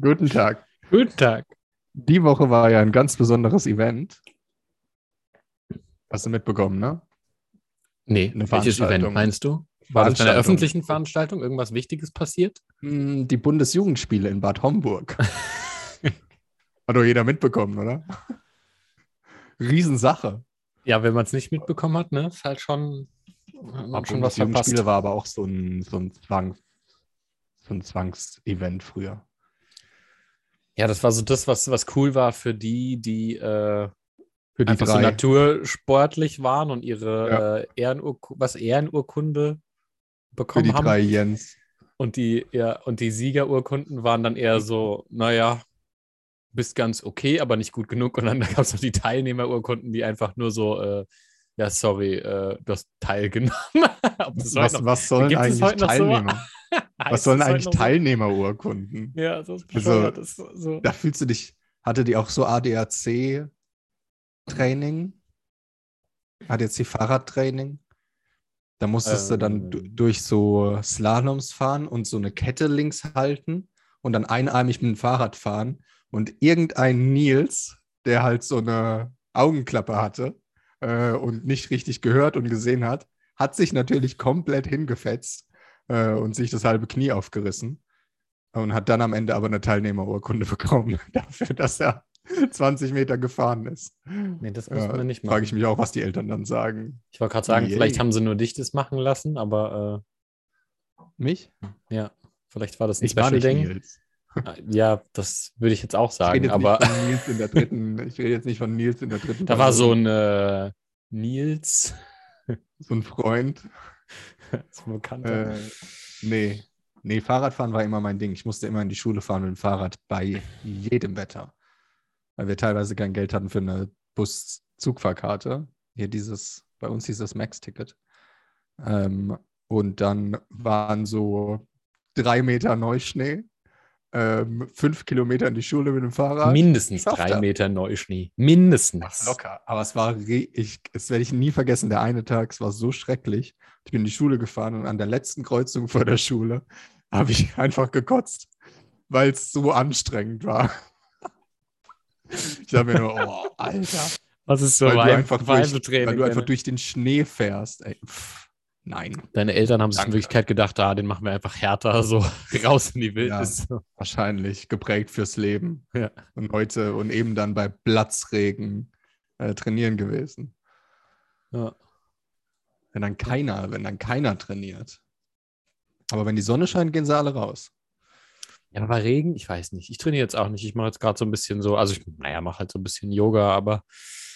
Guten Tag. Guten Tag. Die Woche war ja ein ganz besonderes Event. Hast du mitbekommen, ne? Nee, Eine welches. Event meinst du? War das bei einer öffentlichen Veranstaltung irgendwas Wichtiges passiert? Hm, Die Bundesjugendspiele in Bad Homburg. Hat doch jeder mitbekommen, oder? Riesensache. Ja, wenn man es nicht mitbekommen hat, ne, ist halt schon, hat schon was verpasst. Bundesjugendspiele war aber auch so ein, so ein, Zwang, so ein Zwangsevent früher. Ja, das war so das, was, was cool war für die, die, äh, Für die einfach so natursportlich waren und ihre Ja. äh, Ehrenurku was Ehrenurkunde Für bekommen die haben. drei Jens. Und die, ja, und die Siegerurkunden waren dann eher so, naja, bist ganz okay, aber nicht gut genug. Und dann gab es noch die Teilnehmerurkunden, die einfach nur so, äh, ja, sorry, äh, du hast teilgenommen. Was, noch- was sollen eigentlich? Teilnehmer? Was sollen das eigentlich so? Teilnehmerurkunden? Ja, so ist Also, das ist so. Da fühlst du dich, hatte die auch so ADAC-Training? ADAC-Fahrradtraining? Da musstest du dann Ähm. durch so Slaloms fahren und so eine Kette links halten und dann einarmig mit dem Fahrrad fahren. Und irgendein Nils, der halt so eine Augenklappe hatte äh, und nicht richtig gehört und gesehen hat, hat sich natürlich komplett hingefetzt äh, und sich das halbe Knie aufgerissen und hat dann am Ende aber eine Teilnehmerurkunde bekommen dafür, dass er 20 Meter gefahren ist. Nee, das muss man nicht machen. Frage ich mich auch, was die Eltern dann sagen. Ich wollte gerade sagen, Yay. vielleicht haben sie nur dich das machen lassen, aber Mich? äh, ja, vielleicht war das ein Ich nicht Special-Ding. Nils. Ja, das würde ich jetzt auch Ich sagen, rede jetzt aber Nils in der dritten. Ich rede jetzt nicht von Nils in der dritten. da war so ein äh, Nils, so ein Freund. ein Bekannter. Äh, nee. Nee, Fahrradfahren war immer mein Ding. Ich musste immer in die Schule fahren mit dem Fahrrad bei jedem Wetter. Weil wir teilweise kein Geld hatten für eine Bus-Zugfahrkarte. Hier dieses, bei uns hieß das Max-Ticket. Ähm, und dann waren so drei Meter Neuschnee, ähm, fünf Kilometer in die Schule mit dem Fahrrad. Mindestens drei er. Meter Neuschnee. Mindestens. Locker. Aber es war, ich, das werde ich nie vergessen. Der eine Tag, es war so schrecklich. Ich bin in die Schule gefahren und an der letzten Kreuzung vor der Schule habe ich einfach gekotzt, weil es so anstrengend war. Ich habe mir nur, oh, Alter. Was ist so weil, du Vibe- einfach durch, weil du einfach durch den Schnee fährst. Ey, pff, nein, Deine Eltern haben sich in Danke. Wirklichkeit gedacht, ah, den machen wir einfach härter, so raus in die Wildnis. wahrscheinlich geprägt fürs Leben. Ja. Und heute und eben dann bei Platzregen äh, trainieren gewesen. Ja. Wenn dann keiner, wenn dann keiner trainiert. Aber wenn die Sonne scheint, gehen sie alle raus. Ja, aber bei Regen, ich weiß nicht. Ich trainiere jetzt auch nicht. Ich mache jetzt gerade so ein bisschen so, also ich, naja, mache halt so ein bisschen Yoga, aber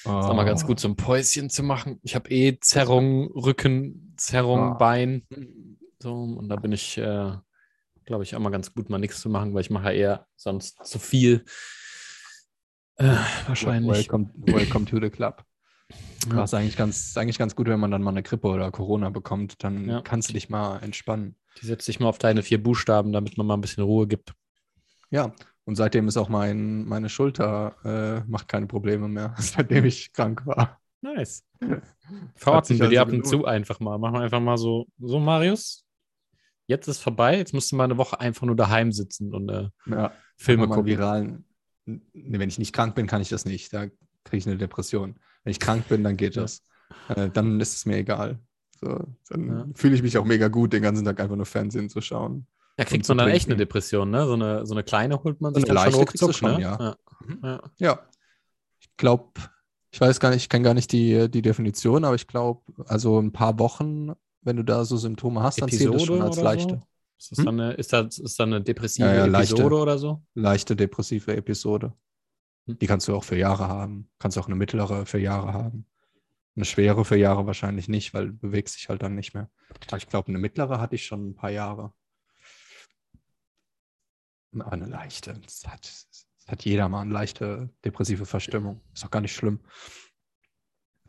ist auch mal ganz gut, so ein Päuschen zu machen. Ich habe eh Zerrung, Rücken, Zerrung, Ah. Bein. So, und da bin ich, äh, glaube ich, auch mal ganz gut, mal nichts zu machen, weil ich mache ja eher sonst zu viel. Äh, wahrscheinlich. Welcome, welcome to the club. Ja. War es eigentlich ganz, ist eigentlich ganz gut, wenn man dann mal eine Grippe oder Corona bekommt, dann Ja. kannst du dich mal entspannen. Die setze dich mal auf deine vier Buchstaben, damit man mal ein bisschen Ruhe gibt. Ja, und seitdem ist auch mein, meine Schulter, äh, macht keine Probleme mehr, seitdem ich krank war. Nice. Sich wir die also ab und zu einfach mal. Machen wir einfach mal so, so Marius, jetzt ist vorbei, jetzt musst du mal eine Woche einfach nur daheim sitzen und äh, Ja, Filme gucken. viralen. Nee, wenn ich nicht krank bin, kann ich das nicht. Da kriege ich eine Depression. Wenn ich krank bin, dann geht Ja. das. Äh, dann ist es mir egal. So, dann Ja. fühle ich mich auch mega gut, den ganzen Tag einfach nur Fernsehen zu schauen. Da kriegt man dann echt eine. Depression, ne? So eine, so eine kleine holt man So sich eine dann schon ruckzuck, schon, ne? ja. Ja. Mhm. ja. Ja, ich glaube, ich weiß gar nicht, ich kenne gar nicht die, die Definition, aber ich glaube, also ein paar Wochen, wenn du da so Symptome hast, dann zählt das schon als leichte, so? Ist das, Hm? dann eine, ist, das, ist dann eine depressive Ja, ja, leichte. Episode oder so? leichte depressive Episode. Hm. Die kannst du auch für Jahre haben. Kannst auch eine mittlere für Jahre haben. Eine schwere für Jahre wahrscheinlich nicht, weil du bewegst dich halt dann nicht mehr. Aber ich glaube, eine mittlere hatte ich schon ein paar Jahre. Aber eine leichte. Das hat, das hat jeder mal eine leichte depressive Verstimmung. Ist auch gar nicht schlimm.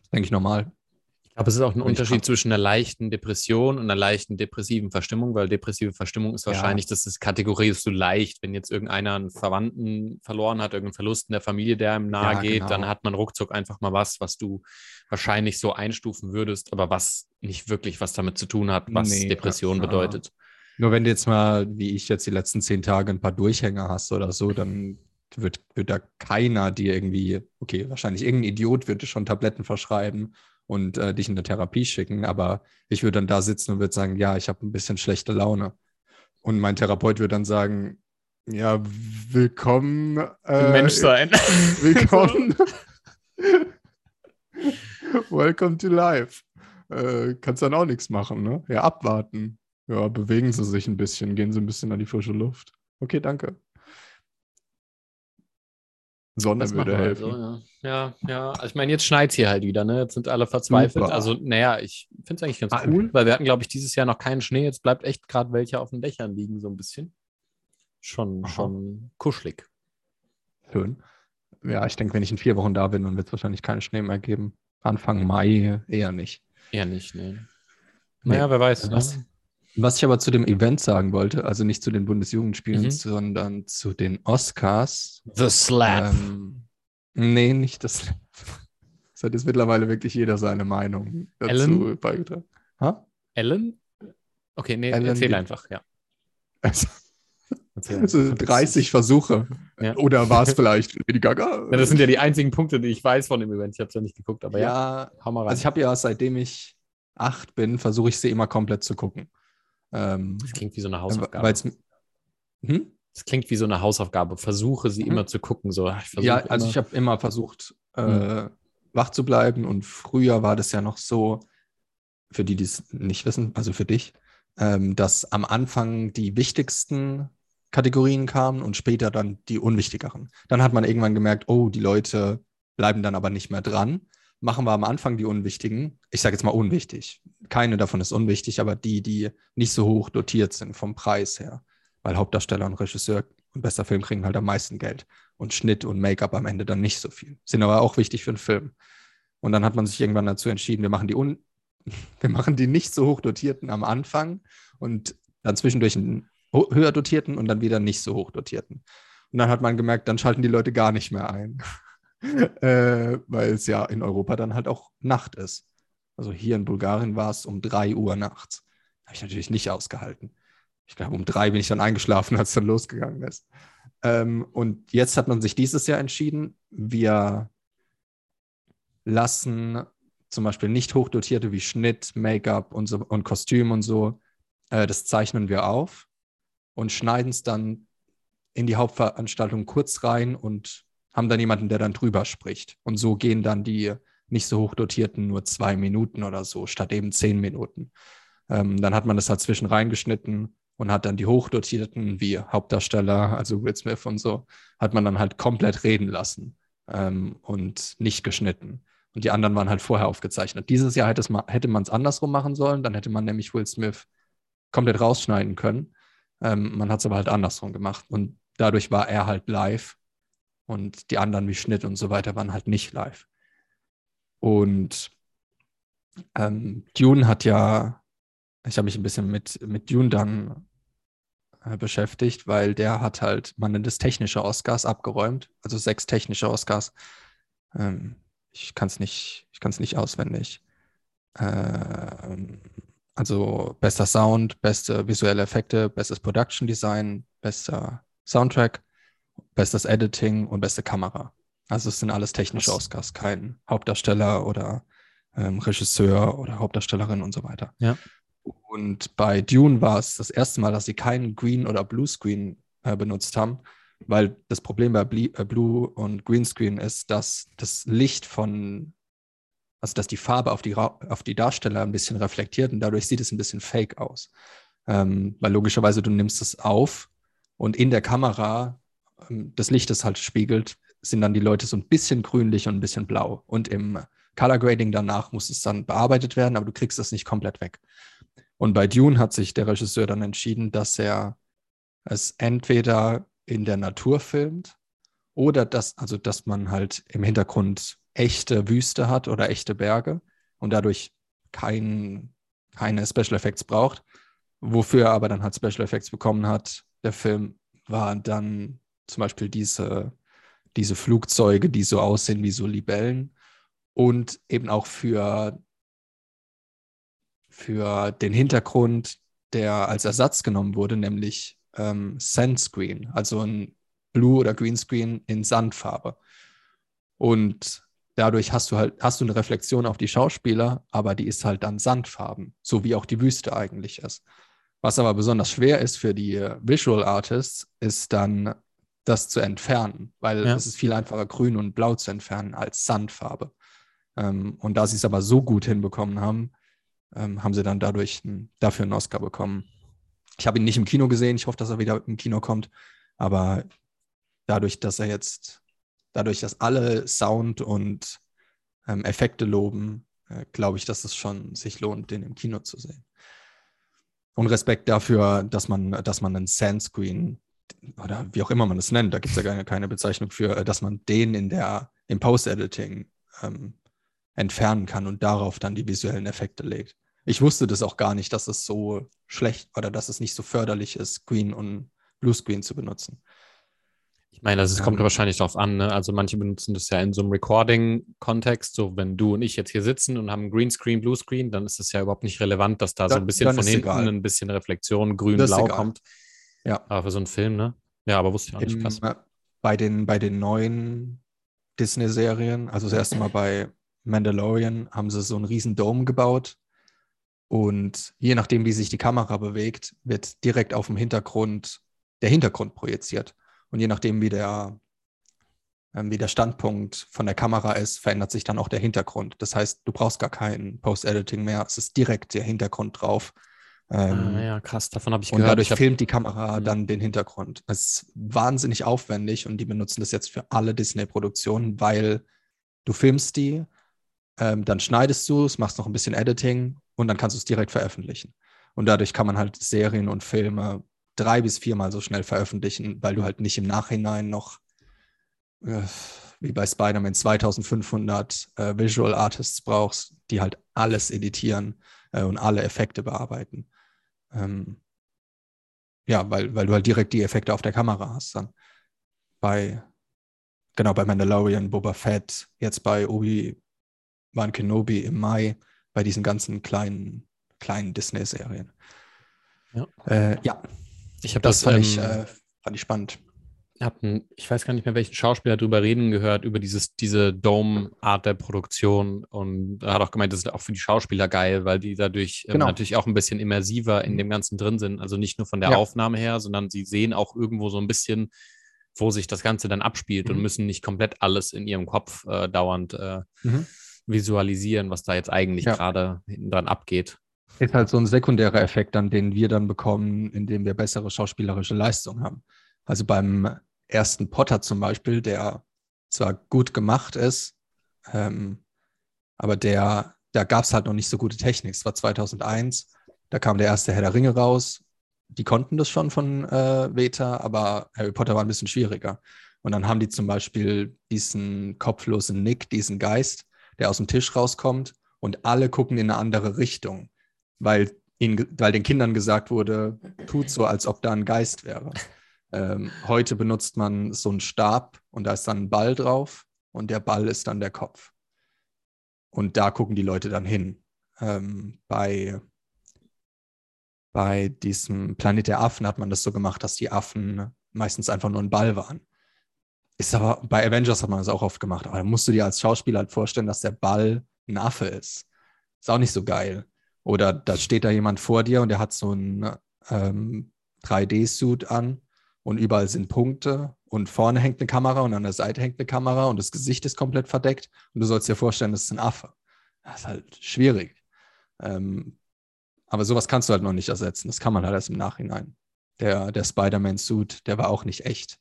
Ist, denke ich, normal. Aber es ist auch ein Unterschied zwischen einer leichten Depression und einer leichten depressiven Verstimmung, weil depressive Verstimmung ist Ja. wahrscheinlich, das ist kategorierst du leicht. Wenn jetzt irgendeiner einen Verwandten verloren hat, irgendeinen Verlust in der Familie, der einem nahe Ja, geht, genau. dann hat man ruckzuck einfach mal was, was du wahrscheinlich so einstufen würdest, aber was nicht wirklich was damit zu tun hat, was Nee, Depression ja. Nur wenn du jetzt mal, wie ich jetzt die letzten zehn Tage ein paar Durchhänger hast oder so, dann wird, wird da keiner dir irgendwie, okay, wahrscheinlich irgendein Idiot wird dir schon Tabletten verschreiben und äh, dich in eine Therapie schicken, aber ich würde dann da sitzen und würde sagen, ja, ich habe ein bisschen schlechte Laune. Und mein Therapeut würde dann sagen, ja, willkommen. Äh, Mensch sein. Willkommen. Welcome to life. Äh, kannst dann auch nichts machen, ne? Ja, abwarten. Ja, bewegen Sie sich ein bisschen, gehen Sie ein bisschen an die frische Luft. Okay, danke. Sonne das würde helfen. Also, ja. ja, ja. Also ich meine, jetzt schneit es hier halt wieder, ne? Jetzt sind alle verzweifelt. Super. Also, naja, ich finde es eigentlich ganz ah, cool, weil wir hatten, glaube ich, dieses Jahr noch keinen Schnee. Jetzt bleibt echt gerade welche auf den Dächern liegen, so ein bisschen. Schon, schon kuschelig. Schön. Ja, ich denke, wenn ich in vier Wochen da bin, dann wird es wahrscheinlich keinen Schnee mehr geben. Anfang Mai eher nicht. Eher nicht, ne. Naja, nee. wer weiß. Was, ne? Was ich aber zu dem Event sagen wollte, also nicht zu den Bundesjugendspielen, mhm. sondern zu den Oscars. The Slap. Ähm, nee, nicht das Slap. Das hat jetzt mittlerweile wirklich jeder seine Meinung dazu Ellen? beigetragen. Ha? Ellen? Okay, nee, Ellen erzähl einfach, ja. Also, also 30 Versuche. Ja. Oder war es vielleicht Lady Gaga? Ja, das sind ja die einzigen Punkte, die ich weiß von dem Event. Ich habe es ja nicht geguckt, aber ja, ja hau mal rein. Also ich habe ja, seitdem ich acht bin, versuche ich sie immer komplett zu gucken. Ähm, das klingt wie so eine Hausaufgabe. Hm? Das klingt wie so eine Hausaufgabe. Versuche sie hm? immer zu gucken. So, ja, also immer. ich habe immer versucht, äh, hm. wach zu bleiben. Und früher war das ja noch so, für die, die es nicht wissen, also für dich, ähm, dass am Anfang die wichtigsten Kategorien kamen und später dann die unwichtigeren. Dann hat man irgendwann gemerkt, oh, die Leute bleiben dann aber nicht mehr dran. Machen wir am Anfang die unwichtigen. Ich sage jetzt mal unwichtig. Keine davon ist unwichtig, aber die, die nicht so hoch dotiert sind vom Preis her. Weil Hauptdarsteller und Regisseur und bester Film kriegen halt am meisten Geld. Und Schnitt und Make-up am Ende dann nicht so viel. Sind aber auch wichtig für einen Film. Und dann hat man sich irgendwann dazu entschieden, wir machen die, un wir machen die nicht so hoch dotierten am Anfang und dann zwischendurch einen höher dotierten und dann wieder nicht so hoch dotierten. Und dann hat man gemerkt, dann schalten die Leute gar nicht mehr ein, äh, weil es ja in Europa dann halt auch Nacht ist. Also hier in Bulgarien war es um 3 Uhr nachts. Habe ich natürlich nicht ausgehalten. Ich glaube, um drei bin ich dann eingeschlafen, als es dann losgegangen ist. Ähm, und jetzt hat man sich dieses Jahr entschieden, wir lassen zum Beispiel nicht hochdotierte wie Schnitt, Make-up und, so, und Kostüm und so, äh, das zeichnen wir auf und schneiden es dann in die Hauptveranstaltung kurz rein und haben dann jemanden, der dann drüber spricht. Und so gehen dann die nicht so hoch dotierten nur zwei Minuten oder so, statt eben zehn Minuten. Ähm, dann hat man das halt zwischen reingeschnitten und hat dann die hochdotierten, wie Hauptdarsteller, also Will Smith und so, hat man dann halt komplett reden lassen ähm, und nicht geschnitten. Und die anderen waren halt vorher aufgezeichnet. Dieses Jahr hätte man es andersrum machen sollen, dann hätte man nämlich Will Smith komplett rausschneiden können ähm, man hat es aber halt andersrum gemacht. Und dadurch war er halt live und die anderen wie Schnitt und so weiter waren halt nicht live. Und ähm, Dune hat ja, ich habe mich ein bisschen mit, mit Dune dann äh, beschäftigt, weil der hat halt, man nennt es technische Oscars abgeräumt, also sechs technische Oscars. Ähm, ich kann es nicht, ich kann es nicht auswendig. Ähm, also bester Sound, beste visuelle Effekte, bestes Production Design, bester Soundtrack, bestes Editing und beste Kamera. Also es sind alles technische Oscars, kein Hauptdarsteller oder ähm, Regisseur oder Hauptdarstellerin und so weiter. Ja. Und bei Dune war es das erste Mal, dass sie keinen Green oder Blue Screen äh, benutzt haben, weil das Problem bei Ble äh, Blue und Green Screen ist, dass das Licht von also dass die Farbe auf die, auf die Darsteller ein bisschen reflektiert und dadurch sieht es ein bisschen fake aus. Ähm, weil logischerweise du nimmst es auf und in der Kamera das Licht, das halt spiegelt, sind dann die Leute so ein bisschen grünlich und ein bisschen blau. Und im Color Grading danach muss es dann bearbeitet werden, aber du kriegst das nicht komplett weg. Und bei Dune hat sich der Regisseur dann entschieden, dass er es entweder in der Natur filmt oder dass, also dass man halt im Hintergrund echte Wüste hat oder echte Berge und dadurch kein, keine Special Effects braucht. Wofür er aber dann halt Special Effects bekommen hat, der Film, war dann zum Beispiel diese, diese Flugzeuge, die so aussehen wie so Libellen und eben auch für, für den Hintergrund der als Ersatz genommen wurde, nämlich ähm, Sandscreen, also ein Blue- oder Greenscreen in Sandfarbe. Und dadurch hast du halt, hast du eine Reflexion auf die Schauspieler, aber die ist halt dann Sandfarben, so wie auch die Wüste eigentlich ist. Was aber besonders schwer ist für die äh, Visual Artists, ist dann das zu entfernen, weil ja. es ist viel einfacher, grün und blau zu entfernen als Sandfarbe. Ähm, und da sie es aber so gut hinbekommen haben, ähm, haben sie dann dadurch ein, dafür einen Oscar bekommen. Ich habe ihn nicht im Kino gesehen, ich hoffe, dass er wieder im Kino kommt, aber dadurch, dass er jetzt, dadurch, dass alle Sound und ähm, Effekte loben, äh, glaube ich, dass es schon sich lohnt, den im Kino zu sehen. Und Respekt dafür, dass man, dass man einen Sandscreen oder wie auch immer man es nennt, da gibt es ja keine, keine, Bezeichnung für, äh, dass man den in der, im Post-Editing ähm, entfernen kann und darauf dann die visuellen Effekte legt. Ich wusste das auch gar nicht, dass es so schlecht oder dass es nicht so förderlich ist, Green und Bluescreen zu benutzen. Ich meine, also es kommt wahrscheinlich darauf an. Ne? Also manche benutzen das ja in so einem Recording-Kontext. So, wenn du und ich jetzt hier sitzen und haben Greenscreen, Bluescreen, dann ist es ja überhaupt nicht relevant, dass da dann, so ein bisschen von hinten egal. ein bisschen Reflexion grün-blau kommt. Ja. Aber für so einen Film, ne? Ja, aber wusste ich auch nicht. Krass. Bei den, bei den neuen Disney-Serien, also das erste Mal bei Mandalorian, haben sie so einen riesen Dome gebaut. Und je nachdem, wie sich die Kamera bewegt, wird direkt auf dem Hintergrund der Hintergrund projiziert. Und je nachdem, wie der, ähm, wie der Standpunkt von der Kamera ist, verändert sich dann auch der Hintergrund. Das heißt, du brauchst gar kein Post-Editing mehr. Es ist direkt der Hintergrund drauf. Ähm, ah, ja, krass, davon habe ich gehört. Und dadurch filmt die Kamera mhm. dann den Hintergrund. Es ist wahnsinnig aufwendig und die benutzen das jetzt für alle Disney-Produktionen, weil du filmst die, ähm, dann schneidest du es, machst noch ein bisschen Editing und dann kannst du es direkt veröffentlichen. Und dadurch kann man halt Serien und Filme drei bis viermal so schnell veröffentlichen, weil du halt nicht im Nachhinein noch, äh, wie bei Spider-Man, 2500 äh, Visual Artists brauchst, die halt alles editieren äh, und alle Effekte bearbeiten. Ähm, ja, weil, weil du halt direkt die Effekte auf der Kamera hast dann. Bei, genau, bei Mandalorian, Boba Fett, jetzt bei Obi-Wan Kenobi im Mai, bei diesen ganzen kleinen, kleinen Disney-Serien. Ja. Äh, ja. Ich habe das, das fand, ähm, ich, äh, fand ich spannend habe ich weiß gar nicht mehr, welchen Schauspieler darüber reden gehört, über dieses, diese Dome-Art der Produktion. Und er hat auch gemeint, das ist auch für die Schauspieler geil, weil die dadurch ähm, genau. ähm, natürlich auch ein bisschen immersiver in mhm. dem Ganzen drin sind. Also nicht nur von der ja. Aufnahme her, sondern sie sehen auch irgendwo so ein bisschen, wo sich das Ganze dann abspielt mhm. und müssen nicht komplett alles in ihrem Kopf äh, dauernd äh, mhm. visualisieren, was da jetzt eigentlich ja. gerade hinten dran abgeht. Ist halt so ein sekundärer Effekt, dann, den wir dann bekommen, indem wir bessere schauspielerische Leistung haben. Also beim ersten Potter zum Beispiel, der zwar gut gemacht ist, ähm, aber der, da gab es halt noch nicht so gute Technik. Es war 2001, da kam der erste Herr der Ringe raus. Die konnten das schon von äh, Veta, aber Harry Potter war ein bisschen schwieriger. Und dann haben die zum Beispiel diesen kopflosen Nick, diesen Geist, der aus dem Tisch rauskommt und alle gucken in eine andere Richtung, weil, ihnen, weil den Kindern gesagt wurde, tut so, als ob da ein Geist wäre. Ähm, heute benutzt man so einen Stab und da ist dann ein Ball drauf und der Ball ist dann der Kopf. Und da gucken die Leute dann hin. Ähm, bei, bei diesem Planet der Affen hat man das so gemacht, dass die Affen meistens einfach nur ein Ball waren. Ist aber, bei Avengers hat man das auch oft gemacht, aber da musst du dir als Schauspieler halt vorstellen, dass der Ball ein Affe ist. Ist auch nicht so geil. Oder da steht da jemand vor dir und der hat so einen ähm, 3D-Suit an und überall sind Punkte und vorne hängt eine Kamera und an der Seite hängt eine Kamera und das Gesicht ist komplett verdeckt und du sollst dir vorstellen, das ist ein Affe. Das ist halt schwierig. Ähm, aber sowas kannst du halt noch nicht ersetzen. Das kann man halt erst im Nachhinein. Der, der Spider-Man-Suit, der war auch nicht echt.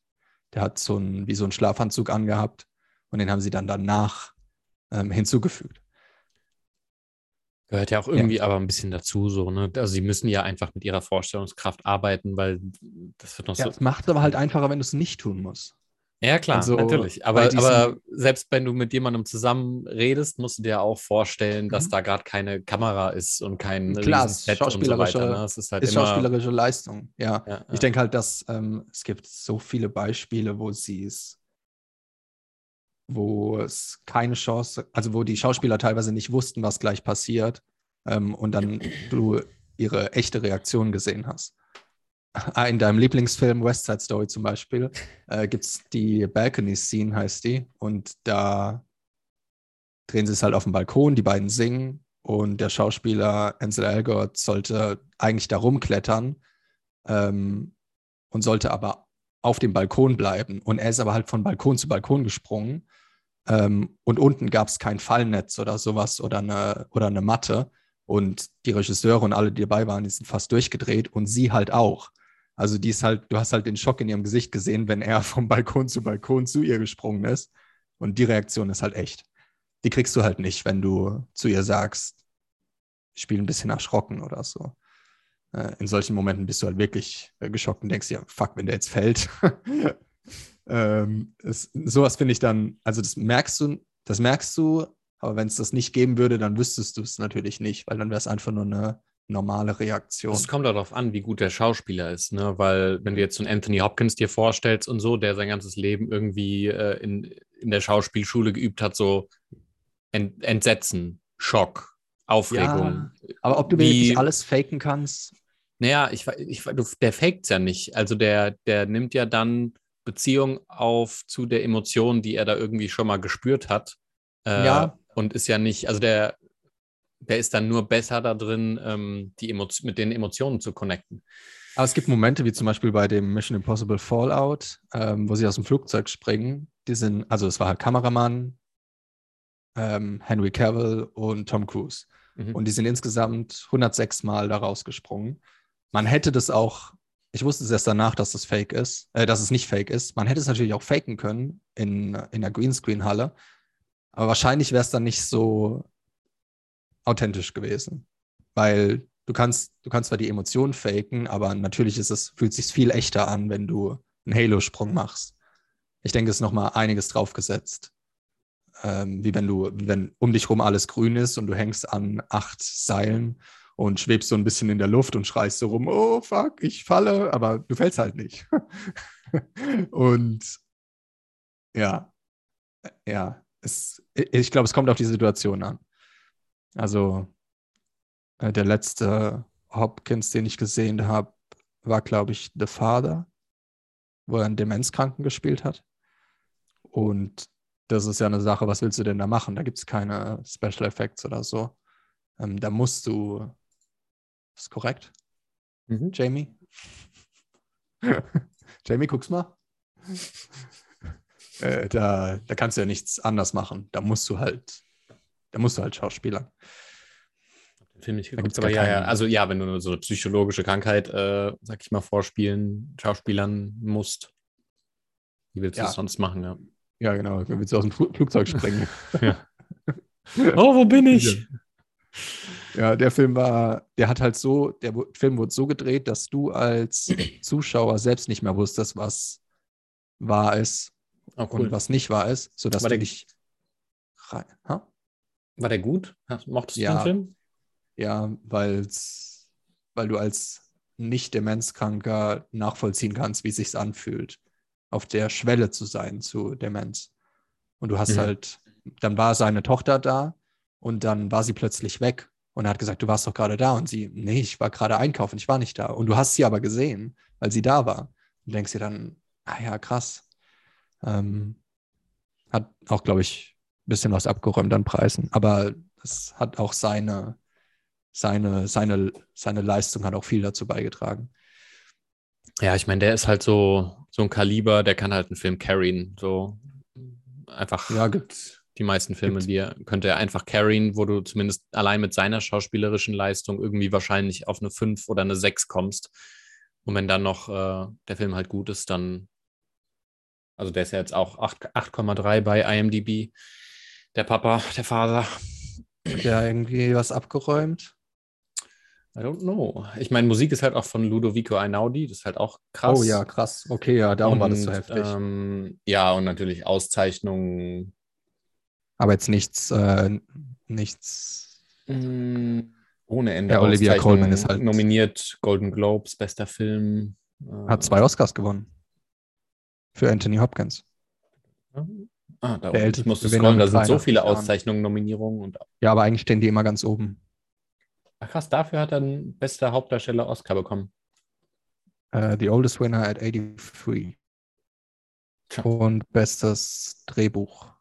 Der hat so ein, wie so einen Schlafanzug angehabt und den haben sie dann danach ähm, hinzugefügt. Gehört ja auch irgendwie ja. aber ein bisschen dazu, so, ne? Also sie müssen ja einfach mit ihrer Vorstellungskraft arbeiten, weil das wird noch ja, so. Es macht es aber halt einfacher, wenn du es nicht tun musst. Ja, klar, also, natürlich. Aber, aber selbst wenn du mit jemandem zusammen redest, musst du dir auch vorstellen, dass mhm. da gerade keine Kamera ist und kein klar, schauspielerische, so weiter, ne? Ist, halt ist schauspielerische Leistung, ja. ja, ja. Ich denke halt, dass ähm, es gibt so viele Beispiele, wo sie es wo es keine Chance, also wo die Schauspieler teilweise nicht wussten, was gleich passiert. Ähm, und dann du ihre echte Reaktion gesehen hast. Ah, In deinem Lieblingsfilm West Side Story zum Beispiel äh, gibt es die Balcony Scene, heißt die. Und da drehen sie es halt auf dem Balkon, die beiden singen und der Schauspieler Ansel Elgort sollte eigentlich da rumklettern ähm, und sollte aber auf dem Balkon bleiben. Und er ist aber halt von Balkon zu Balkon gesprungen. Ähm, und unten gab es kein Fallnetz oder sowas oder eine, oder eine Matte. Und die Regisseure und alle, die dabei waren, die sind fast durchgedreht und sie halt auch. Also die ist halt, du hast halt den Schock in ihrem Gesicht gesehen, wenn er vom Balkon zu Balkon zu ihr gesprungen ist. Und die Reaktion ist halt echt. Die kriegst du halt nicht, wenn du zu ihr sagst, ich spiele ein bisschen erschrocken oder so. Äh, in solchen Momenten bist du halt wirklich äh, geschockt und denkst, ja, fuck, wenn der jetzt fällt. ähm, es, sowas finde ich dann, also das merkst du, das merkst du, aber wenn es das nicht geben würde, dann wüsstest du es natürlich nicht, weil dann wäre es einfach nur eine normale Reaktion. Es kommt darauf an, wie gut der Schauspieler ist, ne? Weil wenn du jetzt so einen Anthony Hopkins dir vorstellst und so, der sein ganzes Leben irgendwie äh, in, in der Schauspielschule geübt hat, so Ent Entsetzen, Schock, Aufregung. Ja, aber ob du Wie- wirklich alles faken kannst, Naja, ich, ich, der faked ja nicht. Also der, der nimmt ja dann Beziehung auf zu der Emotion, die er da irgendwie schon mal gespürt hat. Äh, Ja. Und ist ja nicht, also der, der ist dann nur besser da drin, ähm, die Emotio mit den Emotionen zu connecten. Aber es gibt Momente, wie zum Beispiel bei dem Mission Impossible Fallout, ähm, wo sie aus dem Flugzeug springen. Die sind, also es war halt Kameramann, ähm, Henry Cavill und Tom Cruise. Mhm. Und die sind insgesamt 106 Mal da rausgesprungen. Man hätte das auch, ich wusste es erst danach, dass das fake ist, äh, dass es nicht fake ist. Man hätte es natürlich auch faken können in, in der Greenscreen-Halle. Aber wahrscheinlich wäre es dann nicht so authentisch gewesen. Weil du kannst, du kannst zwar die Emotionen faken, aber natürlich ist es, fühlt sich viel echter an, wenn du einen Halo-Sprung machst. Ich denke, es ist nochmal einiges draufgesetzt. Ähm, wie wenn du, wie wenn um dich rum alles grün ist und du hängst an acht Seilen und schwebst so ein bisschen in der Luft und schreist so rum, oh fuck, ich falle, aber du fällst halt nicht. und ja, ja, es, ich glaube, es kommt auf die Situation an. Also äh, der letzte Hopkins, den ich gesehen habe, war, glaube ich, The Father, wo er einen Demenzkranken gespielt hat. Und das ist ja eine Sache, was willst du denn da machen? Da gibt es keine Special Effects oder so. Ähm, da musst du. Ist korrekt, Mhm. Jamie? Jamie, guck's mal. äh, da, da kannst du ja nichts anders machen. Da musst du halt, da musst du halt Schauspielern. Den Film nicht geguckt, aber ja, ja. Also ja, wenn du so eine psychologische Krankheit, äh, sag ich mal, vorspielen, Schauspielern musst. Wie willst du Ja. das sonst machen, ja? Ja, genau. Dann willst du aus dem Fl Flugzeug springen. Oh, wo bin ich? Ja, der Film war, der hat halt so, der Film wurde so gedreht, dass du als Zuschauer selbst nicht mehr wusstest, was wahr ist Oh, und cool. was nicht wahr ist, sodass War du der- dich rein. Ha? War der gut? Mochtest du Ja. den Film? Ja, weil's, weil du als nicht Demenzkranker nachvollziehen kannst, wie es sich anfühlt, auf der Schwelle zu sein zu Demenz. Und du hast Mhm. halt, dann war seine Tochter da und dann war sie plötzlich weg und er hat gesagt, du warst doch gerade da und sie, nee, ich war gerade einkaufen, ich war nicht da. Und du hast sie aber gesehen, weil sie da war. Und denkst dir dann, ah ja, krass. Ähm, hat auch, glaube ich, ein bisschen was abgeräumt an Preisen, aber es hat auch seine, seine, seine, seine Leistung hat auch viel dazu beigetragen. Ja, ich meine, der ist halt so, so ein Kaliber, der kann halt einen Film carryen. So einfach Ja, gibt, die meisten Filme, gibt- die er, könnte er einfach carryen, wo du zumindest allein mit seiner schauspielerischen Leistung irgendwie wahrscheinlich auf eine 5 oder eine 6 kommst. Und wenn dann noch äh, der Film halt gut ist, dann, also der ist ja jetzt auch 8 8,3 bei IMDb. Der Papa, der Vater. hat der irgendwie was abgeräumt? I don't know. Ich meine, Musik ist halt auch von Ludovico Einaudi, das ist halt auch krass. Oh ja, krass. Okay, ja, darum war das so Und, heftig. Ähm, ja, und natürlich Auszeichnungen. Aber jetzt nichts, äh, nichts. mh, ohne Ende. Ja, Olivia. Colman ist halt- nominiert. Golden Globes, bester Film. äh, Hat zwei Oscars gewonnen. Für Anthony Hopkins. Ah, da Der. Ich älteste musste scrollen, da sind so 83 viele. Auszeichnungen, Nominierungen und Ja, aber eigentlich stehen die immer ganz oben. Ach krass, dafür hat er einen bester Hauptdarsteller Oscar bekommen. Äh, the Oldest Winner at 83. Tja. Und bestes Drehbuch.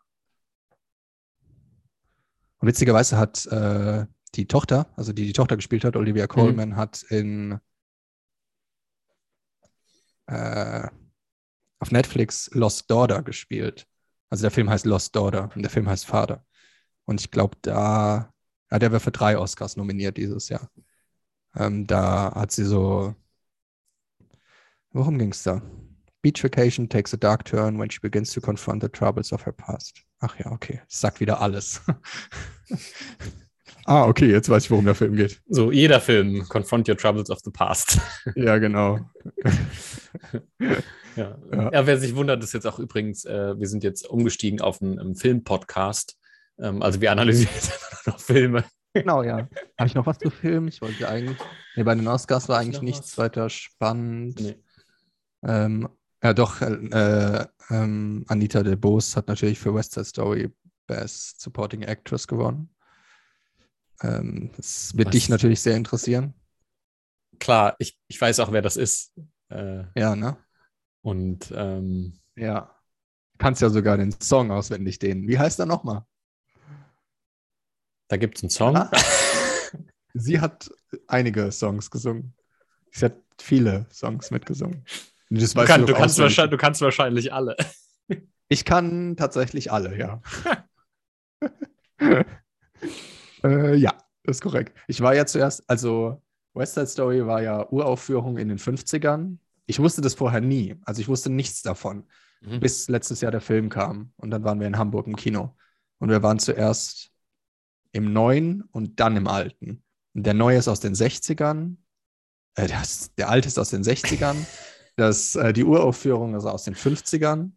Und witzigerweise hat äh, die Tochter, also die die Tochter gespielt hat, Olivia Colman, hat in äh, auf Netflix Lost Daughter gespielt. Also der Film heißt Lost Daughter und der Film heißt Vater. Und ich glaube, da, ja, der wäre für drei Oscars nominiert dieses Jahr. Ähm, da hat sie so, worum ging es da? Beach Vacation takes a dark turn when she begins to confront the troubles of her past. Ach ja, okay. Sagt wieder alles. ah, okay, jetzt weiß ich, worum der Film geht. So, jeder Film, Confront Your Troubles of the Past. Ja, genau. Ja. Ja. ja, wer sich wundert, ist jetzt auch übrigens, äh, wir sind jetzt umgestiegen auf einen, einen Film-Podcast. Ähm, also wir analysieren jetzt einfach noch Filme. Genau, ja. Habe ich noch was zu filmen? Ich wollte eigentlich. Nee, bei den Oscars war eigentlich nichts was? weiter spannend. Nee. Ähm, ja, doch, äh, ähm, Anita de Boos hat natürlich für West Side Story Best Supporting Actress gewonnen. Ähm, das wird Was? dich natürlich sehr interessieren. Klar, ich, ich weiß auch, wer das ist. Äh, Ja, ne? und ähm, Ja. Kannst ja sogar den Song auswendig den. Wie heißt er nochmal? da gibt es einen Song. Ah. Sie hat einige Songs gesungen. Sie hat viele Songs mitgesungen. Das Du, kann, doch du, kannst wahrscheinlich, du kannst wahrscheinlich alle. Ich kann tatsächlich alle, ja. äh, ja, das ist korrekt. Ich war ja zuerst, also West Side Story war ja Uraufführung in den 50ern. Ich wusste das vorher nie. Also ich wusste nichts davon, Mhm. bis letztes Jahr der Film kam. Und dann waren wir in Hamburg im Kino. Und wir waren zuerst im Neuen und dann im Alten. Und der Neue ist aus den 60ern. Äh, der, der Alte ist aus den 60ern. Das, äh, die Uraufführung ist aus den 50ern.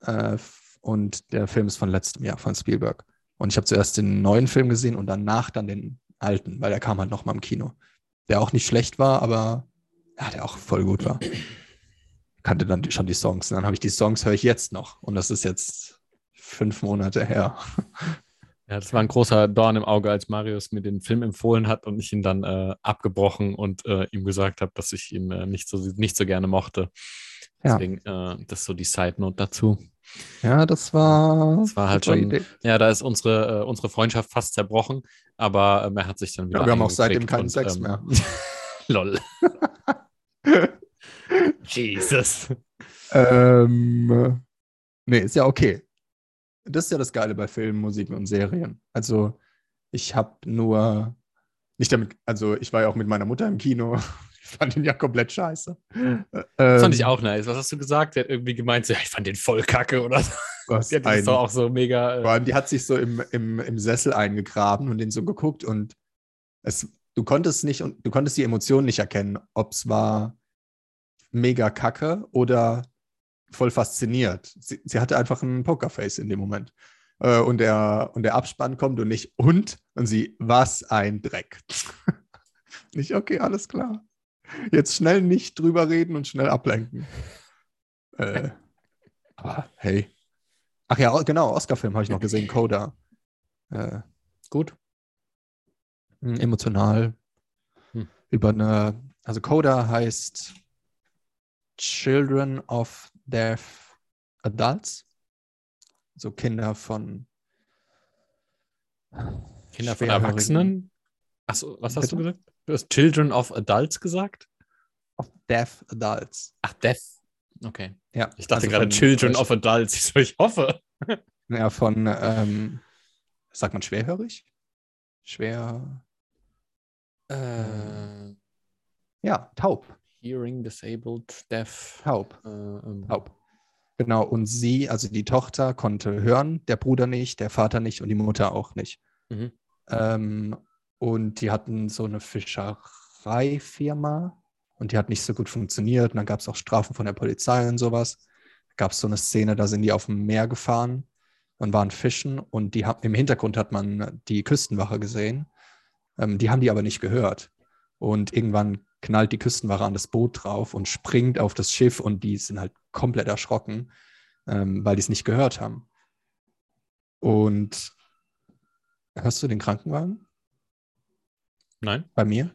Äh, und der Film ist von letztem Jahr, von Spielberg. Und ich habe zuerst den neuen Film gesehen und danach dann den alten, weil der kam halt nochmal im Kino. Der auch nicht schlecht war, aber ja, der auch voll gut war. Kannte dann schon die Songs. Und dann habe ich die Songs, höre ich jetzt noch. Und das ist jetzt fünf Monate her. Ja, das war ein großer Dorn im Auge, als Marius mir den Film empfohlen hat und ich ihn dann äh, abgebrochen und äh, ihm gesagt habe, dass ich ihn äh, nicht, so, nicht so gerne mochte. Ja. Deswegen, äh, das ist so die Side-Note dazu. Ja, das war. Das war halt schon- Idee. Ja, da ist unsere, äh, unsere Freundschaft fast zerbrochen, aber ähm, er hat sich dann wieder. Ja, wir haben auch seitdem keinen und, Sex ähm, mehr. Lol. Jesus. Ähm, nee, ist ja okay. Das ist ja das Geile bei Filmen, Musik und Serien. Also, ich habe nur nicht damit, also ich war ja auch mit meiner Mutter im Kino. Ich fand ihn ja komplett scheiße. Das fand Ähm, ich auch nice. Was hast du gesagt? Der hat irgendwie gemeint, so, ja, ich fand den voll kacke oder so. Was Die hat ein, auch so mega. vor Äh, allem, die hat sich so im, im, im Sessel eingegraben und den so geguckt und es, du konntest nicht und du konntest die Emotionen nicht erkennen, ob es war mega kacke oder voll fasziniert. Sie, sie hatte einfach ein Pokerface in dem Moment. Äh, und, der, und der Abspann kommt und nicht und und sie, was ein Dreck. nicht, okay, alles klar. Jetzt schnell nicht drüber reden und schnell ablenken. äh, aber hey. Ach ja, genau, Oscar-Film habe ich noch gesehen, Coda. Äh, gut. mh, emotional. Hm. Über eine, also Coda heißt Children of Deaf Adults. So Kinder von Kinder von Erwachsenen. Achso, was hast du Bitte? gesagt? Du hast Children of Adults gesagt? Of Deaf Adults. Ach, Death. Okay. Ja. Ich dachte also gerade von- Children of Adults. Ich, so, ich hoffe. Ja, von, ähm, sagt man schwerhörig? Schwer, Äh, ja, taub. Hearing, disabled, deaf. Taub. Äh, ähm, Taub. Genau, und sie, also die Tochter, konnte hören, der Bruder nicht, der Vater nicht und die Mutter auch nicht. Mhm. Ähm, und die hatten so eine Fischereifirma und die hat nicht so gut funktioniert. Und dann gab es auch Strafen von der Polizei und sowas. Da gab es so eine Szene, da sind die auf dem Meer gefahren und waren fischen und die haben, im Hintergrund hat man die Küstenwache gesehen. Ähm, die haben die aber nicht gehört. Und irgendwann knallt die Küstenwache an das Boot drauf und springt auf das Schiff und die sind halt komplett erschrocken, ähm, weil die es nicht gehört haben. Und hörst du den Krankenwagen? Nein? Bei mir?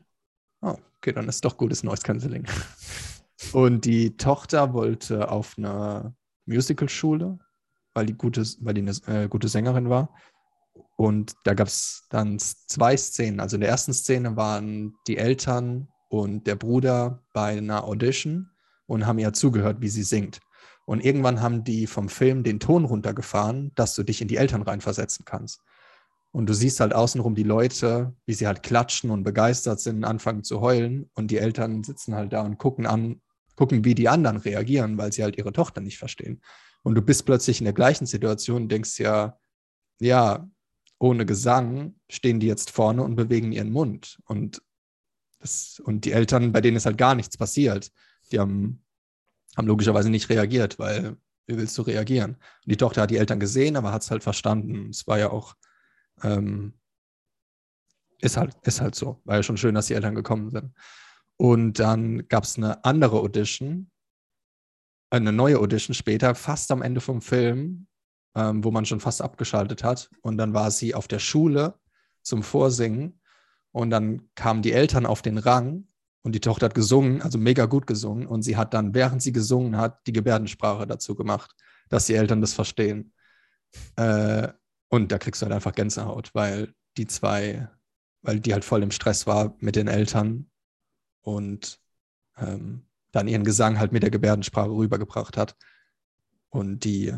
Oh, okay, dann ist doch gutes Noise Cancelling. Und die Tochter wollte auf eine Musicalschule, weil die gute, weil die eine äh, gute Sängerin war. Und da gab es dann zwei Szenen. Also in der ersten Szene waren die Eltern und der Bruder bei einer Audition und haben ihr zugehört, wie sie singt. Und irgendwann haben die vom Film den Ton runtergefahren, dass du dich in die Eltern reinversetzen kannst. Und du siehst halt außenrum die Leute, wie sie halt klatschen und begeistert sind, anfangen zu heulen. Und die Eltern sitzen halt da und gucken an, gucken, wie die anderen reagieren, weil sie halt ihre Tochter nicht verstehen. Und du bist plötzlich in der gleichen Situation und denkst ja, ja, ohne Gesang stehen die jetzt vorne und bewegen ihren Mund. Und, das, und die Eltern, bei denen ist halt gar nichts passiert. Die haben, haben logischerweise nicht reagiert, weil wie willst du reagieren? Und die Tochter hat die Eltern gesehen, aber hat es halt verstanden. Es war ja auch, ähm, ist, halt, ist halt so. War ja schon schön, dass die Eltern gekommen sind. Und dann gab es eine andere Audition, eine neue Audition später, fast am Ende vom Film, ähm, wo man schon fast abgeschaltet hat. Und dann war sie auf der Schule zum Vorsingen. Und dann kamen die Eltern auf den Rang und die Tochter hat gesungen, also mega gut gesungen. Und sie hat dann, während sie gesungen hat, die Gebärdensprache dazu gemacht, dass die Eltern das verstehen. Äh, und da kriegst du halt einfach Gänsehaut, weil die zwei, weil die halt voll im Stress war mit den Eltern und ähm, dann ihren Gesang halt mit der Gebärdensprache rübergebracht hat. Und die,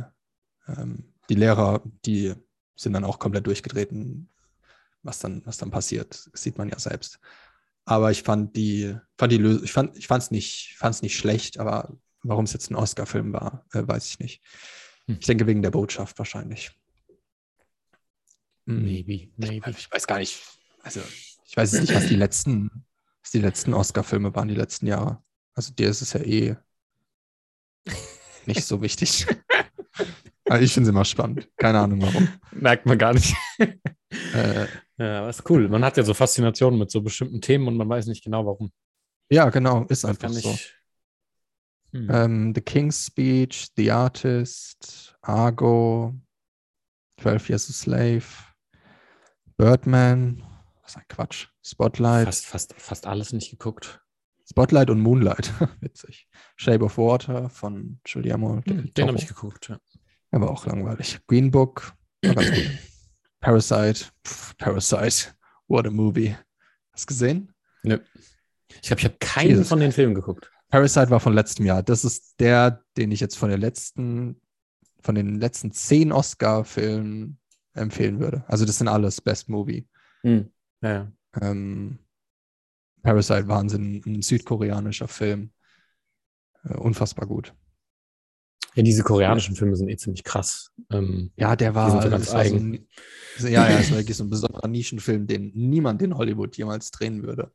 ähm, die Lehrer, die sind dann auch komplett durchgetreten, was dann, was dann passiert, sieht man ja selbst. Aber ich fand die, fand die Lösung, ich fand, ich fand's nicht, fand's nicht schlecht, aber warum es jetzt ein Oscar-Film war, äh, weiß ich nicht. Hm. Ich denke wegen der Botschaft wahrscheinlich. Hm. Maybe, maybe. Ich weiß gar nicht, also ich weiß nicht, was die letzten was die letzten Oscar-Filme waren, die letzten Jahre. Also dir ist es ja eh nicht so wichtig. Aber ich finde es immer spannend. Keine Ahnung warum. Merkt man gar nicht. äh, ja, aber ist cool. Man hat ja so Faszinationen mit so bestimmten Themen und man weiß nicht genau warum. Ja, genau, ist einfach so. Hm. Ähm, The King's Speech, The Artist, Argo, 12 Years a Slave, Birdman, was ein Quatsch. Spotlight. Fast, fast, fast alles nicht geguckt. Spotlight und Moonlight. Witzig. Shape of Water von Giuliano. Hm, den habe ich geguckt, ja. Er war auch langweilig. Green Book. War ganz gut. Parasite. Pff, Parasite. What a movie. Hast du gesehen? Nö. Ich glaube, ich habe keinen Jesus. von den Filmen geguckt. Parasite war von letztem Jahr. Das ist der, den ich jetzt von der letzten, von den letzten zehn Oscar-Filmen empfehlen würde. Also das sind alles Best Movie. Hm. Ja. Ähm, Parasite Wahnsinn, ein südkoreanischer Film. Äh, unfassbar gut. Ja, diese koreanischen Filme sind eh ziemlich krass. Ähm, ja, der war, so ganz eigen. So ein, ja, ja, es war wirklich so ein besonderer Nischenfilm, den niemand in Hollywood jemals drehen würde.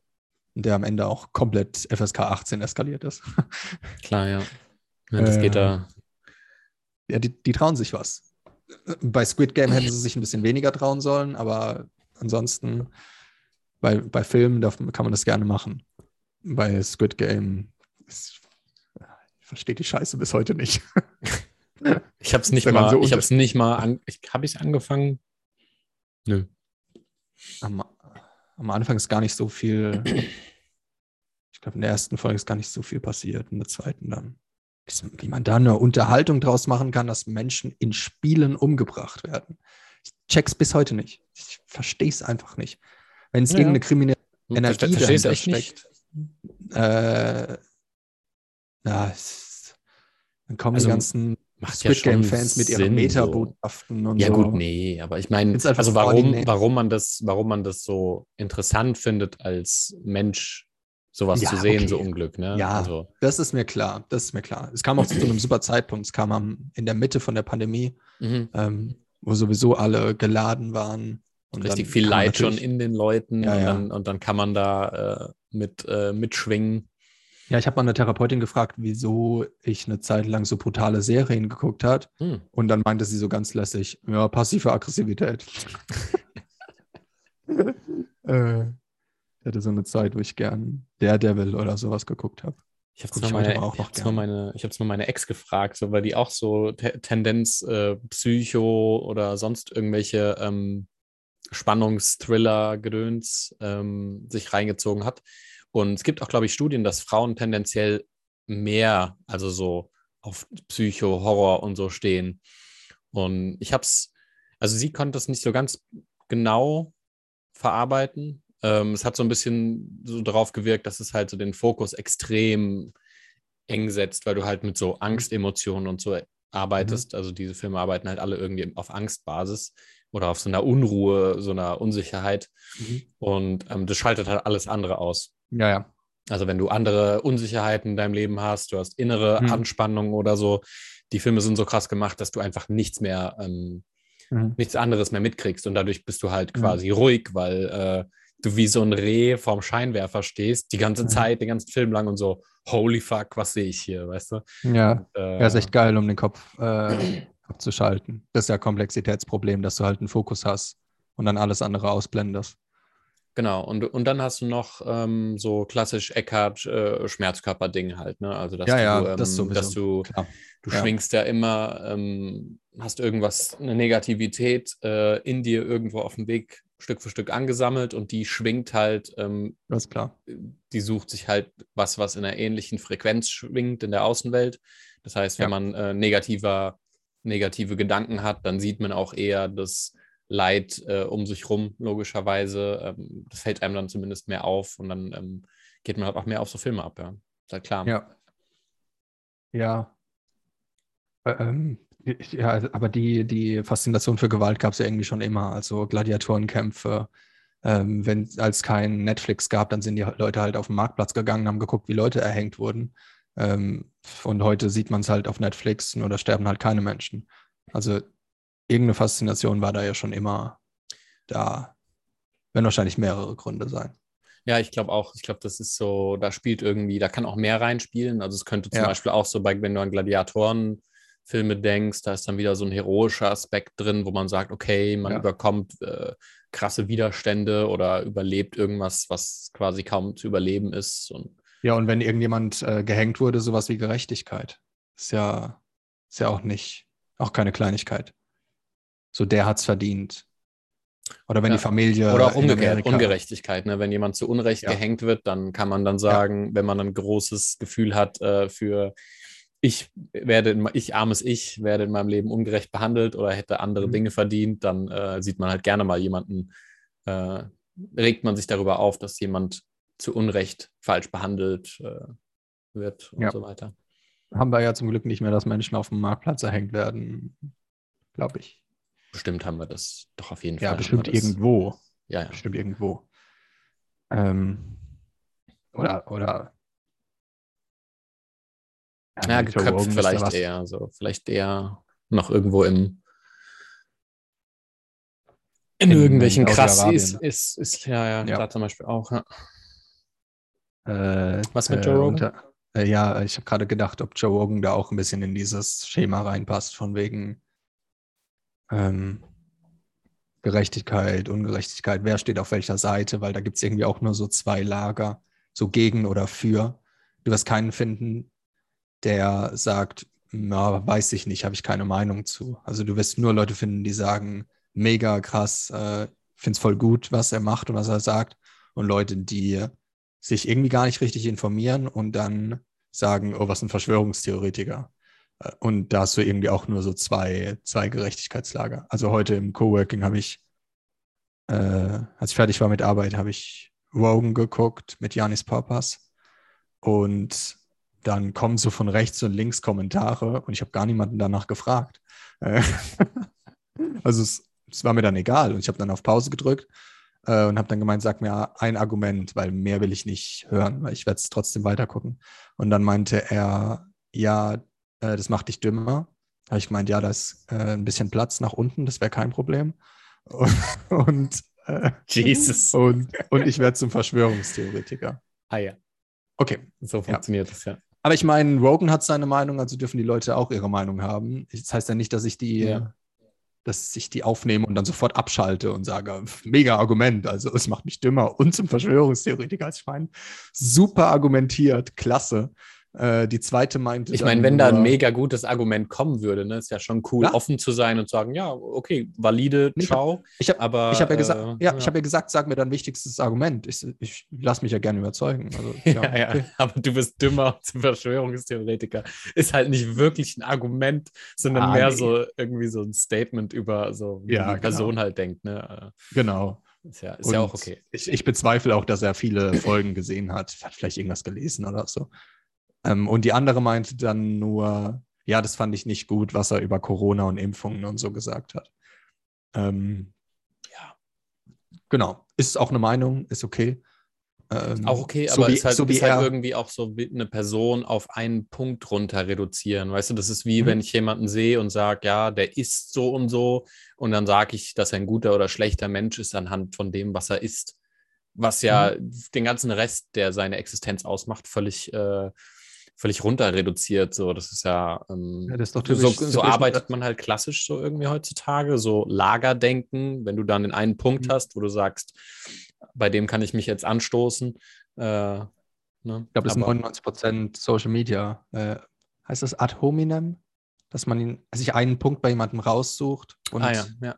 Und der am Ende auch komplett FSK 18 eskaliert ist. Klar, ja. ja das äh, geht da. Ja, die, die trauen sich was. Bei Squid Game hätten sie sich ein bisschen weniger trauen sollen, aber ansonsten bei, bei Filmen darf, kann man das gerne machen. Bei Squid Game, ist, ich verstehe die Scheiße bis heute nicht. ich habe es nicht, mal, so ich hab's nicht mal, an, habe ich angefangen? Nö. Am, am Anfang ist gar nicht so viel, ich glaube in der ersten Folge ist gar nicht so viel passiert, in der zweiten dann. Wie man da eine Unterhaltung draus machen kann, dass Menschen in Spielen umgebracht werden. Ich check's bis heute nicht. Ich verstehe es einfach nicht. Wenn es ja. irgendeine kriminelle hm, Energie dahinter steckt, äh, ja, es, dann kommen also, die ganzen Squid ja Game-Fans mit ihren Metabotschaften so. und ja, so. Ja, gut, nee, aber ich meine, also warum, warum, man das, warum man das so interessant findet, als Mensch sowas ja, zu sehen, okay. so Unglück, ne? Ja, also. das ist mir klar, das ist mir klar. Es kam auch zu einem super Zeitpunkt, es kam am, in der Mitte von der Pandemie, mhm. ähm, wo sowieso alle geladen waren und Richtig viel Leid schon in den Leuten ja, und, dann, und, dann, kann man da äh, mit äh, mitschwingen. Ja, ich habe mal eine Therapeutin gefragt, wieso ich eine Zeit lang so brutale Serien geguckt hat. Hm. Und dann meinte sie so ganz lässig, ja, passive Aggressivität. äh, ich hatte so eine Zeit, wo ich gern Daredevil oder sowas geguckt habe. Ich habe es mal, meine, auch noch meine, ich hab's mal meine Ex gefragt, so, weil die auch so Te Tendenz äh, Psycho oder sonst irgendwelche ähm, Spannungsthriller-Gedöns ähm, sich reingezogen hat. Und es gibt auch, glaube ich, Studien, dass Frauen tendenziell mehr, also so auf Psycho, Horror und so stehen. Und ich habe es, also sie konnte es nicht so ganz genau verarbeiten. Ähm, es hat so ein bisschen so darauf gewirkt, dass es halt so den Fokus extrem eng setzt, weil du halt mit so Angstemotionen und so arbeitest. Mhm. Also diese Filme arbeiten halt alle irgendwie auf Angstbasis oder auf so einer Unruhe, so einer Unsicherheit. Mhm. Und ähm, das schaltet halt alles andere aus. Ja, ja. Also wenn du andere Unsicherheiten in deinem Leben hast, du hast innere mhm. Anspannung oder so, die Filme sind so krass gemacht, dass du einfach nichts mehr, ähm, mhm. nichts anderes mehr mitkriegst und dadurch bist du halt mhm. quasi ruhig, weil äh, du wie so ein Reh vorm Scheinwerfer stehst, die ganze mhm. Zeit, den ganzen Film lang und so, holy fuck, was sehe ich hier, weißt du? Ja, und, äh, ja ist echt geil, um den Kopf äh, abzuschalten. Das ist ja Komplexitätsproblem, dass du halt einen Fokus hast und dann alles andere ausblendest. Genau, und, und dann hast du noch ähm, so klassisch Eckhart äh, Schmerzkörper-Ding halt, ne? Also dass ja, du, ja, ähm, das dass du, du ja. schwingst ja immer, ähm, hast irgendwas, eine Negativität äh, in dir irgendwo auf dem Weg Stück für Stück angesammelt und die schwingt halt, ähm, das ist klar. Die sucht sich halt was, was in einer ähnlichen Frequenz schwingt in der Außenwelt. Das heißt, wenn man äh, negativer, negative Gedanken hat, dann sieht man auch eher das Leid äh, um sich rum, logischerweise. Ähm, das fällt einem dann zumindest mehr auf und dann ähm, geht man halt auch mehr auf so Filme ab, ja. Ist halt klar. Ja. Ja. Ähm, ja, aber die, die Faszination für Gewalt gab es ja irgendwie schon immer. Also Gladiatorenkämpfe. Ähm, wenn als kein Netflix gab, dann sind die Leute halt auf den Marktplatz gegangen, haben geguckt, wie Leute erhängt wurden. Ähm, und heute sieht man es halt auf Netflix oder sterben halt keine Menschen. Also irgendeine Faszination war da ja schon immer da. Werden wahrscheinlich mehrere Gründe sein. Ja, ich glaube auch. Ich glaube, das ist so, da spielt irgendwie, da kann auch mehr reinspielen. Also es könnte zum ja. Beispiel auch so bei, wenn du an Gladiatorenfilme denkst, da ist dann wieder so ein heroischer Aspekt drin, wo man sagt, okay, man ja. überkommt äh, krasse Widerstände oder überlebt irgendwas, was quasi kaum zu überleben ist. Und ja, und wenn irgendjemand äh, gehängt wurde, sowas wie Gerechtigkeit. Ist ja, ist ja auch nicht, auch keine Kleinigkeit so der hat es verdient. Oder wenn ja. die Familie. Oder auch umgekehrt, Ungerechtigkeit. Ne? Wenn jemand zu Unrecht ja. gehängt wird, dann kann man dann sagen, ja. wenn man ein großes Gefühl hat äh, für ich werde, ich armes Ich, werde in meinem Leben ungerecht behandelt oder hätte andere mhm. Dinge verdient, dann äh, sieht man halt gerne mal jemanden, äh, regt man sich darüber auf, dass jemand zu Unrecht falsch behandelt äh, wird und so weiter. Haben wir ja zum Glück nicht mehr, dass Menschen auf dem Marktplatz erhängt werden, glaube ich. Bestimmt haben wir das doch auf jeden ja, Fall. Ja, bestimmt irgendwo. Ja, ja. Bestimmt irgendwo. Ähm, oder, oder. Ja, geköpft vielleicht eher. So. Vielleicht eher noch irgendwo im. In, in irgendwelchen krass ist, ist, ist, ja, ja, ja. da zum Beispiel auch. Ja. Äh, Was mit äh, Joe Rogan? Unter, äh, ja, ich habe gerade gedacht, ob Joe Rogan da auch ein bisschen in dieses Schema reinpasst, von wegen ähm, Gerechtigkeit, Ungerechtigkeit, wer steht auf welcher Seite, weil da gibt es irgendwie auch nur so zwei Lager, so gegen oder für. Du wirst keinen finden, der sagt, na, weiß ich nicht, habe ich keine Meinung zu. Also du wirst nur Leute finden, die sagen, mega krass, äh, finde es voll gut, was er macht und was er sagt. Und Leute, die sich irgendwie gar nicht richtig informieren und dann sagen, oh, was ein Verschwörungstheoretiker. Und da hast du irgendwie auch nur so zwei, zwei Gerechtigkeitslager. Also heute im Coworking habe ich, äh, als ich fertig war mit Arbeit, habe ich Rogan geguckt mit Janis Papas. Und dann kommen so von rechts und links Kommentare und ich habe gar niemanden danach gefragt. Äh, also es, es, war mir dann egal und ich habe dann auf Pause gedrückt äh, und habe dann gemeint, sag mir ein Argument, weil mehr will ich nicht hören, weil ich werde es trotzdem weitergucken. Und dann meinte er, ja, äh, das macht dich dümmer. Habe ich gemeint, ja, da ist äh, ein bisschen Platz nach unten, das wäre kein Problem. Und, und äh, Jesus. Und, und ich werde zum Verschwörungstheoretiker. Ah ja. Okay. So funktioniert ja. ja. Aber ich meine, Rogan hat seine Meinung, also dürfen die Leute auch ihre Meinung haben. Das heißt ja nicht, dass ich die, ja. dass ich die aufnehme und dann sofort abschalte und sage, mega Argument, also es macht mich dümmer und zum Verschwörungstheoretiker. Also ich meine, super argumentiert, klasse. Äh, die zweite meinte. Ich meine, wenn da ein mega gutes Argument kommen würde, ne, ist ja schon cool, Ja. offen zu sein und sagen, ja, okay, valide, ciao. Ich habe Aber ich hab ja, gesagt, äh, ja, ich hab ja gesagt, sag mir dein wichtigstes Argument. Ich, ich lasse mich ja gerne überzeugen. Also, ja, Ja, ja, okay. aber du bist dümmer als Verschwörungstheoretiker. Ist halt nicht wirklich ein Argument, sondern Ah, mehr nee. so irgendwie so ein Statement über so, wie Ja, die Person halt denkt. Ne? Genau. Ist, ja, ist ja auch okay. Ich, ich bezweifle auch, dass er viele Folgen gesehen hat. Hat vielleicht irgendwas gelesen oder so. Ähm, und die andere meinte dann nur, ja, das fand ich nicht gut, was er über Corona und Impfungen und so gesagt hat. Ähm, Ja. genau. Ist auch eine Meinung, ist okay. Ähm, Auch okay, so aber wie, ist halt, so wie ist halt irgendwie auch so eine Person auf einen Punkt runter reduzieren. Weißt du, das ist wie Mhm. wenn ich jemanden sehe und sage, ja, der ist so und so und dann sage ich, dass er ein guter oder schlechter Mensch ist anhand von dem, was er ist. Was ja Mhm. den ganzen Rest, der seine Existenz ausmacht, völlig, äh, völlig runter reduziert. So, das ist ja, ähm, Ja, das ist doch so, typisch- so typisch- arbeitet man halt klassisch so irgendwie heutzutage, so Lagerdenken, wenn du dann den einen Punkt Mhm. hast, wo du sagst, bei dem kann ich mich jetzt anstoßen. Äh, ne? Ich glaube, das sind Aber- 99% Social Media. Äh, heißt das ad hominem? Dass man ihn, sich einen Punkt bei jemandem raussucht und ah, ja, ja.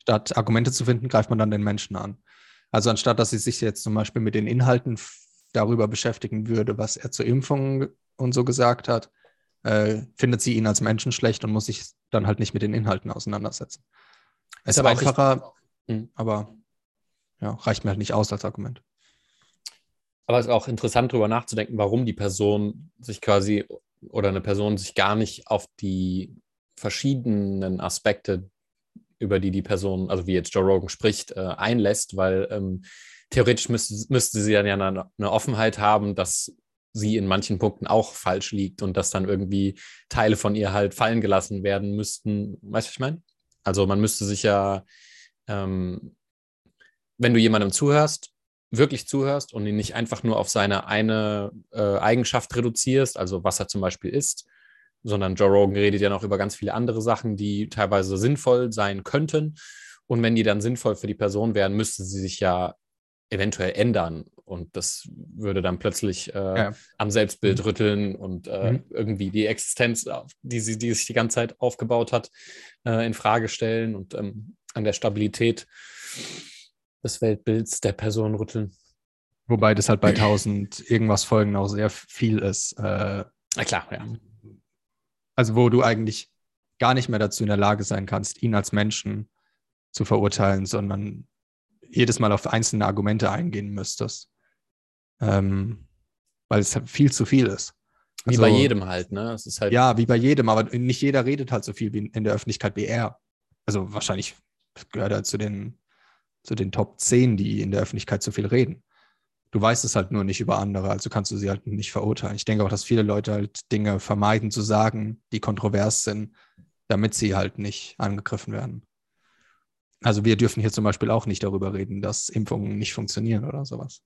statt Argumente zu finden, greift man dann den Menschen an. Also anstatt, dass sie sich jetzt zum Beispiel mit den Inhalten darüber beschäftigen würde, was er zur Impfung und so gesagt hat, äh, findet sie ihn als Menschen schlecht und muss sich dann halt nicht mit den Inhalten auseinandersetzen. Es ist aber einfacher, Mhm. aber ja, reicht mir halt nicht aus als Argument. Aber es ist auch interessant, darüber nachzudenken, warum die Person sich quasi oder eine Person sich gar nicht auf die verschiedenen Aspekte, über die die Person, also wie jetzt Joe Rogan spricht, äh, einlässt, weil ähm, theoretisch müsste, müsste sie dann ja eine, eine Offenheit haben, dass sie in manchen Punkten auch falsch liegt und dass dann irgendwie Teile von ihr halt fallen gelassen werden müssten. Weißt du, was ich meine? Also man müsste sich ja, ähm, wenn du jemandem zuhörst, wirklich zuhörst und ihn nicht einfach nur auf seine eine äh, Eigenschaft reduzierst, also was er zum Beispiel ist, sondern Joe Rogan redet ja noch über ganz viele andere Sachen, die teilweise sinnvoll sein könnten. Und wenn die dann sinnvoll für die Person wären, müsste sie sich ja eventuell ändern. Und das würde dann plötzlich äh, Ja. am Selbstbild rütteln und äh, Mhm. irgendwie die Existenz, auf- die sie, die sich die ganze Zeit aufgebaut hat, äh, in Frage stellen und ähm, an der Stabilität des Weltbilds der Person rütteln. Wobei das halt bei 1000 irgendwas Folgen auch sehr viel ist. Äh, Na klar, ja. also wo du eigentlich gar nicht mehr dazu in der Lage sein kannst, ihn als Menschen zu verurteilen, sondern jedes Mal auf einzelne Argumente eingehen müsstest. Ähm, weil es halt viel zu viel ist. Wie Also, bei jedem halt, ne? Halt, Ja, wie bei jedem, aber nicht jeder redet halt so viel wie in der Öffentlichkeit wie er. Also wahrscheinlich gehört er zu den, zu den Top 10, die in der Öffentlichkeit so viel reden. Du weißt es halt nur nicht über andere, also kannst du sie halt nicht verurteilen. Ich denke auch, dass viele Leute halt Dinge vermeiden zu sagen, die kontrovers sind, damit sie halt nicht angegriffen werden. Also wir dürfen hier zum Beispiel auch nicht darüber reden, dass Impfungen nicht funktionieren oder sowas.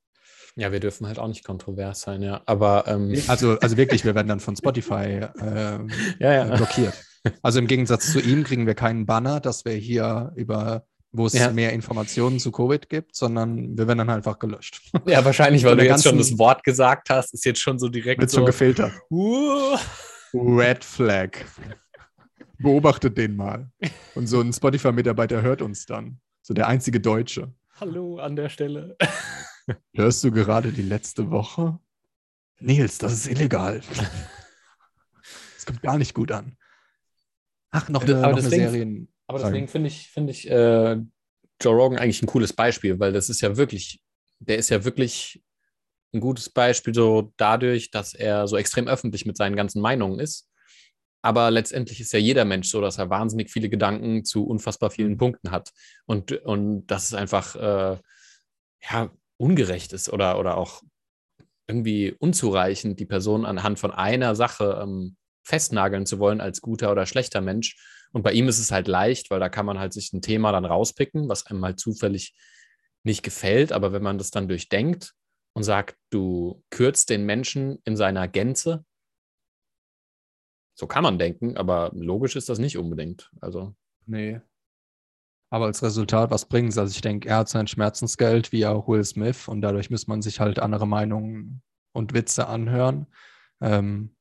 ja, wir dürfen halt auch nicht kontrovers sein, ja. Aber ähm, Also, also wirklich, wir werden dann von Spotify ähm, ja, äh, ja. blockiert. Also im Gegensatz zu ihm kriegen wir keinen Banner, dass wir hier über, wo es Ja. mehr Informationen zu Covid gibt, sondern wir werden dann einfach gelöscht. Ja, wahrscheinlich, weil du jetzt schon das Wort gesagt hast, ist jetzt schon so direkt Wird so. schon gefiltert. Uh, Red Flag. Beobachtet den mal. Und so ein Spotify-Mitarbeiter hört uns dann. So der einzige Deutsche. hallo an der Stelle. Hörst du gerade die letzte Woche? Nils, das ist illegal. Das kommt gar nicht gut an. Ach, noch Aber eine, noch eine deswegen- Serien. Aber deswegen finde ich, finde ich äh, Joe Rogan eigentlich ein cooles Beispiel, weil das ist ja wirklich, der ist ja wirklich ein gutes Beispiel so dadurch, dass er so extrem öffentlich mit seinen ganzen Meinungen ist. Aber letztendlich ist ja jeder Mensch so, dass er wahnsinnig viele Gedanken zu unfassbar vielen Punkten hat. Und, und dass es einfach äh, ja, ungerecht ist oder, oder auch irgendwie unzureichend, die Person anhand von einer Sache ähm, festnageln zu wollen als guter oder schlechter Mensch. Und bei ihm ist es halt leicht, weil da kann man halt sich ein Thema dann rauspicken, was einem halt zufällig nicht gefällt. Aber wenn man das dann durchdenkt und sagt, du kürzt den Menschen in seiner Gänze, so kann man denken, aber logisch ist das nicht unbedingt. Also, Nee. Aber als Resultat, was bringt es? Also ich denke, er hat sein Schmerzensgeld wie auch Will Smith und dadurch muss man sich halt andere Meinungen und Witze anhören. Ähm,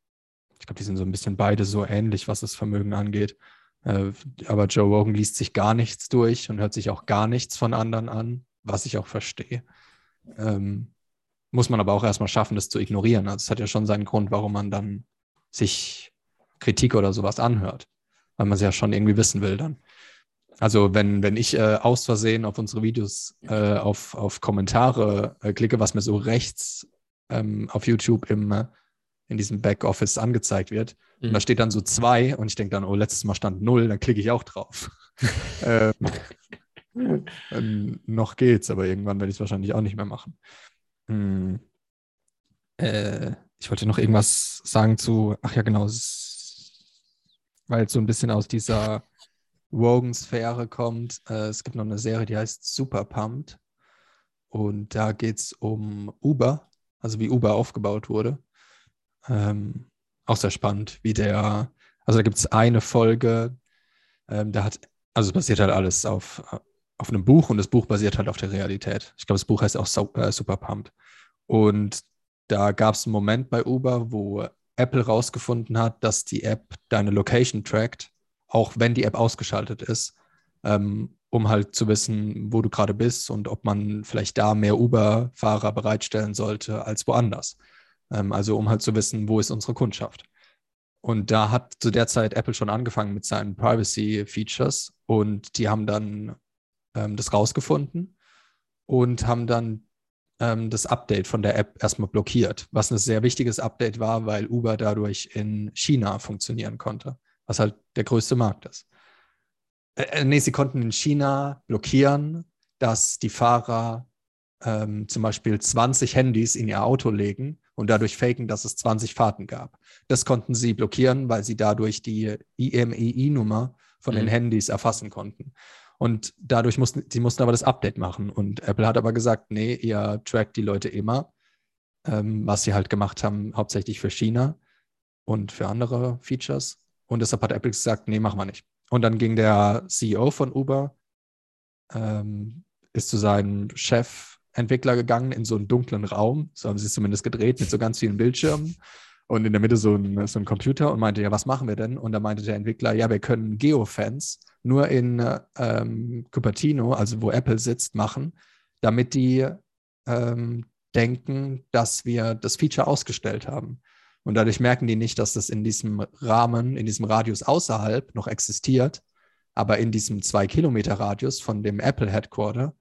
ich glaube, die sind so ein bisschen beide so ähnlich, was das Vermögen angeht. Äh, aber Joe Rogan liest sich gar nichts durch und hört sich auch gar nichts von anderen an, was ich auch verstehe. Ähm, muss man aber auch erstmal schaffen, das zu ignorieren. Also es hat ja schon seinen Grund, warum man dann sich Kritik oder sowas anhört, weil man es ja schon irgendwie wissen will dann. Also wenn, wenn ich äh, aus Versehen auf unsere Videos äh, auf, auf Kommentare äh, klicke, was mir so rechts ähm, auf YouTube im, äh, in diesem Backoffice angezeigt wird, mhm. und da steht dann so zwei und ich denke dann, oh, letztes Mal stand null, dann klicke ich auch drauf. ähm, noch geht's, aber irgendwann werde ich es wahrscheinlich auch nicht mehr machen. Hm. Äh, ich wollte noch irgendwas sagen zu, ach ja, genau, weil es so ein bisschen aus dieser Rogan-Sphäre kommt. Äh, es gibt noch eine Serie, die heißt Super Pumped. Und da geht es um Uber, also wie Uber aufgebaut wurde. Ähm, auch sehr spannend, wie der, also da gibt es eine Folge, ähm, da hat, also es basiert halt alles auf, auf einem Buch und das Buch basiert halt auf der Realität. Ich glaube, das Buch heißt auch so, äh, Super Pumped. Und da gab es einen Moment bei Uber, wo Apple rausgefunden hat, dass die App deine Location trackt, auch wenn die App ausgeschaltet ist, ähm, um halt zu wissen, wo du gerade bist und ob man vielleicht da mehr Uber-Fahrer bereitstellen sollte als woanders. Ähm, also um halt zu wissen, wo ist unsere Kundschaft. Und da hat zu der Zeit Apple schon angefangen mit seinen Privacy-Features und die haben dann ähm, das rausgefunden und haben dann ähm, das Update von der App erstmal blockiert, was ein sehr wichtiges Update war, weil Uber dadurch in China funktionieren konnte, was halt der größte Markt ist. Äh, äh, nee, sie konnten in China blockieren, dass die Fahrer ähm, zum Beispiel 20 Handys in ihr Auto legen und dadurch faken, dass es 20 Fahrten gab. Das konnten sie blockieren, weil sie dadurch die IMEI-Nummer von mhm. den Handys erfassen konnten. Und dadurch mussten, sie mussten aber das Update machen. Und Apple hat aber gesagt, nee, ihr trackt die Leute immer, ähm, was sie halt gemacht haben, hauptsächlich für China und für andere Features. Und deshalb hat Apple gesagt, nee, machen wir nicht. Und dann ging der CEO von Uber, ähm, ist zu seinem Chefentwickler gegangen in so einen dunklen Raum, so haben sie es zumindest gedreht, mit so ganz vielen Bildschirmen und in der Mitte so ein, so ein Computer und meinte, ja, was machen wir denn? Und da meinte der Entwickler, ja, wir können Geofans nur in ähm, Cupertino, also wo Apple sitzt, machen, damit die ähm, denken, dass wir das Feature ausgestellt haben. Und dadurch merken die nicht, dass das in diesem Rahmen, in diesem Radius außerhalb noch existiert, aber in diesem zwei Kilometer Radius von dem Apple Headquarter,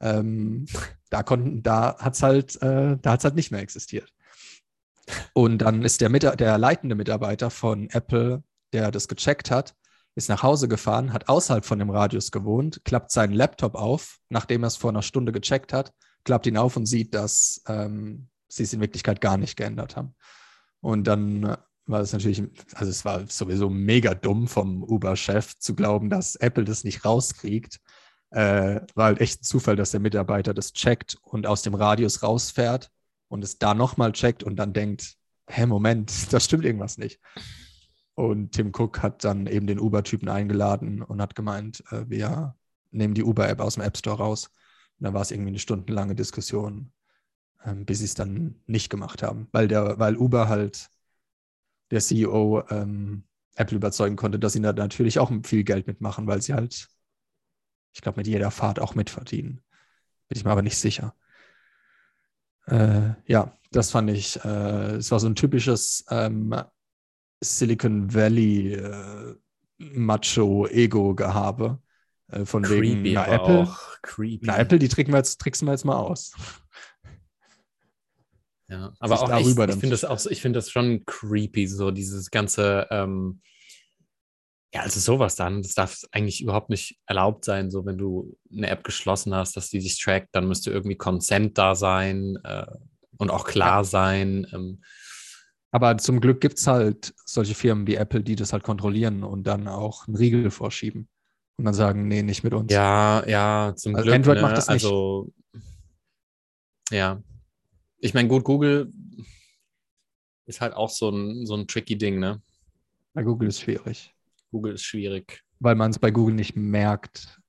ähm, da konnten, da hat's halt, äh, da hat's halt nicht mehr existiert. Und dann ist der, der leitende Mitarbeiter von Apple, der das gecheckt hat, ist nach Hause gefahren, hat außerhalb von dem Radius gewohnt, klappt seinen Laptop auf, nachdem er es vor einer Stunde gecheckt hat, klappt ihn auf und sieht, dass ähm, sie es in Wirklichkeit gar nicht geändert haben. Und dann äh, war es natürlich, also es war sowieso mega dumm vom Uber-Chef zu glauben, dass Apple das nicht rauskriegt. Äh, war halt echt ein Zufall, dass der Mitarbeiter das checkt und aus dem Radius rausfährt und es da nochmal checkt und dann denkt, hä, Moment, da stimmt irgendwas nicht. Und Tim Cook hat dann eben den Uber-Typen eingeladen und hat gemeint, äh, wir nehmen die Uber-App aus dem App Store raus. Und dann war es irgendwie eine stundenlange Diskussion, ähm, bis sie es dann nicht gemacht haben, weil, der, weil Uber halt der CEO ähm, Apple überzeugen konnte, dass sie da natürlich auch viel Geld mitmachen, weil sie halt, ich glaube, mit jeder Fahrt auch mitverdienen. Bin ich mir aber nicht sicher. Äh, ja, das fand ich, äh, es war so ein typisches ähm, Silicon Valley äh, Macho-Ego-Gehabe. Äh, von Creepy wegen, na Apple, na Apple, die tricksen wir jetzt, tricksen wir jetzt mal aus. Ja, aber auch echt, ich finde das auch, ich finde das schon creepy, so dieses ganze, ähm, ja, also sowas dann, das darf eigentlich überhaupt nicht erlaubt sein, so wenn du eine App geschlossen hast, dass die dich trackt, dann müsste irgendwie Consent da sein äh, und auch klar sein. Ähm, aber zum Glück gibt es halt solche Firmen wie Apple, die das halt kontrollieren und dann auch einen Riegel vorschieben und dann sagen, nee, nicht mit uns. Ja, ja, zum also Glück. Android ne? macht das nicht. Also, ja. Ich meine, gut, Google ist halt auch so ein, so ein tricky Ding, ne? Bei Google ist schwierig. Google ist schwierig. Weil man es bei Google nicht merkt,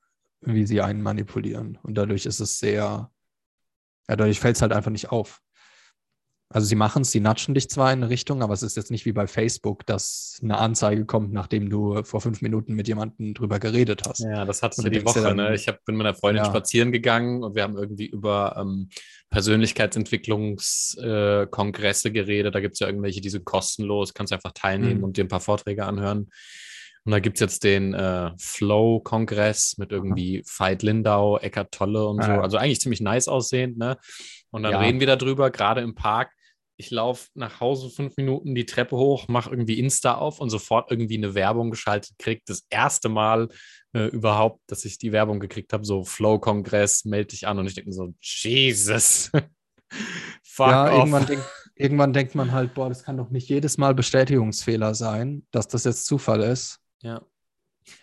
wie sie einen manipulieren. Und dadurch ist es sehr, ja, dadurch fällt es halt einfach nicht auf. Also sie machen es, sie natschen dich zwar in eine Richtung, aber es ist jetzt nicht wie bei Facebook, dass eine Anzeige kommt, nachdem du vor fünf Minuten mit jemandem drüber geredet hast. Ja, das Und du du die Woche. dann- ne? Ich hab, bin mit einer Freundin Ja. spazieren gegangen und wir haben irgendwie über ähm, Persönlichkeitsentwicklungskongresse äh, geredet. Da gibt es ja irgendwelche, die sind kostenlos, kannst einfach teilnehmen Mhm. und dir ein paar Vorträge anhören. Und da gibt es jetzt den äh, Flow-Kongress mit irgendwie Veit Lindau, Eckart Tolle und so. Ah. Also eigentlich ziemlich nice aussehend, ne? Und dann Ja. reden wir darüber, gerade im Park. Ich laufe nach Hause fünf Minuten die Treppe hoch, mache irgendwie Insta auf und sofort irgendwie eine Werbung geschaltet kriegt. Das erste Mal äh, überhaupt, dass ich die Werbung gekriegt habe, so Flow-Kongress, melde dich an und ich denke so, Jesus. Fuck ja, off. irgendwann, denk, irgendwann denkt man halt, boah, das kann doch nicht jedes Mal Bestätigungsfehler sein, dass das jetzt Zufall ist. Ja.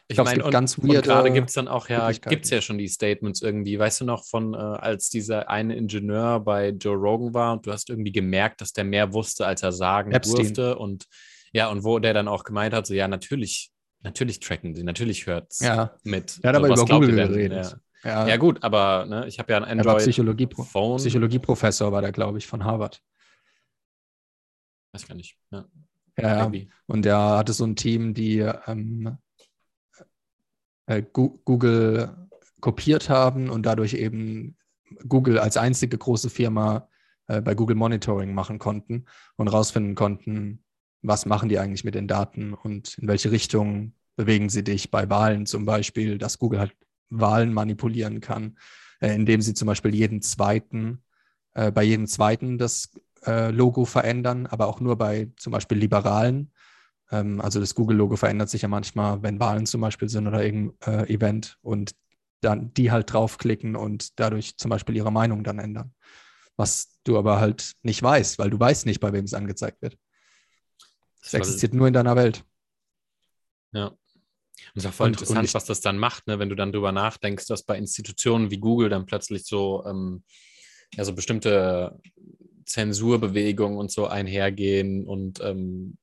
Ich glaube, es gibt und, ganz und weirde gerade gibt es dann auch ja, Möglichkeiten. gibt es ja schon die Statements irgendwie. Weißt du noch von, äh, als dieser eine Ingenieur bei Joe Rogan war und du hast irgendwie gemerkt, dass der mehr wusste, als er sagen Epstein. durfte. Und ja, und wo der dann auch gemeint hat, so ja, natürlich, natürlich tracken sie, natürlich hört's Ja, mit. So, aber was über Google geredet. Ja. ja. ja, gut, aber ne, ich habe ja ein er war Android Psychologie war der, glaube ich, von Harvard. Weiß gar nicht. Ja, Ja, maybe. Und er hatte so ein Team, die ähm, äh, Google kopiert haben und dadurch eben Google als einzige große Firma äh, bei Google Monitoring machen konnten und rausfinden konnten, was machen die eigentlich mit den Daten und in welche Richtung bewegen sie dich bei Wahlen zum Beispiel, dass Google halt Wahlen manipulieren kann, äh, indem sie zum Beispiel jeden zweiten, äh, bei jedem zweiten das äh, Logo verändern, aber auch nur bei zum Beispiel Liberalen. Ähm, also das Google-Logo verändert sich ja manchmal, wenn Wahlen zum Beispiel sind oder irgendein äh, Event und dann die halt draufklicken und dadurch zum Beispiel ihre Meinung dann ändern. Was du aber halt nicht weißt, weil du weißt nicht, bei wem es angezeigt wird. Es existiert nur in deiner Welt. Ja. Und es ist auch voll Und- und interessant, ich- was das dann macht, ne? wenn du dann drüber nachdenkst, dass bei Institutionen wie Google dann plötzlich so, ähm, ja, so bestimmte Zensurbewegungen und so einhergehen und ähm,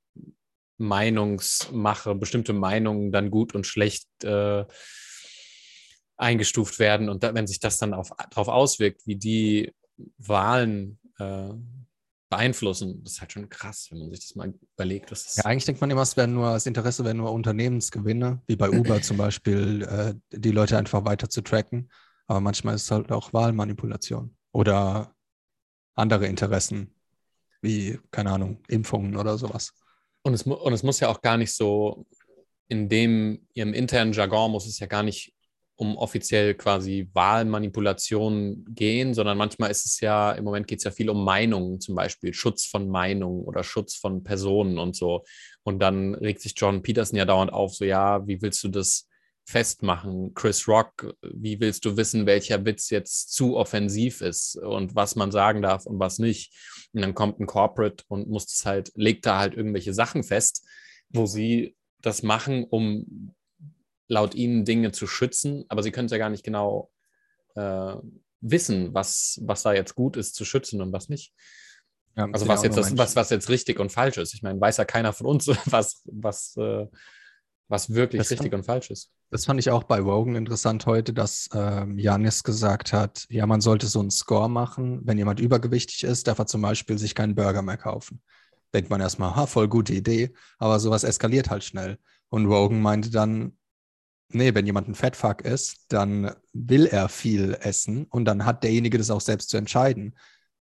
Meinungsmache, bestimmte Meinungen dann gut und schlecht äh, eingestuft werden. Und da, wenn sich das dann auf, darauf auswirkt, wie die Wahlen äh, beeinflussen, das ist halt schon krass, wenn man sich das mal überlegt. Was das Ja, eigentlich denkt man immer, es wären nur, das Interesse wären nur Unternehmensgewinne, wie bei Uber zum Beispiel, äh, die Leute einfach weiter zu tracken. Aber manchmal ist es halt auch Wahlmanipulation oder andere Interessen, wie, keine Ahnung, Impfungen oder sowas. Und es, und es muss ja auch gar nicht so, in dem, ihrem internen Jargon muss es ja gar nicht um offiziell quasi Wahlmanipulation gehen, sondern manchmal ist es ja, im Moment geht es ja viel um Meinungen, zum Beispiel Schutz von Meinungen oder Schutz von Personen und so. Und dann regt sich John Peterson ja dauernd auf, so ja, wie willst du das festmachen? Chris Rock, wie willst du wissen, welcher Witz jetzt zu offensiv ist und was man sagen darf und was nicht? Und dann kommt ein Corporate und muss es halt, legt da halt irgendwelche Sachen fest, wo sie das machen, um laut ihnen Dinge zu schützen, aber sie können es ja gar nicht genau äh, wissen, was, was da jetzt gut ist zu schützen und was nicht. Ja, Also was jetzt, das, was, was jetzt richtig und falsch ist. Ich meine, weiß ja keiner von uns, was, was, äh, was wirklich Das richtig kann- und falsch ist. Das fand ich auch bei Rogan interessant heute, dass ähm, Janis gesagt hat, ja, man sollte so einen Score machen. Wenn jemand übergewichtig ist, darf er zum Beispiel sich keinen Burger mehr kaufen. Denkt man erstmal, ha, voll gute Idee, aber sowas eskaliert halt schnell. Und Rogan meinte dann, nee, wenn jemand ein Fettfuck ist, dann will er viel essen und dann hat derjenige das auch selbst zu entscheiden.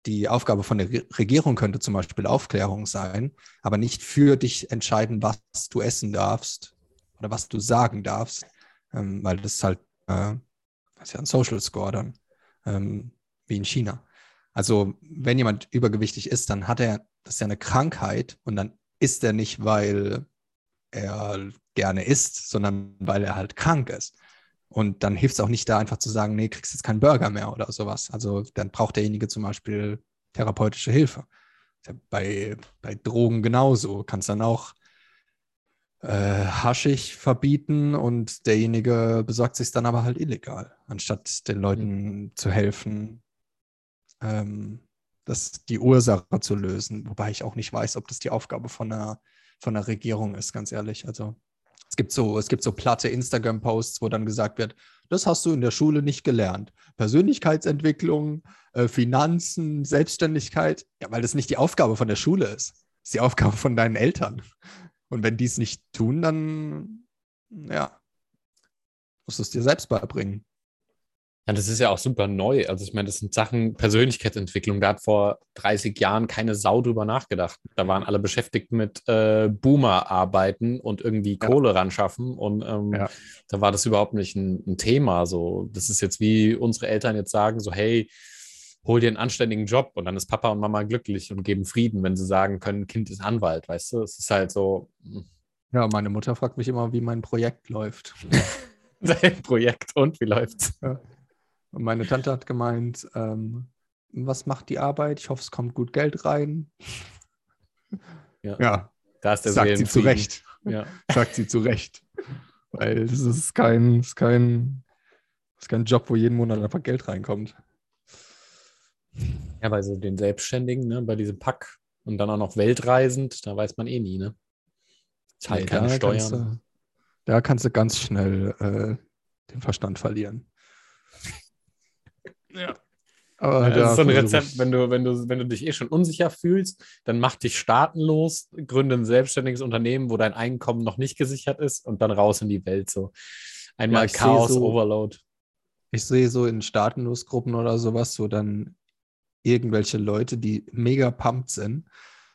Die Aufgabe von der Re Regierung könnte zum Beispiel Aufklärung sein, aber nicht für dich entscheiden, was du essen darfst oder was du sagen darfst, ähm, weil das ist halt äh, das ist ja ein Social Score dann, ähm, wie in China. Also wenn jemand übergewichtig ist, dann hat er, das ist ja eine Krankheit und dann isst er nicht, weil er gerne isst, sondern weil er halt krank ist. Und dann hilft es auch nicht da einfach zu sagen, nee, kriegst jetzt keinen Burger mehr oder sowas. Also dann braucht derjenige zum Beispiel therapeutische Hilfe. Ist bei, bei Drogen genauso. Kannst dann auch äh, Haschig verbieten und derjenige besorgt sich dann aber halt illegal, anstatt den Leuten zu helfen, ähm, das, die Ursache zu lösen. Wobei ich auch nicht weiß, ob das die Aufgabe von einer, von einer Regierung ist, ganz ehrlich. Also Es gibt so, es gibt so platte Instagram-Posts, wo dann gesagt wird, das hast du in der Schule nicht gelernt. Persönlichkeitsentwicklung, äh, Finanzen, Selbstständigkeit. Ja, weil das nicht die Aufgabe von der Schule ist. Das ist die Aufgabe von deinen Eltern. Und wenn die es nicht tun, dann, ja, musst du es dir selbst beibringen. Ja, das ist ja auch super neu. Also ich meine, das sind Sachen Persönlichkeitsentwicklung. Da hat vor 30 Jahren keine Sau drüber nachgedacht. Da waren alle beschäftigt mit äh, Boomer-Arbeiten und irgendwie ja. Kohle ran schaffen. Und ähm, ja. da war das überhaupt nicht ein, ein, Thema. So, das ist jetzt wie unsere Eltern jetzt sagen: so, hey, hol dir einen anständigen Job und dann ist Papa und Mama glücklich und geben Frieden, wenn sie sagen können, Kind ist Anwalt, weißt du? Es ist halt so. Hm. Ja, meine Mutter fragt mich immer, wie mein Projekt läuft. Dein Projekt und wie läuft's? Ja. Und meine Tante hat gemeint, ähm, was macht die Arbeit? Ich hoffe, es kommt gut Geld rein. Ja. ja. Da ist der sagt sie zu Recht. Ja. Sagt sie zu Recht. Weil das ist kein, ist kein, ist kein Job, wo jeden Monat einfach Geld reinkommt. Ja, bei so den Selbstständigen, ne, bei diesem Pack und dann auch noch weltreisend, da weiß man eh nie, ne? Zahlt nee, keine da Steuern. Kannst du, da kannst du ganz schnell äh, den Verstand verlieren. Ja. Aber ja, das ist so ein Rezept, wenn du, wenn, du, wenn du dich eh schon unsicher fühlst, dann mach dich staatenlos, gründe ein selbstständiges Unternehmen, wo dein Einkommen noch nicht gesichert ist und dann raus in die Welt. So einmal ja, Chaos, so, Overload. Ich sehe so in Staatenlosgruppen oder sowas, so dann irgendwelche Leute, die mega pumped sind.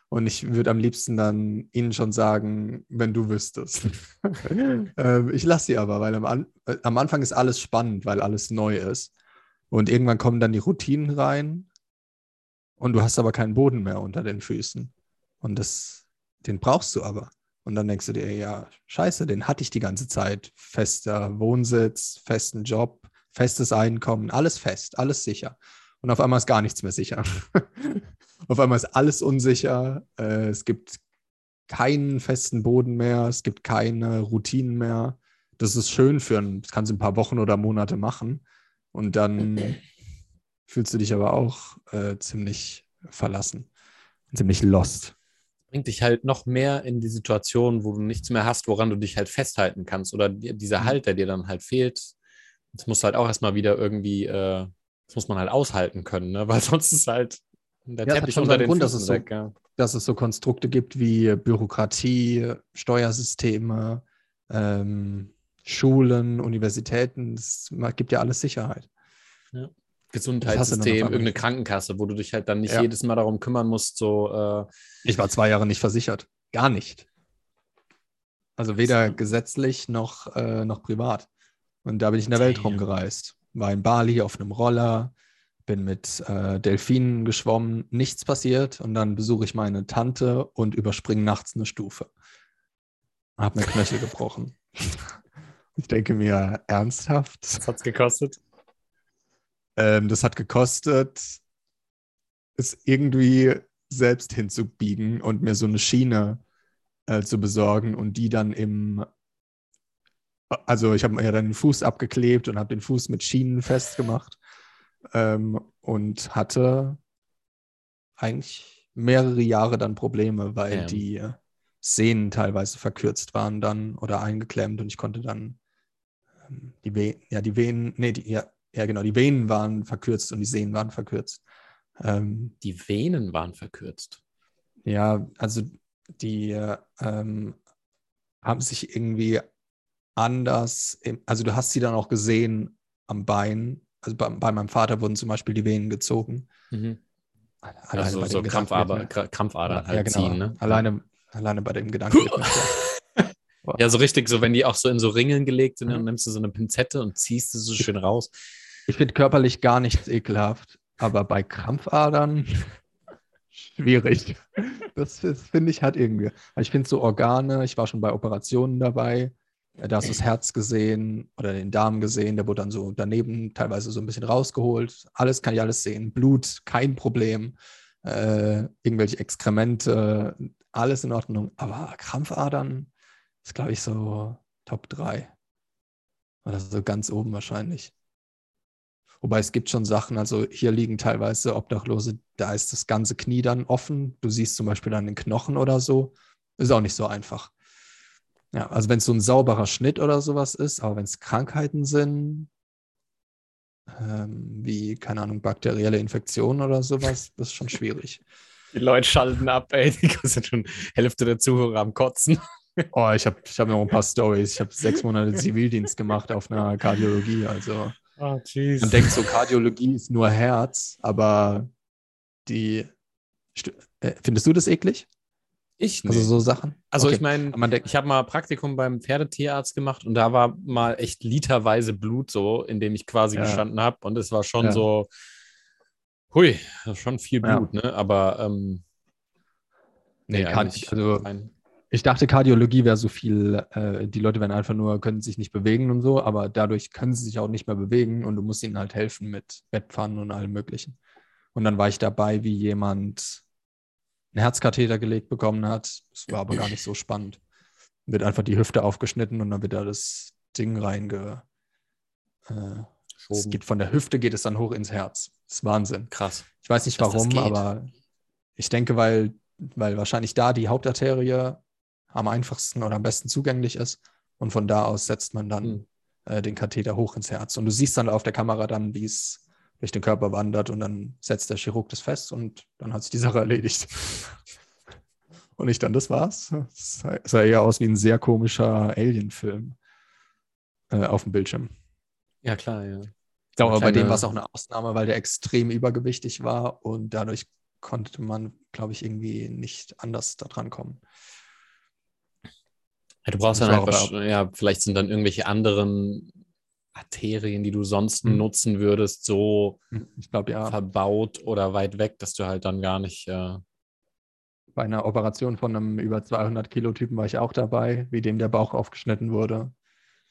Und ich würde am liebsten dann ihnen schon sagen, wenn du wüsstest. ähm, ich lasse sie aber, weil am, An äh, am Anfang ist alles spannend, weil alles neu ist. Und irgendwann kommen dann die Routinen rein und du hast aber keinen Boden mehr unter den Füßen. Und das, den brauchst du aber. Und dann denkst du dir, ja, scheiße, den hatte ich die ganze Zeit. Fester Wohnsitz, festen Job, festes Einkommen, alles fest, alles sicher. Und auf einmal ist gar nichts mehr sicher. auf einmal ist alles unsicher. Äh, es gibt keinen festen Boden mehr, es gibt keine Routinen mehr. Das ist schön für ein, das kannst du ein paar Wochen oder Monate machen. Und dann fühlst du dich aber auch äh, ziemlich verlassen, ziemlich lost. Bringt dich halt noch mehr in die Situation, wo du nichts mehr hast, woran du dich halt festhalten kannst. Oder dieser mhm. Halt, der dir dann halt fehlt. Das musst du halt auch erstmal wieder irgendwie, äh, das muss man halt aushalten können, ne? weil sonst ist halt der ja, Teppich unter den Grund, dass es, so, weg, ja. dass es so Konstrukte gibt wie Bürokratie, Steuersysteme, ähm, Schulen, Universitäten, es gibt ja alles Sicherheit. Ja. Gesundheitssystem, irgendeine Krankenkasse, wo du dich halt dann nicht ja. jedes Mal darum kümmern musst, so. Äh ich war zwei Jahre nicht versichert. Gar nicht. Also weder gesetzlich noch, äh, noch privat. Und da bin ich in der Welt rumgereist. War in Bali auf einem Roller, bin mit äh, Delfinen geschwommen, nichts passiert. Und dann besuche ich meine Tante und überspringe nachts eine Stufe. Hab mir Knöchel gebrochen. Ich denke mir, ernsthaft? Was hat es gekostet? Ähm, das hat gekostet, es irgendwie selbst hinzubiegen und mir so eine Schiene äh, zu besorgen und die dann im. Also, ich habe mir ja dann den Fuß abgeklebt und habe den Fuß mit Schienen festgemacht ähm, und hatte eigentlich mehrere Jahre dann Probleme, weil ja. die Sehnen teilweise verkürzt waren dann oder eingeklemmt und ich konnte dann ähm, die Venen, ja, die Venen, nee, die, ja, ja, genau, die Venen waren verkürzt und die Sehnen waren verkürzt. Ähm, die Venen waren verkürzt. Ja, also die ähm, haben sich irgendwie anders, also du hast sie dann auch gesehen am Bein. Also bei, bei meinem Vater wurden zum Beispiel die Venen gezogen. Mhm. also so Krampfader, Krampfadern halt ja, genau. ziehen, ne? Alleine, alleine bei dem Gedanken. Ja, so richtig, so wenn die auch so in so Ringeln gelegt sind, dann nimmst du so eine Pinzette und ziehst es so schön raus. Ich finde körperlich gar nichts ekelhaft, aber bei Krampfadern schwierig. Das, das finde ich halt irgendwie. Ich finde so Organe, ich war schon bei Operationen dabei, da hast du das Herz gesehen oder den Darm gesehen, der wurde dann so daneben teilweise so ein bisschen rausgeholt. Alles kann ich alles sehen. Blut, kein Problem. Äh, irgendwelche Exkremente, alles in Ordnung. Aber Krampfadern, ist, glaube ich, so Top 3. Oder so ganz oben wahrscheinlich. Wobei es gibt schon Sachen, also hier liegen teilweise Obdachlose, da ist das ganze Knie dann offen. Du siehst zum Beispiel dann den Knochen oder so. Ist auch nicht so einfach. Ja, also wenn es so ein sauberer Schnitt oder sowas ist, aber wenn es Krankheiten sind, ähm, wie, keine Ahnung, bakterielle Infektionen oder sowas, das ist schon schwierig. Die Leute schalten ab, ey. Die sind schon Hälfte der Zuhörer am Kotzen. Oh, ich habe ich hab noch ein paar Stories. Ich habe sechs Monate Zivildienst gemacht auf einer Kardiologie. Also Oh, man denkt so, Kardiologie ist nur Herz, aber die. Äh, Findest du das eklig? Ich Also nicht. so Sachen? Also Okay. ich meine, ich habe mal Praktikum beim Pferdetierarzt gemacht und da war mal echt literweise Blut so, in dem ich quasi Ja. gestanden habe. Und es war schon Ja. so, hui, schon viel Ja. Blut, ne? Aber ähm, nee, Kard- eigentlich also ich dachte, Kardiologie wäre so viel, äh, die Leute werden einfach nur, können sich nicht bewegen und so, aber dadurch können sie sich auch nicht mehr bewegen und du musst ihnen halt helfen mit Bettpfannen und allem Möglichen. Und dann war ich dabei, wie jemand einen Herzkatheter gelegt bekommen hat. Das war aber gar nicht so spannend. Wird einfach die Hüfte aufgeschnitten und dann wird da das Ding reinge. Äh, es geht von der Hüfte geht es dann hoch ins Herz. Das ist Wahnsinn. Krass. Ich weiß nicht Dass warum, aber ich denke, weil, weil wahrscheinlich da die Hauptarterie am einfachsten oder am besten zugänglich ist. Und von da aus setzt man dann Hm. äh, den Katheter hoch ins Herz. Und du siehst dann auf der Kamera dann, wie es durch den Körper wandert und dann setzt der Chirurg das fest und dann hat sich die Sache erledigt. und ich dann, das war's. Es sah, sah eher aus wie ein sehr komischer Alien-Film äh, auf dem Bildschirm. Ja, klar, ja. Ich glaube, aber bei dem war es auch eine Ausnahme, weil der extrem übergewichtig war und dadurch konnte man, glaube ich, irgendwie nicht anders da dran kommen. Ja, du brauchst Das dann wahrsch- ja, vielleicht sind dann irgendwelche anderen Arterien, die du sonst Hm. nutzen würdest, so Ich glaube, ja, verbaut oder weit weg, dass du halt dann gar nicht. Äh, bei einer Operation von einem über 200 Kilo Typen war ich auch dabei, wie dem der Bauch aufgeschnitten wurde.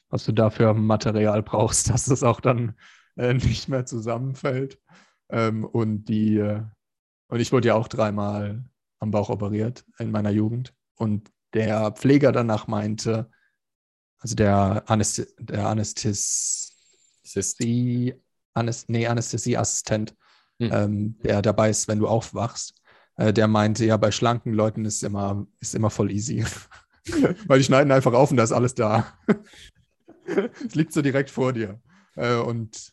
Was du dafür Material brauchst, dass es auch dann äh, nicht mehr zusammenfällt. Ähm, und die, äh, und ich wurde ja auch dreimal am Bauch operiert in meiner Jugend. Und der Pfleger danach meinte, also der, Anästh der Anästhesie, Anäst nee, Anästhesieassistent, Hm. ähm, der dabei ist, wenn du aufwachst, äh, der meinte, ja, bei schlanken Leuten ist immer, ist immer voll easy. Weil die schneiden einfach auf und da ist alles da. es liegt so direkt vor dir. Äh, und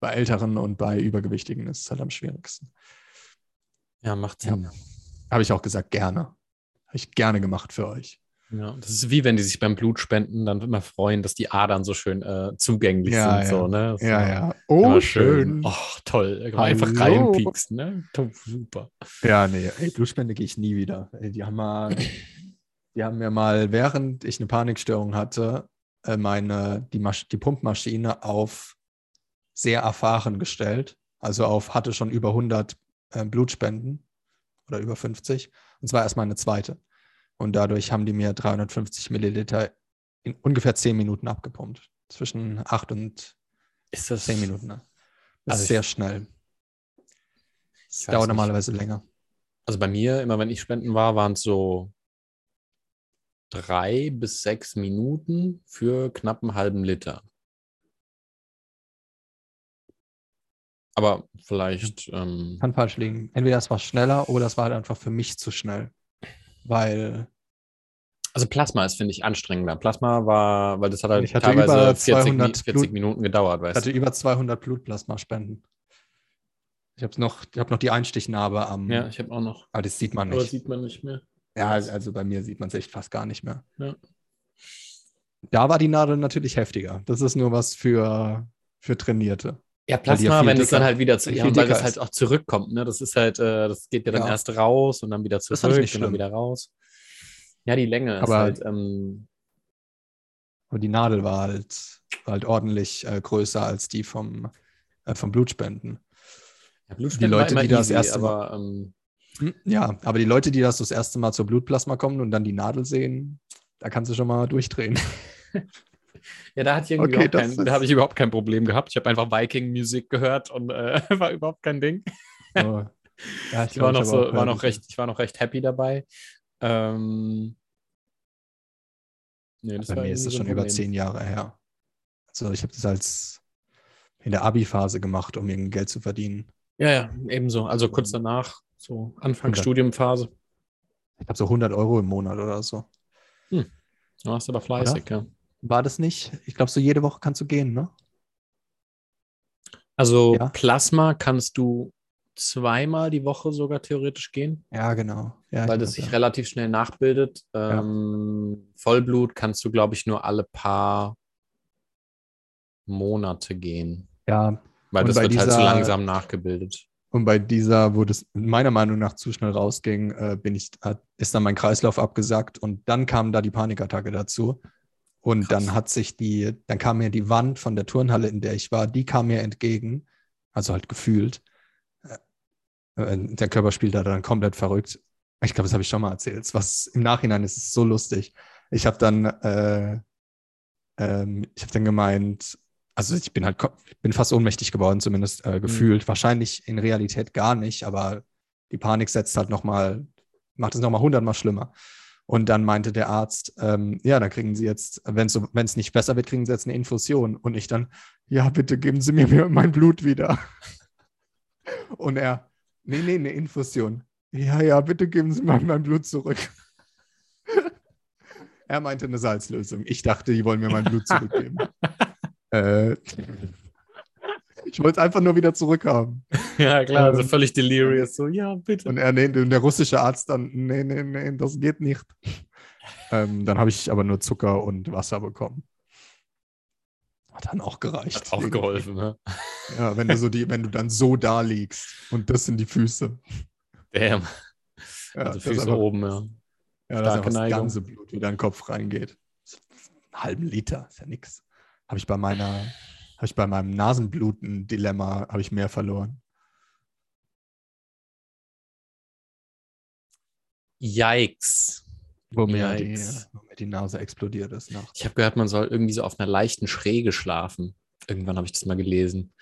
bei Älteren und bei Übergewichtigen ist es halt am schwierigsten. ja, macht Ja. Sinn. Habe ich auch gesagt, gerne. Habe ich gerne gemacht für euch. Ja. das ist wie wenn die sich beim Blutspenden dann immer freuen, dass die Adern so schön äh, zugänglich Ja, sind. ja. So, ne? Ja, ja. Oh, schön. Oh, toll. Man Einfach Hallo. reinpieksen. Ne? Super. Ja, nee, ey, Blutspende gehe ich nie wieder. Ey, Die haben mal, die haben mir mal, während ich eine Panikstörung hatte, äh, meine, die, Masch die Pumpmaschine auf sehr erfahren gestellt. Also auf hatte schon über 100 äh, Blutspenden oder über 50. Und zwar erstmal eine zweite. Und dadurch haben die mir 350 Milliliter in ungefähr 10 Minuten abgepumpt. Zwischen 8 und Ist das 10 Minuten. Ne? Das Also ist ich- sehr schnell. Es Ich weiß dauert nicht. normalerweise länger. Also bei mir, immer wenn ich spenden war, waren es so drei bis sechs Minuten für knapp einen halben Liter. Aber vielleicht, ähm, Kann falsch liegen. Entweder es war schneller oder es war halt einfach für mich zu schnell. Weil also Plasma ist, finde ich, anstrengender. Plasma war, weil das hat halt teilweise über 40, Mi- 200 40 Blut- Minuten gedauert, ich hatte über 200 Blutplasmaspenden. Ich habe noch, ich hab noch die Einstichnarbe am. Ja, ich habe auch noch. Aber das sieht man Aber nicht. sieht man nicht mehr. Ja, also bei mir sieht man es echt fast gar nicht mehr. Ja. Da war die Nadel natürlich heftiger. Das ist nur was für, für Trainierte. Ja, Plasma, wenn es dann halt wieder zu, ja, weil das halt auch zurückkommt, ne? Das ist halt, äh, das geht ja dann Ja. erst raus und dann wieder zurück und dann schlimm. wieder raus. Ja, die Länge ist Aber- halt, ähm, Aber die Nadel war halt, war halt ordentlich äh, größer als die vom, äh, vom Blutspenden. ja, Blutspenden Die Leute, war die das easy, erste aber ähm, Hm, Ja, aber die Leute, die das das erste Mal zur Blutplasma kommen und dann die Nadel sehen, da kannst du schon mal durchdrehen. ja, da hatte ich irgendwie Okay, überhaupt kein, ist- da habe ich überhaupt kein Problem gehabt. Ich habe einfach Viking-Musik gehört und äh, war überhaupt kein Ding. So. Ja, Ich war glaub, noch so, war noch recht, ich war noch recht happy dabei. Ähm, nee, das Bei war mir ist das schon über zehn Jahre her. Also ich habe das als in der Abi-Phase gemacht, um irgendwie Geld zu verdienen. Ja, ja, ebenso. Also kurz danach, so Anfang Studiumphase. Ich habe so 100 Euro im Monat oder so. Du warst aber fleißig, ja. War das nicht? Ich glaube, so jede Woche kannst du gehen, ne? Also Ja. Plasma kannst du zweimal die Woche sogar theoretisch gehen, Ja, genau. Ja, weil das sich ja. relativ schnell nachbildet. Ähm, Vollblut kannst du, glaube ich, nur alle paar Monate gehen, ja, weil Und das wird halt so dieser- langsam nachgebildet. Und bei dieser, wo das meiner Meinung nach zu schnell rausging, äh, bin ich, hat, ist dann mein Kreislauf abgesackt und dann kam da die Panikattacke dazu. Und Krass. dann hat sich die, dann kam mir die Wand von der Turnhalle, in der ich war, die kam mir entgegen. Also halt gefühlt. Äh, äh, der Körper spielt da dann komplett verrückt. Ich glaube, das habe ich schon mal erzählt. Was im Nachhinein ist es so lustig. Ich habe dann, äh, ähm, ich habe dann gemeint, also ich bin halt, bin fast ohnmächtig geworden, zumindest äh, gefühlt. Wahrscheinlich in Realität gar nicht, aber die Panik setzt halt nochmal, macht es nochmal hundertmal schlimmer. Und dann meinte der Arzt, ähm, ja, dann kriegen Sie jetzt, wenn es so, nicht besser wird, kriegen Sie jetzt eine Infusion. Und ich dann, ja, bitte geben Sie mir mir mein Blut wieder. Und er, nee, nee, eine Infusion. Ja, ja, bitte geben Sie mal mein Blut zurück. er meinte eine Salzlösung. Ich dachte, die wollen mir mein Blut zurückgeben. äh, ich wollte es einfach nur wieder zurückhaben. Ja, klar, also völlig delirious. So, ja, bitte. Und er, nee, der russische Arzt dann, nee, nee, nee, das geht nicht. ähm, dann habe ich aber nur Zucker und Wasser bekommen. Hat dann auch gereicht. Hat auch geholfen, ne? Ja, wenn du so die, wenn du dann so da liegst und das sind die Füße. Damn. Ja, also das Füße oben, ja. Ja, das starke das Neigung. ganze Blut wieder in den Kopf reingeht. Einen halben Liter, ist ja nix. Habe ich bei meiner, habe ich bei meinem Nasenbluten-Dilemma, habe ich mehr verloren. Yikes. Wo mir, die, wo mir die Nase explodiert ist nachts. Ich habe gehört, man soll irgendwie so auf einer leichten Schräge schlafen. Irgendwann habe ich das mal gelesen.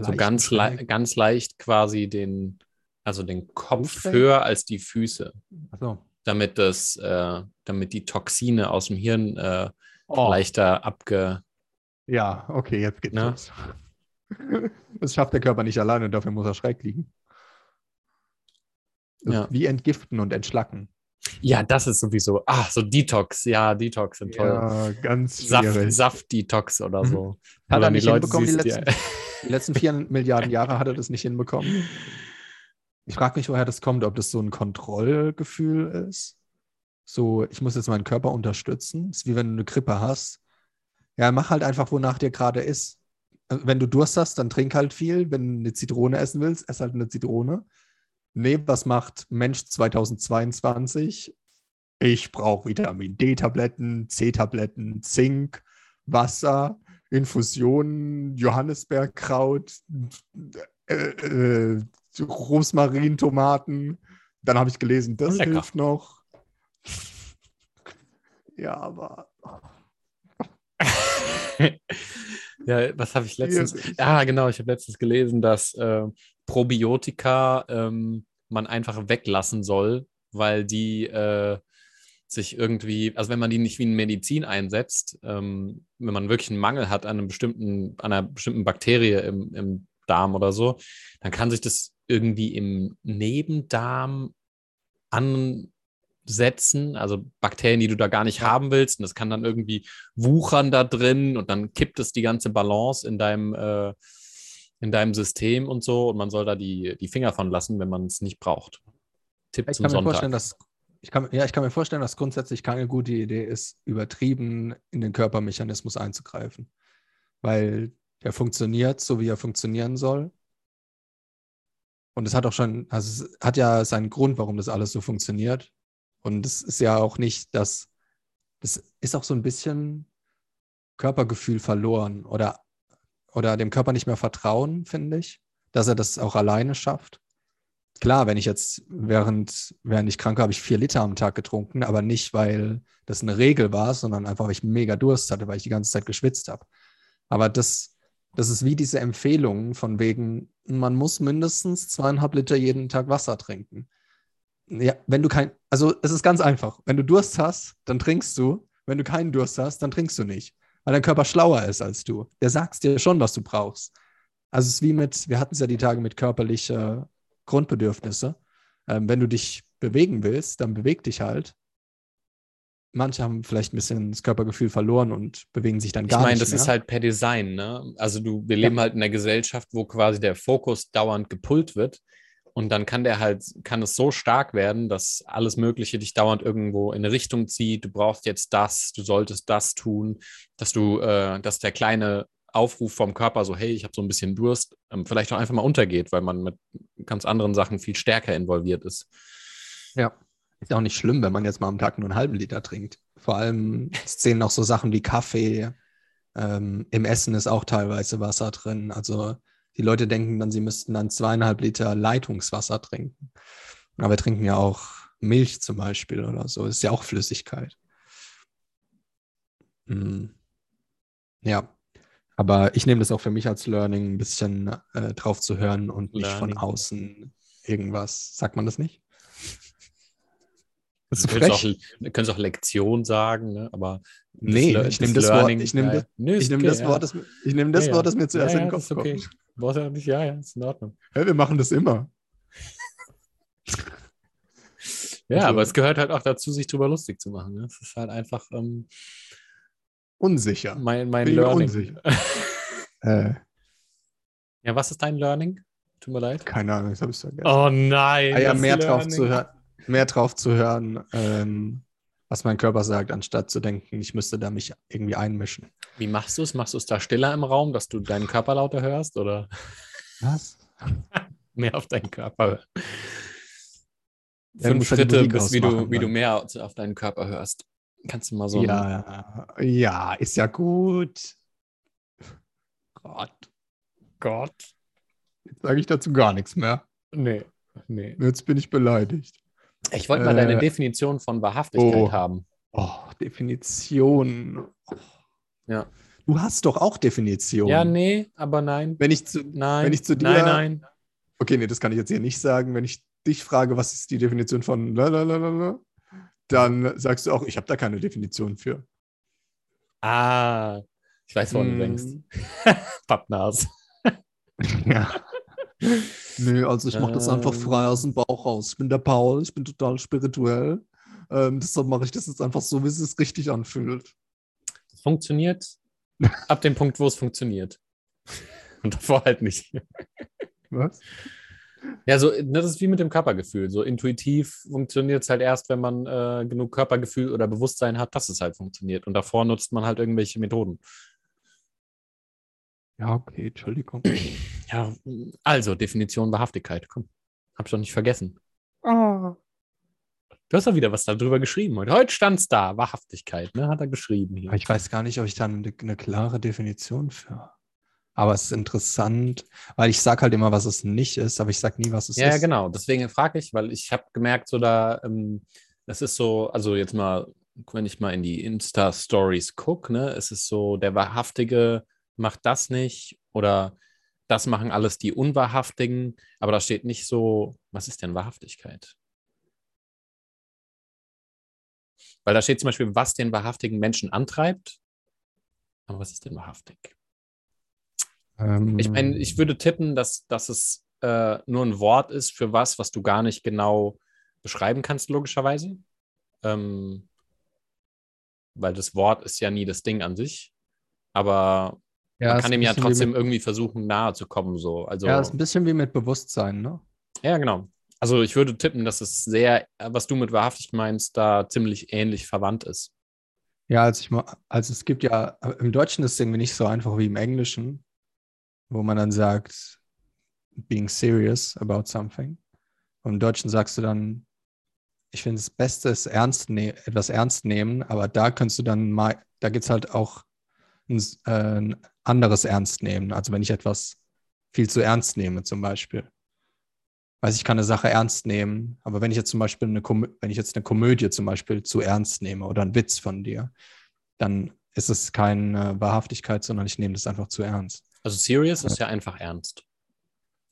So ganz, le Schräg- ganz leicht quasi den, also den Kopf Fußschräg? höher als die Füße, so. damit das, äh, damit die Toxine aus dem Hirn äh, Oh, leichter abge. Ja, okay, jetzt geht's Na? los. Das schafft der Körper nicht alleine, dafür muss er schräg liegen. Ja. Wie entgiften und entschlacken. Ja, das ist sowieso. Ah, so Detox. Ja, Detox sind toll. Ja, ganz Saft, schwierig. Saft-Detox oder Mhm. so. Hat Wo er nicht hinbekommen, die siehst, letzten, die letzten vier Milliarden Jahre hat er das nicht hinbekommen. Ich frage mich, woher das kommt, ob das so ein Kontrollgefühl ist. So, ich muss jetzt meinen Körper unterstützen. Das ist wie wenn du eine Grippe hast. Ja, mach halt einfach, wonach dir gerade ist. Also, Wenn du Durst hast, dann trink halt viel. Wenn du eine Zitrone essen willst, ess halt eine Zitrone. Nee, was macht Mensch 2022? Ich brauche Vitamin D-Tabletten, C-Tabletten, Zink, Wasser, Infusionen, Johannisbeerkraut, äh, äh, Rosmarin, Tomaten. Dann habe ich gelesen, das Lecker. hilft noch. Ja, aber ja, was habe ich letztens? Ja, genau. Ich habe letztens gelesen, dass äh, Probiotika ähm, man einfach weglassen soll, weil die äh, sich irgendwie, also wenn man die nicht wie eine Medizin einsetzt, ähm, wenn man wirklich einen Mangel hat an einem bestimmten, an einer bestimmten Bakterie im, im Darm oder so, dann kann sich das irgendwie im Nebendarm ansetzen, also Bakterien, die du da gar nicht Ja. haben willst, und das kann dann irgendwie wuchern da drin und dann kippt es die ganze Balance in deinem, äh, in deinem System und so und man soll da die, die Finger von lassen, wenn man es nicht braucht. Tipp Ich zum kann mir Sonntag. vorstellen, dass ich kann, ja, ich kann mir vorstellen, dass grundsätzlich keine gute Idee ist, übertrieben in den Körpermechanismus einzugreifen. Weil der funktioniert so, wie er funktionieren soll. Und es hat auch schon, also es hat ja seinen Grund, warum das alles so funktioniert. Und es ist ja auch nicht, dass das ist auch so ein bisschen Körpergefühl verloren oder, oder dem Körper nicht mehr vertrauen, finde ich, dass er das auch alleine schafft. Klar, wenn ich jetzt während, während ich krank war, habe ich vier Liter am Tag getrunken, aber nicht, weil das eine Regel war, sondern einfach, weil ich mega Durst hatte, weil ich die ganze Zeit geschwitzt habe. Aber das, das ist wie diese Empfehlungen von wegen, man muss mindestens zweieinhalb Liter jeden Tag Wasser trinken. Ja, wenn du kein, also es ist ganz einfach. Wenn du Durst hast, dann trinkst du. Wenn du keinen Durst hast, dann trinkst du nicht. Weil dein Körper schlauer ist als du. Der sagt dir schon, was du brauchst. Also es ist wie mit, wir hatten es ja die Tage mit körperlicher Grundbedürfnisse. Ähm, wenn du dich bewegen willst, dann beweg dich halt. manche haben vielleicht ein bisschen das Körpergefühl verloren und bewegen sich dann Ich gar meine, nicht das mehr. ist halt per Design, ne? Also du, wir leben halt in einer Gesellschaft, wo quasi der Fokus dauernd gepullt wird. Und dann kann der halt, kann es so stark werden, dass alles Mögliche dich dauernd irgendwo in eine Richtung zieht. Du brauchst jetzt das, du solltest das tun, dass du, äh, dass der kleine Aufruf vom Körper so, hey, ich habe so ein bisschen Durst, ähm, vielleicht auch einfach mal untergeht, weil man mit ganz anderen Sachen viel stärker involviert ist. Ja. Ist auch nicht schlimm, wenn man jetzt mal am Tag nur einen halben Liter trinkt. Vor allem es zählen auch so Sachen wie Kaffee. Ähm, Im Essen ist auch teilweise Wasser drin. Also die Leute denken dann, sie müssten dann zweieinhalb Liter Leitungswasser trinken. Aber wir trinken ja auch Milch zum Beispiel oder so. Ist ja auch Flüssigkeit. Hm. Ja. Aber ich nehme das auch für mich als Learning, ein bisschen äh, drauf zu hören und nicht von außen irgendwas. Sagt man das nicht? Das Du ist könntest auch, frech. du könntest auch Lektion sagen, ne? aber Nee, Le- ich nehm das Wort- ich nehm ja. Nö, ist Ich nehme okay, das, ja. Wort, das, mir- ich nehm das Ja. Wort, das mir zuerst in den Kopf ist okay. kommt. Brauchst ja nicht, ja, ja, ist in Ordnung. Ja, wir machen das immer. Ja, Also- aber es gehört halt auch dazu, sich drüber lustig zu machen. Ne? Es ist halt einfach ähm, Unsicher. mein, mein Bin Learning. unsicher. Äh, ja, was ist dein Learning? Tut mir leid. keine Ahnung, das habe ich vergessen. Oh nein. ah, ja, mehr drauf, Learning. zu hören, mehr drauf zu hören, ähm, was mein Körper sagt, anstatt zu denken, ich müsste da mich irgendwie einmischen. Wie machst du es? Machst du es da stiller im Raum, dass du deinen Körper lauter hörst oder Was? mehr auf deinen Körper? Ja, Fünf halt Schritte, bis wie du, wie du dann. mehr auf deinen Körper hörst. Kannst du mal so ja, ja, ist ja gut. Gott, Gott. jetzt sage ich dazu gar nichts mehr. Nee. Nee. Jetzt bin ich beleidigt. Ich wollte mal deine Äh, Definition von Wahrhaftigkeit oh. haben. Oh, Definition. Ja. Du hast doch auch Definitionen. Ja, nee, aber nein. Wenn ich zu, Nein. wenn ich zu dir- Nein, nein. okay, nee, das kann ich jetzt hier nicht sagen. Wenn ich dich frage, was ist die Definition von lalalala, dann sagst du auch, ich habe da keine Definition für. Ah, ich weiß, woran du Hm. denkst. Pappnas. Ja. Nö, also ich mache das einfach Ähm. frei aus dem Bauch raus. Ich bin der Paul, ich bin total spirituell. Ähm, deshalb mache ich das jetzt einfach so, wie es sich richtig anfühlt. Das funktioniert ab dem Punkt, wo es funktioniert. Und davor halt nicht. Was? Ja, so, ne, das ist wie mit dem Körpergefühl. So intuitiv funktioniert es halt erst, wenn man äh, genug Körpergefühl oder Bewusstsein hat, dass es halt funktioniert. Und davor nutzt man halt irgendwelche Methoden. Ja, okay, Entschuldigung. Ja, also Definition Wahrhaftigkeit. Komm, hab ich doch nicht vergessen. Ah. Du hast doch wieder was darüber geschrieben. Heute, heute stand es da, Wahrhaftigkeit, ne? Hat er geschrieben hier. Ich weiß gar nicht, ob ich da eine, eine klare Definition für. Aber es ist interessant, weil ich sage halt immer, was es nicht ist, aber ich sage nie, was es Ja, ist. genau. Deswegen frage ich, weil ich habe gemerkt, so da, ähm, das ist so, also jetzt mal, wenn ich mal in die Insta-Stories gucke, ne, es ist so, der Wahrhaftige macht das nicht oder das machen alles die Unwahrhaftigen, aber da steht nicht so, was ist denn Wahrhaftigkeit? Weil da steht zum Beispiel, was den wahrhaftigen Menschen antreibt. Aber was ist denn wahrhaftig? Ähm, Ich meine, ich würde tippen, dass, dass es äh, nur ein Wort ist für was, was du gar nicht genau beschreiben kannst, logischerweise. Ähm, weil das Wort ist ja nie das Ding an sich. Aber ja, man kann ihm ja trotzdem Mit, irgendwie versuchen, nahe zu kommen. So. Also, ja, ist ein bisschen wie mit Bewusstsein, ne? ja, genau. Also ich würde tippen, dass es sehr, was du mit wahrhaftig meinst, da ziemlich ähnlich verwandt ist. Ja, also, ich, also es gibt ja, im Deutschen ist es irgendwie nicht so einfach wie im Englischen, wo man dann sagt, being serious about something. Und im Deutschen sagst du dann, ich finde das Beste ist ernst ne etwas ernst nehmen, aber da kannst du dann mal, da gibt es halt auch ein, äh, ein anderes Ernst nehmen. Also wenn ich etwas viel zu ernst nehme, zum Beispiel. Weiß ich kann eine Sache ernst nehmen, aber wenn ich jetzt zum Beispiel eine, Komö wenn ich jetzt eine Komödie zum Beispiel zu ernst nehme oder einen Witz von dir, dann ist es keine Wahrhaftigkeit, sondern ich nehme das einfach zu ernst. Also serious ist ja einfach ernst.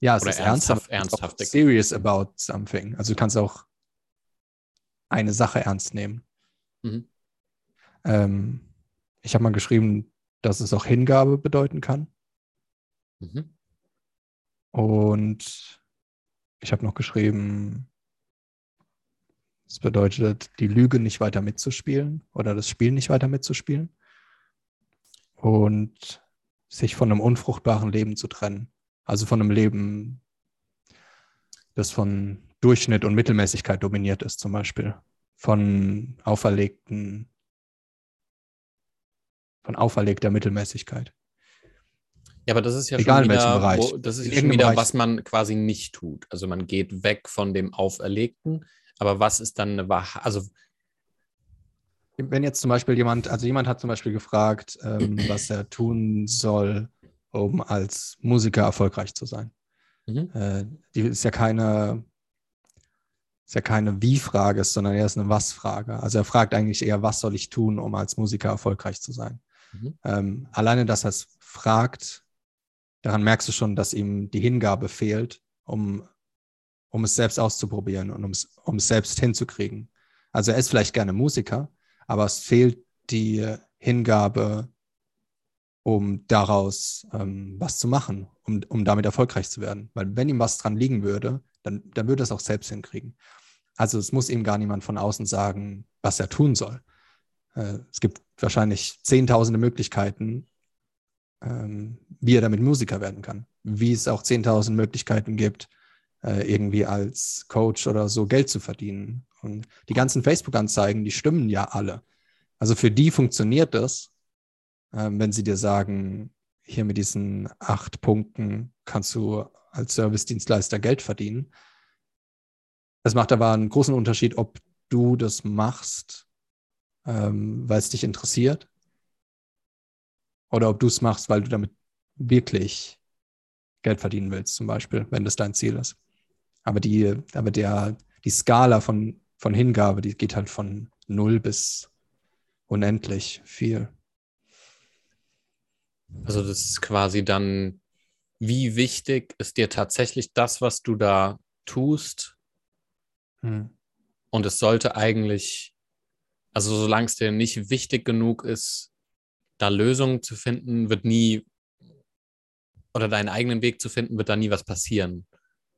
Ja, es Oder ist ernsthaft- ernsthaftig. serious about something. Also du kannst auch eine Sache ernst nehmen. Mhm. Ähm, ich habe mal geschrieben, dass es auch Hingabe bedeuten kann. Mhm. Und ich habe noch geschrieben, Das bedeutet, die Lüge nicht weiter mitzuspielen oder das Spiel nicht weiter mitzuspielen und sich von einem unfruchtbaren Leben zu trennen. Also von einem Leben, das von Durchschnitt und Mittelmäßigkeit dominiert ist, zum Beispiel. Von auferlegten, von auferlegter Mittelmäßigkeit. Ja, aber das ist ja Egal schon in welchem wieder, Bereich. wo, das ist In ja schon wieder, Bereich. was man quasi nicht tut. Also man geht weg von dem Auferlegten, aber was ist dann eine Wahrheit? Also Wenn jetzt zum Beispiel jemand, also jemand hat zum Beispiel gefragt, ähm, was er tun soll, um als Musiker erfolgreich zu sein. mhm. Äh, die ist ja keine, ist ja keine Wie-Frage, sondern eher ist eine Was-Frage. Also er fragt eigentlich eher, was soll ich tun, um als Musiker erfolgreich zu sein? Mhm. Ähm, alleine, dass er es fragt, daran merkst du schon, dass ihm die Hingabe fehlt, um, um es selbst auszuprobieren und um es, selbst hinzukriegen. Also er ist vielleicht gerne Musiker, aber es fehlt die Hingabe, um daraus ähm, was zu machen, um, um damit erfolgreich zu werden. Weil wenn ihm was dran liegen würde, dann, dann würde er es auch selbst hinkriegen. Also es muss ihm gar niemand von außen sagen, was er tun soll. Äh, es gibt wahrscheinlich zehntausende Möglichkeiten, ähm, wie er damit Musiker werden kann. Wie es auch zehntausend Möglichkeiten gibt, äh, irgendwie als Coach oder so Geld zu verdienen. Und die ganzen Facebook-Anzeigen, die stimmen ja alle. Also für die funktioniert das, ähm, wenn sie dir sagen, hier mit diesen acht Punkten kannst du als Service-Dienstleister Geld verdienen. Es macht aber einen großen Unterschied, ob du das machst, ähm, weil es dich interessiert, oder ob du es machst, weil du damit wirklich Geld verdienen willst, zum Beispiel, wenn das dein Ziel ist. Aber die, aber der, die Skala von, von Hingabe, die geht halt von null bis unendlich viel. Also das ist quasi dann, wie wichtig ist dir tatsächlich das, was du da tust? Hm. Und es sollte eigentlich, also solange es dir nicht wichtig genug ist, da Lösungen zu finden, wird nie, oder deinen eigenen Weg zu finden, wird da nie was passieren,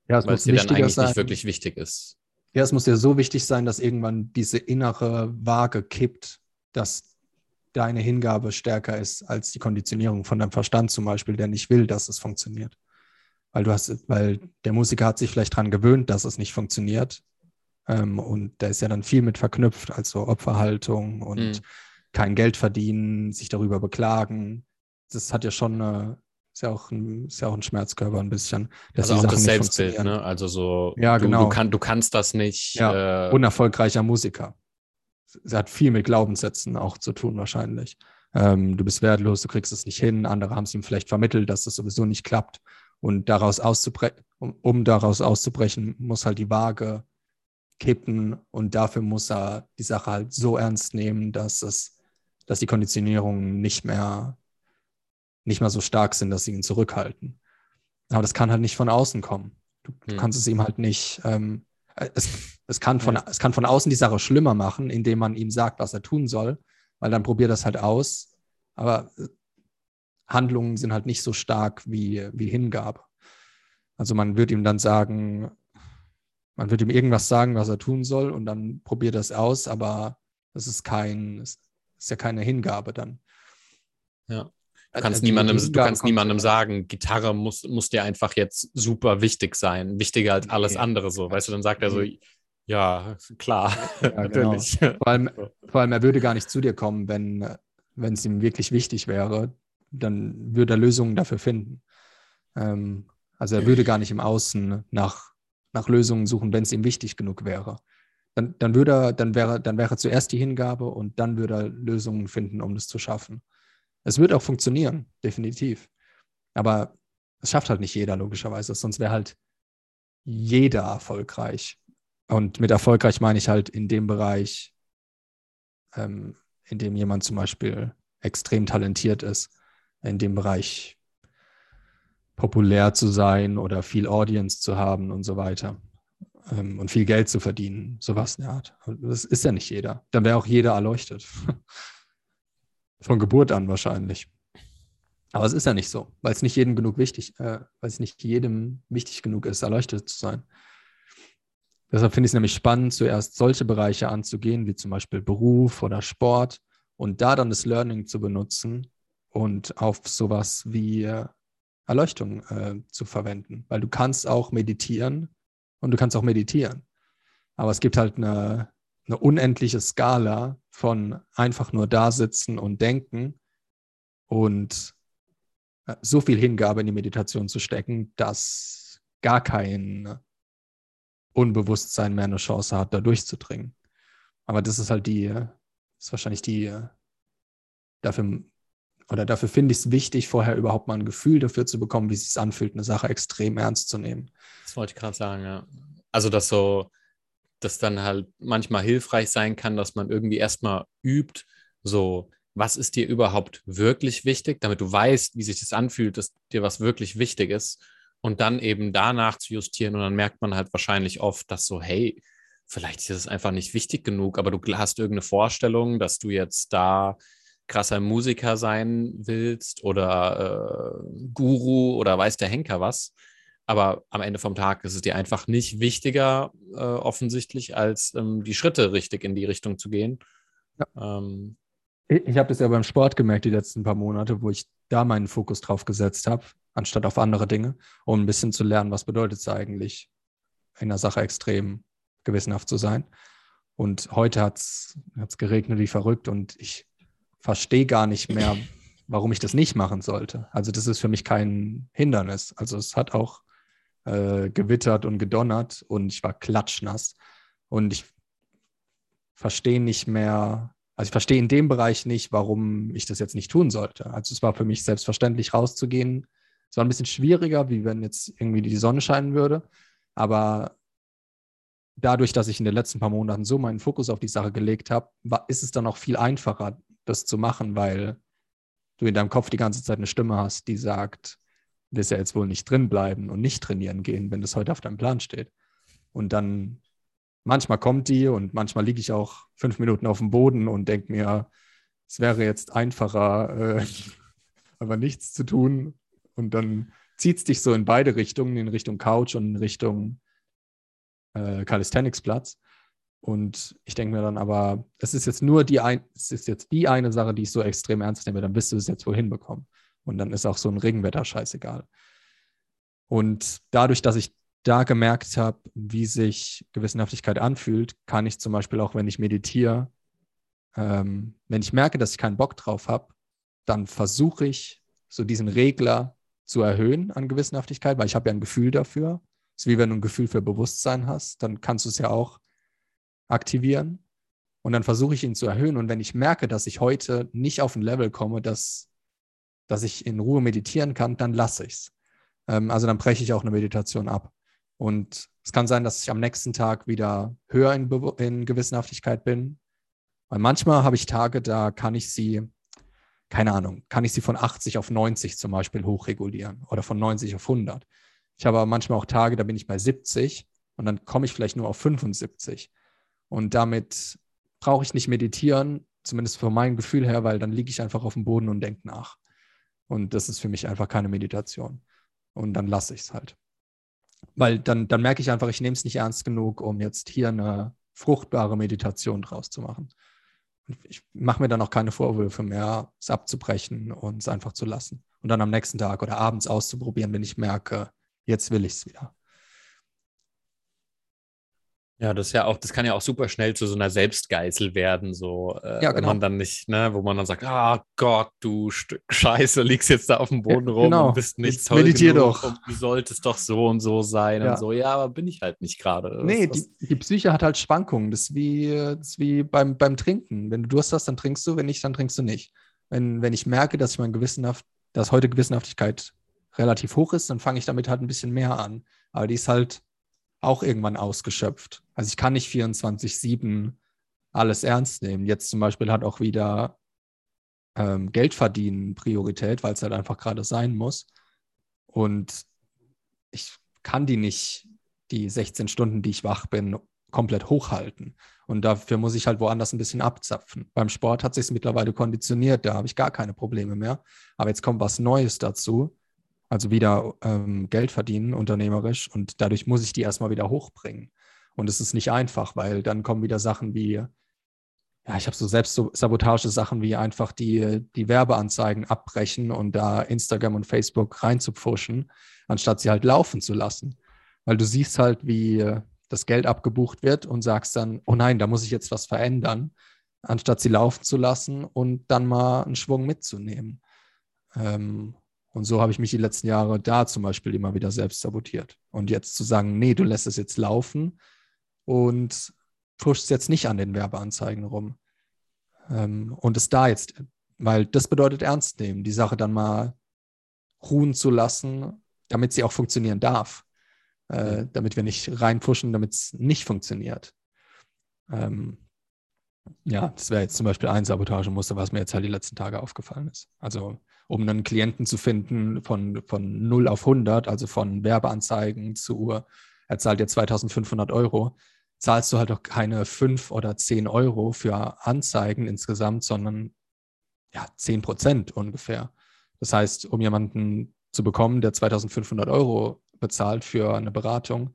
Ja, es weil muss es dir dann eigentlich sein. nicht wirklich wichtig ist. Ja, es muss dir so wichtig sein, dass irgendwann diese innere Waage kippt, dass deine Hingabe stärker ist als die Konditionierung von deinem Verstand zum Beispiel, der nicht will, dass es funktioniert. Weil du hast, weil der Musiker hat sich vielleicht daran gewöhnt, dass es nicht funktioniert. Ähm, und da ist ja dann viel mit verknüpft, also Opferhaltung und Mhm. kein Geld verdienen, sich darüber beklagen. Das hat ja schon eine, ist ja auch ein, ist ja auch ein Schmerzkörper ein bisschen. Also auch das Selbstbild, ne? Also so, Ja, du, genau. du, kann, du kannst das nicht. Ja, äh, unerfolgreicher Musiker. Es hat viel mit Glaubenssätzen auch zu tun, wahrscheinlich. Ähm, du bist wertlos, du kriegst es nicht hin. Andere haben es ihm vielleicht vermittelt, dass es sowieso nicht klappt. Und daraus auszubrechen, um, um daraus auszubrechen, muss halt die Waage kippen und dafür muss er die Sache halt so ernst nehmen, dass es, dass die Konditionierungen nicht mehr, nicht mehr so stark sind, dass sie ihn zurückhalten. Aber das kann halt nicht von außen kommen. Du, du Hm. kannst es ihm halt nicht, ähm, äh, es, es, kann von, Ja. es kann von außen die Sache schlimmer machen, indem man ihm sagt, was er tun soll, weil dann probiert das halt aus. Aber äh, Handlungen sind halt nicht so stark wie, wie Hingabe. Also man wird ihm dann sagen, man wird ihm irgendwas sagen, was er tun soll, und dann probiert er es aus, aber es ist kein, es ist ja keine Hingabe dann. Ja. Du Also kannst die niemandem, du kannst niemandem sagen, Gitarre muss, muss dir einfach jetzt super wichtig sein, wichtiger als alles Nee. andere so. Weißt du, dann sagt er so, Nee. ja, klar, Ja, genau. natürlich. Vor allem, vor allem, er würde gar nicht zu dir kommen, wenn äh, wenn es ihm wirklich wichtig wäre, dann würde er Lösungen dafür finden. Ähm, also er würde gar nicht im Außen nach, nach Lösungen suchen, wenn es ihm wichtig genug wäre. Dann, dann würde er, dann wäre, dann wäre zuerst die Hingabe und dann würde er Lösungen finden, um das zu schaffen. Es wird auch funktionieren, definitiv. Aber es schafft halt nicht jeder, logischerweise. Sonst wäre halt jeder erfolgreich. Und mit erfolgreich meine ich halt in dem Bereich, ähm, in dem jemand zum Beispiel extrem talentiert ist, in dem Bereich populär zu sein oder viel Audience zu haben und so weiter ähm, und viel Geld zu verdienen, sowas in der Art. Das ist ja nicht jeder. Dann wäre auch jeder erleuchtet. Von Geburt an wahrscheinlich. Aber es ist ja nicht so, weil es nicht jedem genug wichtig, äh, weil es nicht jedem wichtig genug ist, erleuchtet zu sein. Deshalb finde ich es nämlich spannend, zuerst solche Bereiche anzugehen, wie zum Beispiel Beruf oder Sport, und da dann das Learning zu benutzen und auf sowas wie äh, Erleuchtung äh, zu verwenden. Weil du kannst auch meditieren und du kannst auch meditieren. Aber es gibt halt eine, eine unendliche Skala von einfach nur da sitzen und denken und äh, so viel Hingabe in die Meditation zu stecken, dass gar kein Unbewusstsein mehr eine Chance hat, da durchzudringen. Aber das ist halt die, ist wahrscheinlich die, dafür, oder dafür finde ich es wichtig, vorher überhaupt mal ein Gefühl dafür zu bekommen, wie es sich anfühlt, eine Sache extrem ernst zu nehmen. Das wollte ich gerade sagen, ja. Also, dass so, dass dann halt manchmal hilfreich sein kann, dass man irgendwie erstmal übt, so, was ist dir überhaupt wirklich wichtig, damit du weißt, wie sich das anfühlt, dass dir was wirklich wichtig ist und dann eben danach zu justieren und dann merkt man halt wahrscheinlich oft, dass so, hey, vielleicht ist es einfach nicht wichtig genug, aber du hast irgendeine Vorstellung, dass du jetzt da krasser Musiker sein willst oder äh, Guru oder weiß der Henker was. Aber am Ende vom Tag ist es dir einfach nicht wichtiger, äh, offensichtlich, als ähm, die Schritte richtig in die Richtung zu gehen. Ja. Ähm, ich, ich habe das ja beim Sport gemerkt, die letzten paar Monate, wo ich da meinen Fokus drauf gesetzt habe, anstatt auf andere Dinge, um ein bisschen zu lernen, was bedeutet es eigentlich, in der Sache extrem gewissenhaft zu sein. Und heute hat es geregnet wie verrückt und ich verstehe gar nicht mehr, warum ich das nicht machen sollte. Also das ist für mich kein Hindernis. Also es hat auch äh, gewittert und gedonnert und ich war klatschnass. Und ich verstehe nicht mehr, also ich verstehe in dem Bereich nicht, warum ich das jetzt nicht tun sollte. Also es war für mich selbstverständlich rauszugehen, es war ein bisschen schwieriger, wie wenn jetzt irgendwie die Sonne scheinen würde. Aber dadurch, dass ich in den letzten paar Monaten so meinen Fokus auf die Sache gelegt habe, ist es dann auch viel einfacher, das zu machen, weil du in deinem Kopf die ganze Zeit eine Stimme hast, die sagt, du wirst ja jetzt wohl nicht drin bleiben und nicht trainieren gehen, wenn das heute auf deinem Plan steht. Und dann manchmal kommt die und manchmal liege ich auch fünf Minuten auf dem Boden und denke mir, es wäre jetzt einfacher, äh, aber nichts zu tun und dann zieht es dich so in beide Richtungen, in Richtung Couch und in Richtung äh, Calisthenics-Platz. Und ich denke mir dann aber, es ist jetzt nur die ein, es ist jetzt die eine Sache, die ich so extrem ernst nehme, dann wirst du es jetzt wohl hinbekommen. Und dann ist auch so ein Regenwetter scheißegal. Und dadurch, dass ich da gemerkt habe, wie sich Gewissenhaftigkeit anfühlt, kann ich zum Beispiel auch, wenn ich meditiere, ähm, wenn ich merke, dass ich keinen Bock drauf habe, dann versuche ich so diesen Regler zu erhöhen an Gewissenhaftigkeit, weil ich habe ja ein Gefühl dafür. Es ist wie wenn du ein Gefühl für Bewusstsein hast, dann kannst du es ja auch aktivieren. Und dann versuche ich ihn zu erhöhen. Und wenn ich merke, dass ich heute nicht auf ein Level komme, dass, dass ich in Ruhe meditieren kann, dann lasse ich es. Ähm, also dann breche ich auch eine Meditation ab. Und es kann sein, dass ich am nächsten Tag wieder höher in, Be in Gewissenhaftigkeit bin. Weil manchmal habe ich Tage, da kann ich sie keine Ahnung, kann ich sie von 80 auf 90 zum Beispiel hochregulieren oder von 90 auf 100. Ich habe aber manchmal auch Tage, da bin ich bei 70 und dann komme ich vielleicht nur auf 75. Und damit brauche ich nicht meditieren, zumindest von meinem Gefühl her, weil dann liege ich einfach auf dem Boden und denke nach. Und das ist für mich einfach keine Meditation. Und dann lasse ich es halt. Weil dann, dann merke ich einfach, ich nehme es nicht ernst genug, um jetzt hier eine fruchtbare Meditation draus zu machen ich mache mir dann auch keine Vorwürfe mehr, es abzubrechen und es einfach zu lassen. Und dann am nächsten Tag oder abends auszuprobieren, wenn ich merke, jetzt will ich es wieder. Ja, das ist ja auch, das kann ja auch super schnell zu so einer Selbstgeißel werden, so äh, ja, genau. wenn man dann nicht, ne, wo man dann sagt, ah Gott, du Stück Scheiße, liegst jetzt da auf dem Boden ja, rum genau. und bist nicht toll Meditier doch. Und du solltest doch so und so sein ja. und so. Ja, aber bin ich halt nicht gerade. Nee, die, die, Psyche hat halt Schwankungen. Das ist wie, das ist wie beim, beim Trinken. Wenn du Durst hast, dann trinkst du, wenn nicht, dann trinkst du nicht. Wenn, wenn ich merke, dass ich mein Gewissenhaft, dass heute Gewissenhaftigkeit relativ hoch ist, dann fange ich damit halt ein bisschen mehr an. Aber die ist halt auch irgendwann ausgeschöpft. Also ich kann nicht 24-7 alles ernst nehmen. Jetzt zum Beispiel hat auch wieder ähm, Geld verdienen Priorität, weil es halt einfach gerade sein muss. Und ich kann die nicht, die 16 Stunden, die ich wach bin, komplett hochhalten. Und dafür muss ich halt woanders ein bisschen abzapfen. Beim Sport hat sich es mittlerweile konditioniert, da habe ich gar keine Probleme mehr. Aber jetzt kommt was Neues dazu also wieder ähm, Geld verdienen unternehmerisch und dadurch muss ich die erstmal wieder hochbringen. Und es ist nicht einfach, weil dann kommen wieder Sachen wie, ja, ich habe so selbst so Sabotage-Sachen wie einfach die, die Werbeanzeigen abbrechen und da Instagram und Facebook reinzupfuschen, anstatt sie halt laufen zu lassen. Weil du siehst halt, wie das Geld abgebucht wird und sagst dann, oh nein, da muss ich jetzt was verändern, anstatt sie laufen zu lassen und dann mal einen Schwung mitzunehmen. Ähm, und so habe ich mich die letzten Jahre da zum Beispiel immer wieder selbst sabotiert. Und jetzt zu sagen, nee, du lässt es jetzt laufen und pushst jetzt nicht an den Werbeanzeigen rum. Ähm, und es da jetzt, weil das bedeutet ernst nehmen, die Sache dann mal ruhen zu lassen, damit sie auch funktionieren darf. Äh, damit wir nicht reinpushen, damit es nicht funktioniert. Ähm, ja, das wäre jetzt zum Beispiel ein Sabotagemuster, was mir jetzt halt die letzten Tage aufgefallen ist. Also um einen Klienten zu finden von, von 0 auf 100, also von Werbeanzeigen zu, er zahlt jetzt 2500 Euro, zahlst du halt auch keine 5 oder 10 Euro für Anzeigen insgesamt, sondern ja, 10 Prozent ungefähr. Das heißt, um jemanden zu bekommen, der 2500 Euro bezahlt für eine Beratung,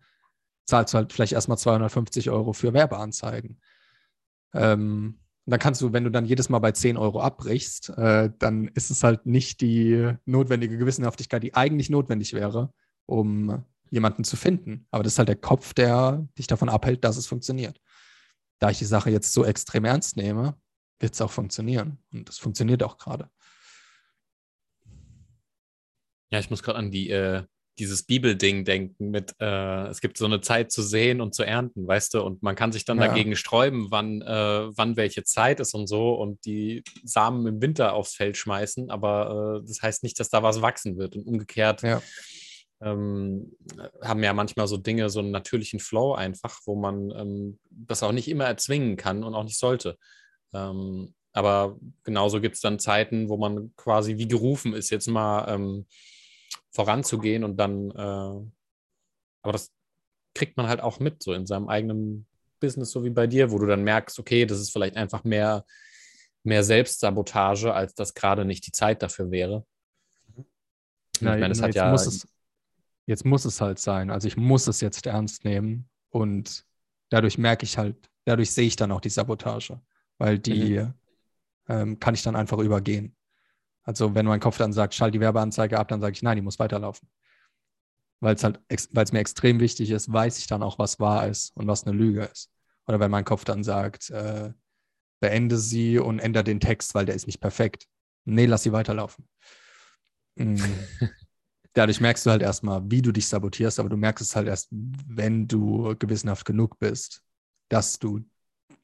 zahlst du halt vielleicht erstmal 250 Euro für Werbeanzeigen. Ähm, dann kannst du, wenn du dann jedes Mal bei 10 Euro abbrichst, äh, dann ist es halt nicht die notwendige Gewissenhaftigkeit, die eigentlich notwendig wäre, um jemanden zu finden. Aber das ist halt der Kopf, der dich davon abhält, dass es funktioniert. Da ich die Sache jetzt so extrem ernst nehme, wird es auch funktionieren. Und es funktioniert auch gerade. Ja, ich muss gerade an die äh, dieses Bibelding denken mit, äh, es gibt so eine Zeit zu sehen und zu ernten, weißt du, und man kann sich dann ja. dagegen sträuben, wann, äh, wann welche Zeit ist und so und die Samen im Winter aufs Feld schmeißen, aber äh, das heißt nicht, dass da was wachsen wird. Und umgekehrt ja. ähm, haben ja manchmal so Dinge, so einen natürlichen Flow einfach, wo man ähm, das auch nicht immer erzwingen kann und auch nicht sollte. Ähm, aber genauso gibt es dann Zeiten, wo man quasi wie gerufen ist, jetzt mal ähm, voranzugehen und dann, äh, aber das kriegt man halt auch mit, so in seinem eigenen Business, so wie bei dir, wo du dann merkst, okay, das ist vielleicht einfach mehr, mehr Selbstsabotage, als dass gerade nicht die Zeit dafür wäre. Na, ich meine, es hat ja. Muss es, jetzt muss es halt sein. Also ich muss es jetzt ernst nehmen und dadurch merke ich halt, dadurch sehe ich dann auch die Sabotage, weil die mhm. ähm, kann ich dann einfach übergehen. Also wenn mein Kopf dann sagt, schalt die Werbeanzeige ab, dann sage ich, nein, die muss weiterlaufen. Weil es halt, weil es mir extrem wichtig ist, weiß ich dann auch, was wahr ist und was eine Lüge ist. Oder wenn mein Kopf dann sagt, äh, beende sie und ändere den Text, weil der ist nicht perfekt. Nee, lass sie weiterlaufen. Mhm. Dadurch merkst du halt erstmal, wie du dich sabotierst, aber du merkst es halt erst, wenn du gewissenhaft genug bist, dass du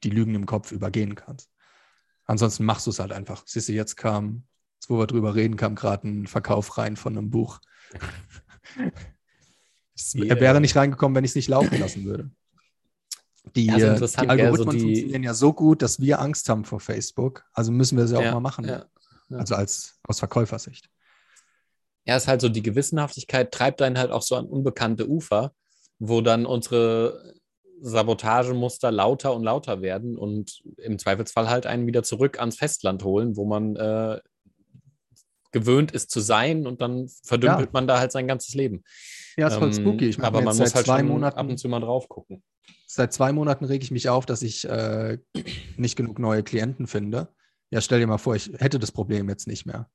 die Lügen im Kopf übergehen kannst. Ansonsten machst du es halt einfach. Siehst du, jetzt kam wo wir drüber reden, kam gerade ein Verkauf rein von einem Buch. yeah. Er wäre nicht reingekommen, wenn ich es nicht laufen lassen würde. Die, ja, also die Algorithmen also die... funktionieren ja so gut, dass wir Angst haben vor Facebook. Also müssen wir sie auch ja, mal machen. Ja, also als aus Verkäufersicht. Ja, ist halt so, die Gewissenhaftigkeit treibt einen halt auch so an unbekannte Ufer, wo dann unsere Sabotagemuster lauter und lauter werden und im Zweifelsfall halt einen wieder zurück ans Festland holen, wo man äh, gewöhnt ist zu sein und dann verdümpelt ja. man da halt sein ganzes Leben. Ja, ist voll ähm, spooky. Ich aber man muss halt zwei Monaten, ab und zu mal drauf gucken. Seit zwei Monaten rege ich mich auf, dass ich äh, nicht genug neue Klienten finde. Ja, stell dir mal vor, ich hätte das Problem jetzt nicht mehr.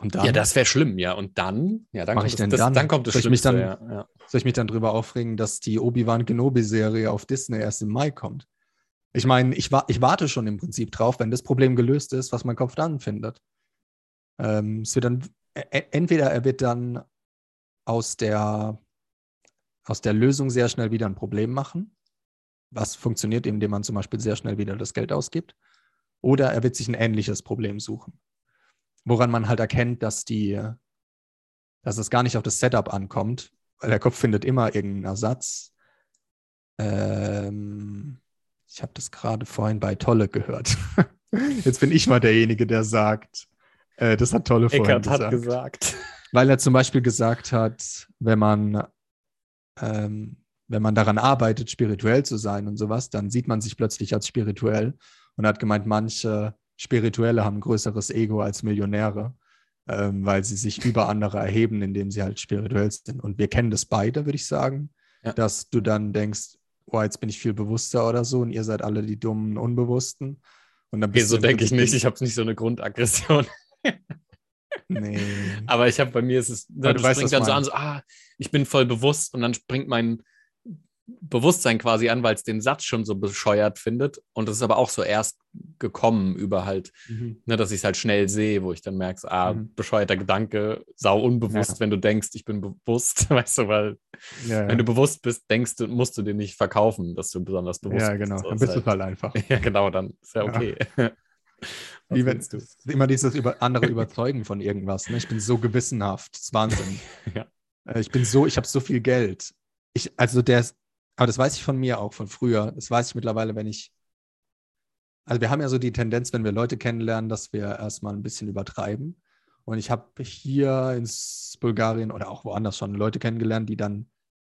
Und dann, ja, das wäre schlimm, ja. Und dann, ja, dann, kommt, ich denn das, dann? dann kommt es soll dann, ja, ja. Soll ich mich dann drüber aufregen, dass die Obi-Wan Kenobi-Serie auf Disney erst im Mai kommt? Ich meine, ich, wa ich warte schon im Prinzip drauf, wenn das Problem gelöst ist, was mein Kopf dann findet. Ähm, es wird dann, entweder er wird dann aus der, aus der Lösung sehr schnell wieder ein Problem machen, was funktioniert, indem man zum Beispiel sehr schnell wieder das Geld ausgibt, oder er wird sich ein ähnliches Problem suchen, woran man halt erkennt, dass die, dass es gar nicht auf das Setup ankommt, weil der Kopf findet immer irgendeinen Ersatz. Ähm, ich habe das gerade vorhin bei Tolle gehört. Jetzt bin ich mal derjenige, der sagt, äh, das hat Tolle Eckert gesagt. hat gesagt. Weil er zum Beispiel gesagt hat, wenn man, ähm, wenn man daran arbeitet, spirituell zu sein und sowas, dann sieht man sich plötzlich als spirituell. Und er hat gemeint, manche Spirituelle haben ein größeres Ego als Millionäre, ähm, weil sie sich über andere erheben, indem sie halt spirituell sind. Und wir kennen das beide, würde ich sagen. Ja. dass du dann denkst, oh, jetzt bin ich viel bewusster oder so und ihr seid alle die dummen Unbewussten. Und dann Okay, so denke ich nicht. Ich habe nicht so eine Grundaggression. Nee. Aber ich habe bei mir ist es, Aber das du weißt, springt dann so an, so, ah, ich bin voll bewusst und dann springt mein Bewusstsein quasi an, weil es den Satz schon so bescheuert findet. Und das ist aber auch so erst gekommen über halt, Mhm. ne, dass ich es halt schnell sehe, wo ich dann merke, so, ah, Mhm. bescheuerter Gedanke, sau unbewusst, Ja. wenn du denkst, ich bin bewusst, weißt du, weil Ja, ja. wenn du bewusst bist, denkst du, musst du dir nicht verkaufen, dass du besonders bewusst ja, bist. genau. So Dann ist bist du halt einfach. Ja, genau, dann ist ja Ja. okay. Wie wenn du? immer dieses über andere Überzeugen von irgendwas. Ne? Ich bin so gewissenhaft. Das ist Wahnsinn. Ja. Äh, Ich bin so, ich habe so viel Geld. Ich, also der ist, aber das weiß ich von mir auch, von früher. Das weiß ich mittlerweile, wenn ich. Also wir haben ja so die Tendenz, wenn wir Leute kennenlernen, dass wir erstmal ein bisschen übertreiben. Und ich habe hier in Bulgarien oder auch woanders schon Leute kennengelernt, die dann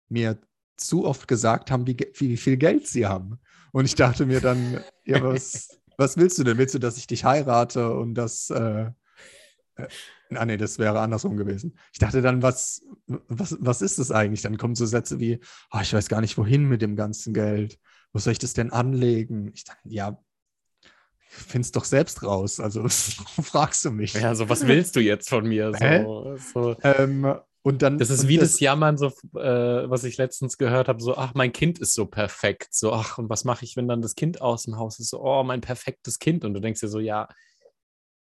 mir zu oft gesagt haben, wie, wie viel Geld sie haben. Und ich dachte mir dann, ja, was, was willst du denn? Willst du, dass ich dich heirate und das. Äh, äh, ah, nee, das wäre andersrum gewesen. Ich dachte dann, was, was, was ist das eigentlich? Dann kommen so Sätze wie, "Ah, ich weiß gar nicht, wohin mit dem ganzen Geld. Wo soll ich das denn anlegen? Ich dachte, ja, find's doch selbst raus. Also fragst du mich. Ja, so was willst du jetzt von mir? So, so. Ähm, und dann, Das ist wie das Jammern, so, äh, was ich letztens gehört habe, so, ach, mein Kind ist so perfekt. So, ach, und was mache ich, wenn dann das Kind aus dem Haus ist? So, oh, mein perfektes Kind. Und du denkst dir so, ja,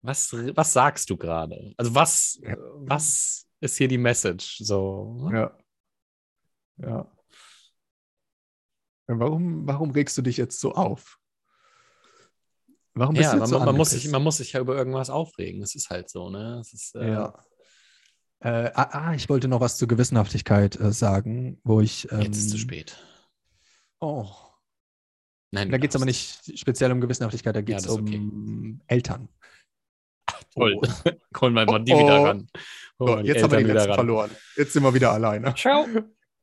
was, was sagst du gerade? Also, was, Ja. was ist hier die Message? So, Ja. Ja. Warum, warum regst du dich jetzt so auf? Warum bist ja, du man, jetzt so man, muss sich, man muss sich ja über irgendwas aufregen. Es ist halt so, ne? Es ist, äh, Ja. Äh, ah, ah, ich wollte noch was zur Gewissenhaftigkeit äh, sagen, wo ich. Ähm, Jetzt ist es zu spät. Oh. Nein, Da geht es aber nicht speziell um Gewissenhaftigkeit, da geht es ist um okay. Eltern. Toll. Oh. Holen wir mal die Oh, oh. wieder ran. So, die jetzt haben wir die Eltern letzten ran. verloren. Jetzt sind wir wieder alleine. Ciao.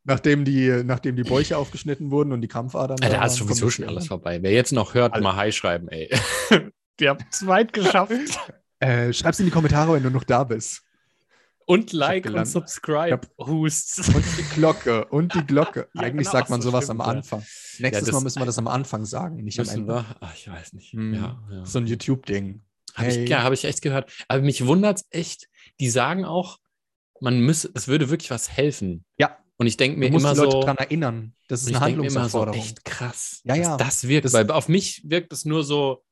Nachdem die, nachdem die Bäuche aufgeschnitten wurden und die Krampfadern. Alter, da da ist sowieso schon alles vorbei. Wer jetzt noch hört, Alle. mal Hi schreiben, ey. Wir haben es weit geschafft. Äh, schreib's in die Kommentare, wenn du noch da bist. Und Like und. Subscribe. Hust. Und die Glocke. Und die Glocke. Ja, Eigentlich genau, sagt man so sowas stimmt, am ja. Anfang. Nächstes das- Mal müssen wir das am Anfang sagen, nicht am Ende. Ach, ich weiß nicht. Hm. Ja, ja. So ein YouTube-Ding. Habe Hey. ich, ja, hab ich echt gehört. Aber mich wundert es echt. Die sagen auch, man müsse, es würde wirklich was helfen. Ja. Und ich denke mir immer die Leute so, dran erinnern. Das ist eine immer so, echt krass, Ja, dass ja. das wirkt. Das- weil auf mich wirkt es nur so,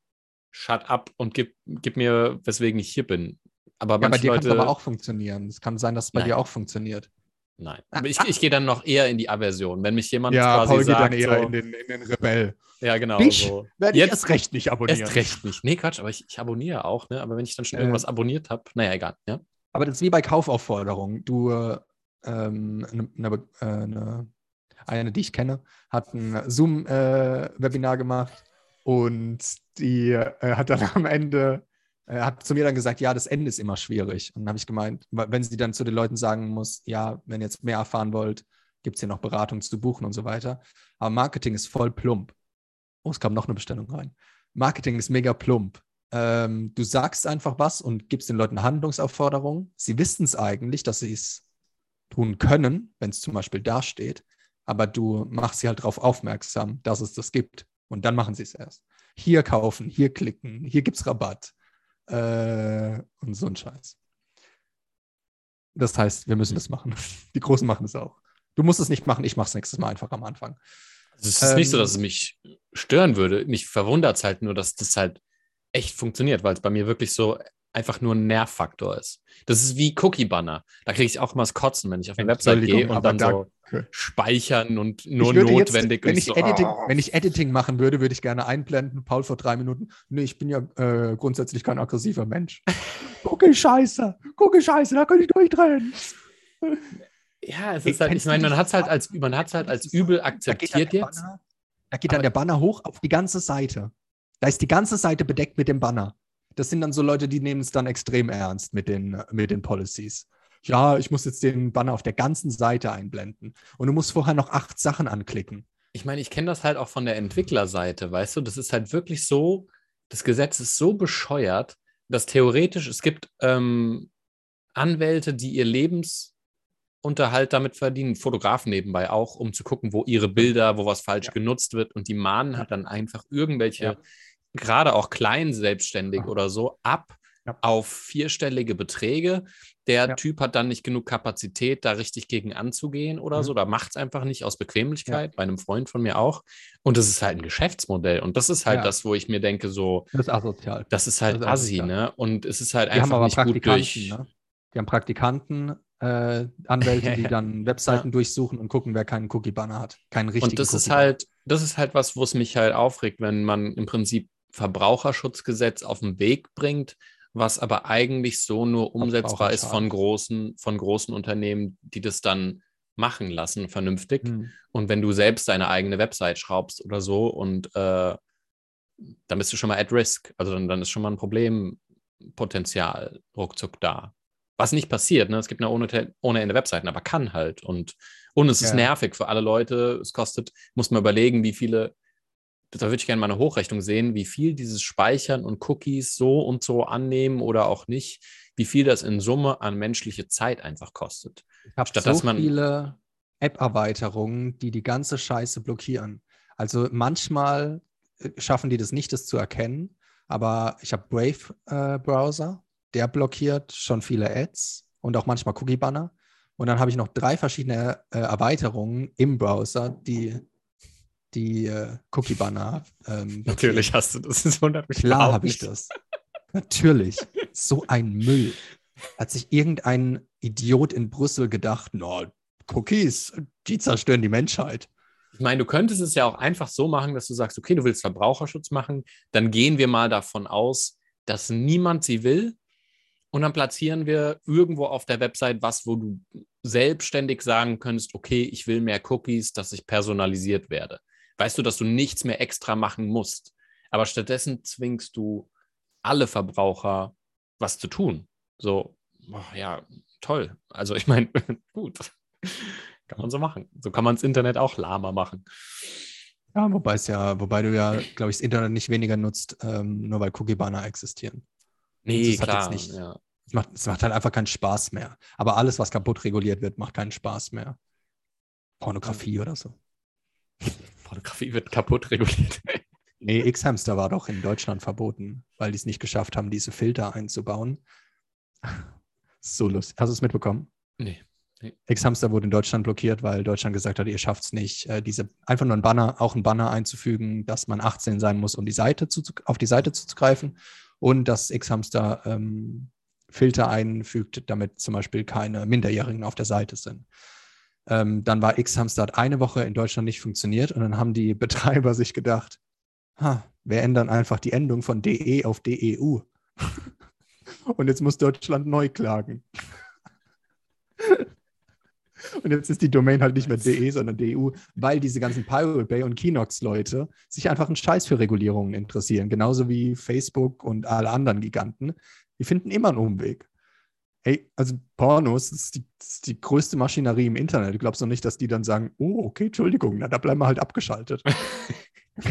shut up und gib, gib mir, weswegen ich hier bin. Aber ja, bei dir kann Leute, es aber auch funktionieren. Es kann sein, dass es bei Nein. dir auch funktioniert. nein. Aber ich, ich gehe dann noch eher in die Aversion. Wenn mich jemand Ja, quasi Paul geht sagt, dann eher so, in, den, in den Rebell. ja genau, Dich? so. Werde ich Jetzt- erst recht nicht abonnieren. Erst recht nicht. Nee, Quatsch, aber ich, ich abonniere auch, ne? Aber wenn ich dann schon Äh. irgendwas abonniert habe, naja, egal, ja. Aber das ist wie bei Kaufaufforderungen. Du, äh, ähm, eine, eine, äh, eine, eine, die ich kenne, hat ein Zoom-Webinar gemacht und die äh, hat dann am Ende, äh, hat zu mir dann gesagt, ja, das Ende ist immer schwierig. Und dann habe ich gemeint, wenn sie dann zu den Leuten sagen muss, ja, wenn ihr jetzt mehr erfahren wollt, gibt es hier noch Beratung zu buchen und so weiter. Aber Marketing ist voll plump. Oh, es kam noch eine Bestellung rein. Marketing ist mega plump. Ähm, du sagst einfach was und gibst den Leuten eine Handlungsaufforderung. Sie wissen es eigentlich, dass sie es tun können, wenn es zum Beispiel dasteht, aber du machst sie halt darauf aufmerksam, dass es das gibt. Und dann machen sie es erst. Hier kaufen, hier klicken, hier gibt es Rabatt äh, und so ein Scheiß. Das heißt, wir müssen das machen. Die Großen machen es auch. Du musst es nicht machen, ich mache es nächstes Mal einfach am Anfang. Also es ist nicht so, Ähm, dass es mich stören würde. Mich verwundert es halt nur, dass das halt echt funktioniert, weil es bei mir wirklich so einfach nur ein Nervfaktor ist. Das ist wie Cookie-Banner. Da kriege ich auch mal das Kotzen, wenn ich auf eine Website gehe und dann da- so speichern und nur ich notwendig. Jetzt, wenn, ich so, Editing, oh. wenn ich Editing machen würde, würde ich gerne einblenden, Paul vor drei Minuten. Nee, ich bin ja äh, grundsätzlich kein aggressiver Mensch. Gucke Scheiße, gucke Scheiße, da könnte ich durchdrehen. Ja, es ist halt, ich kennst du meine, man hat es halt Banner? als, man hat's halt als übel Da akzeptiert der jetzt. Banner, da geht dann der Banner hoch auf die ganze Seite. Da ist die ganze Seite bedeckt mit dem Banner. Das sind dann so Leute, die nehmen es dann extrem ernst mit den, mit den Policies. Ja, ich muss jetzt den Banner auf der ganzen Seite einblenden. Und du musst vorher noch acht Sachen anklicken. Ich meine, ich kenne das halt auch von der Entwicklerseite, weißt du, das ist halt wirklich so, das Gesetz ist so bescheuert, dass theoretisch es gibt ähm, Anwälte, die ihr Unterhalt damit verdienen, Fotografen nebenbei auch, um zu gucken, wo ihre Bilder, wo was falsch Ja. genutzt wird. Und die mahnen halt dann einfach irgendwelche, Ja. Gerade auch klein selbstständig Ja. oder so, ab Ja. auf vierstellige Beträge. Der Ja. Typ hat dann nicht genug Kapazität, da richtig gegen anzugehen oder Mhm. so. Da macht es einfach nicht aus Bequemlichkeit, bei einem Freund von mir auch. Und das ist halt ein Geschäftsmodell. Und das ist halt Ja. das, wo ich mir denke, so, Das ist asozial. das ist halt Das ist assi, ne? Und es ist halt Die einfach nicht gut durch. ne? Die haben Praktikanten, äh, Anwälte, Ja, die ja. dann Webseiten durchsuchen und gucken, wer keinen Cookie-Banner hat. Keinen richtigen Und das ist halt, das ist halt was, wo es mich halt aufregt, wenn man im Prinzip Verbraucherschutzgesetz auf den Weg bringt, was aber eigentlich so nur umsetzbar ist von großen, von großen Unternehmen, die das dann machen lassen, vernünftig. Hm. Und wenn du selbst deine eigene Website schraubst oder so und äh, dann bist du schon mal at risk. Also dann, dann ist schon mal ein Problempotenzial ruckzuck da. Was nicht passiert, ne? Es gibt eine ohne, ohne Ende Webseiten, aber kann halt. Und, und es ist Ja. nervig für alle Leute. Es kostet, muss man überlegen, wie viele, da würde ich gerne mal eine Hochrechnung sehen, wie viel dieses Speichern und Cookies so und so annehmen oder auch nicht, wie viel das in Summe an menschliche Zeit einfach kostet. Ich habe so dass man- viele App-Erweiterungen, die die ganze Scheiße blockieren. Also manchmal äh, schaffen die das nicht, das zu erkennen. Aber ich habe Brave-Browser, der blockiert schon viele Ads und auch manchmal Cookie-Banner. Und dann habe ich noch drei verschiedene äh, Erweiterungen im Browser, die die äh, Cookie-Banner ähm, blockieren. hast du das. Das wundert mich Klar habe ich das. Natürlich. So ein Müll. Hat sich irgendein Idiot in Brüssel gedacht, na, Cookies, die zerstören die Menschheit. Ich meine, du könntest es ja auch einfach so machen, dass du sagst, okay, du willst Verbraucherschutz machen, dann gehen wir mal davon aus, dass niemand sie will. Und dann platzieren wir irgendwo auf der Website was, wo du selbstständig sagen könntest, okay, ich will mehr Cookies, dass ich personalisiert werde. Weißt du, dass du nichts mehr extra machen musst. Aber stattdessen zwingst du alle Verbraucher, was zu tun. So, boah, ja, toll. Also ich meine, gut. Kann man so machen. So kann man das Internet auch lahmer machen. Ja, wobei es ja, wobei du ja, glaube ich, das Internet nicht weniger nutzt, ähm, nur weil Cookie-Banner existieren. Nee, das hat klar. jetzt nicht- ja. Es macht, es macht halt einfach keinen Spaß mehr. Aber alles, was kaputt reguliert wird, macht keinen Spaß mehr. Pornografie oder so. Pornografie wird kaputt reguliert. Nee, X-Hamster war doch in Deutschland verboten, weil die es nicht geschafft haben, diese Filter einzubauen. So lustig. Hast du es mitbekommen? nee. X-Hamster wurde in Deutschland blockiert, weil Deutschland gesagt hat, ihr schafft es nicht, äh, diese einfach nur ein Banner, auch ein Banner einzufügen, dass man 18 sein muss, um die Seite zu, auf die Seite zuzugreifen und dass X-Hamster ähm, Filter einfügt, damit zum Beispiel keine Minderjährigen auf der Seite sind. Ähm, dann war X-Hamster hat eine Woche in Deutschland nicht funktioniert und dann haben die Betreiber sich gedacht, ha, wir ändern einfach die Endung von DE auf DEU. und jetzt muss Deutschland neu klagen. Und jetzt ist die Domain halt nicht mehr DE, sondern DEU, weil diese ganzen Pirate Bay und Kinox-Leute sich einfach einen Scheiß für Regulierungen interessieren. Genauso wie Facebook und alle anderen Giganten. Die finden immer einen Umweg. Hey, also Pornos ist, die, ist die größte Maschinerie im Internet. Du glaubst doch nicht, dass die dann sagen, oh, okay, Entschuldigung, na, da bleiben wir halt abgeschaltet.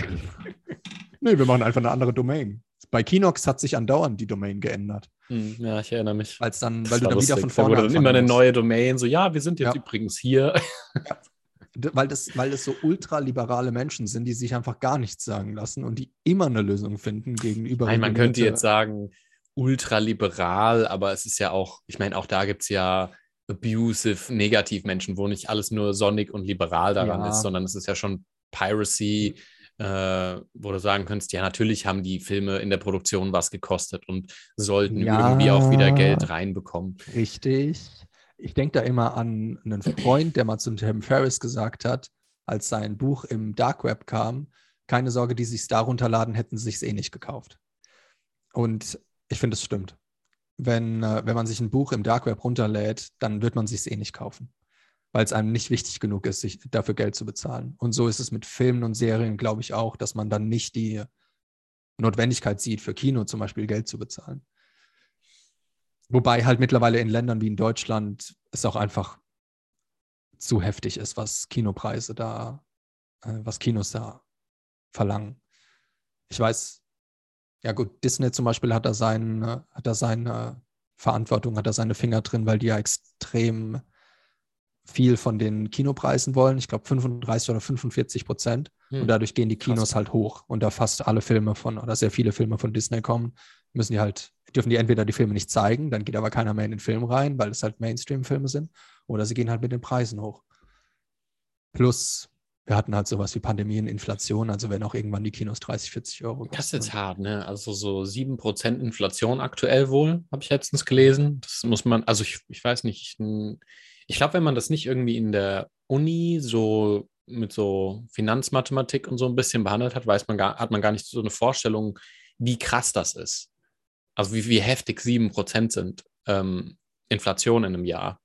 nee, wir machen einfach eine andere Domain. Bei Kinox hat sich andauernd die Domain geändert. Hm, Ja, ich erinnere mich. Als dann, Das weil du dann wieder lustig. von Da vorne wurde dann immer eine musst. neue Domain. So, ja, wir sind jetzt Ja. übrigens hier. D- weil das, weil das so ultraliberale Menschen sind, die sich einfach gar nichts sagen lassen und die immer eine Lösung finden gegenüber. Nein, man könnte jetzt sagen, ultraliberal, aber es ist ja auch, ich meine, auch da gibt es ja abusive Negativmenschen, wo nicht alles nur sonnig und liberal daran Ja. ist, sondern es ist ja schon Piracy, äh, wo du sagen könntest, ja, natürlich haben die Filme in der Produktion was gekostet und sollten Ja. irgendwie auch wieder Geld reinbekommen. Richtig. Ich denke da immer an einen Freund, der mal zu Tim Ferriss gesagt hat, als sein Buch im Dark Web kam, keine Sorge, die sich da runterladen, hätten sie sich eh nicht gekauft. Und ich finde, es stimmt. Wenn, äh, wenn man sich ein Buch im Dark Web runterlädt, dann wird man sich eh nicht kaufen, weil es einem nicht wichtig genug ist, sich dafür Geld zu bezahlen. Und so ist es mit Filmen und Serien, glaube ich auch, dass man dann nicht die Notwendigkeit sieht, für Kino zum Beispiel Geld zu bezahlen. Wobei halt mittlerweile in Ländern wie in Deutschland es auch einfach zu heftig ist, was Kinopreise da, äh, was Kinos da verlangen. Ich weiß, ja gut, Disney zum Beispiel hat da, sein, hat da seine Verantwortung, hat da seine Finger drin, weil die ja extrem viel von den Kinopreisen wollen. Ich glaube 35 oder 45 Prozent. Hm. Und dadurch gehen die Krass. Kinos halt hoch. Und da fast alle Filme von, oder sehr viele Filme von Disney kommen, müssen die halt, dürfen die entweder die Filme nicht zeigen, dann geht aber keiner mehr in den Film rein, weil es halt Mainstream-Filme sind, oder sie gehen halt mit den Preisen hoch. Plus, wir hatten halt sowas wie Pandemien, Inflation, also wenn auch irgendwann die Kinos 30, 40 Euro Das ist jetzt kosten. hart, ne? Also so 7% Inflation aktuell wohl, habe ich letztens gelesen. Das muss man, also ich, ich weiß nicht, ich, ich glaube, wenn man das nicht irgendwie in der Uni so mit so Finanzmathematik und so ein bisschen behandelt hat, weiß man gar, hat man gar nicht so eine Vorstellung, wie krass das ist. Also wie, wie heftig 7% sind ähm, Inflation in einem Jahr.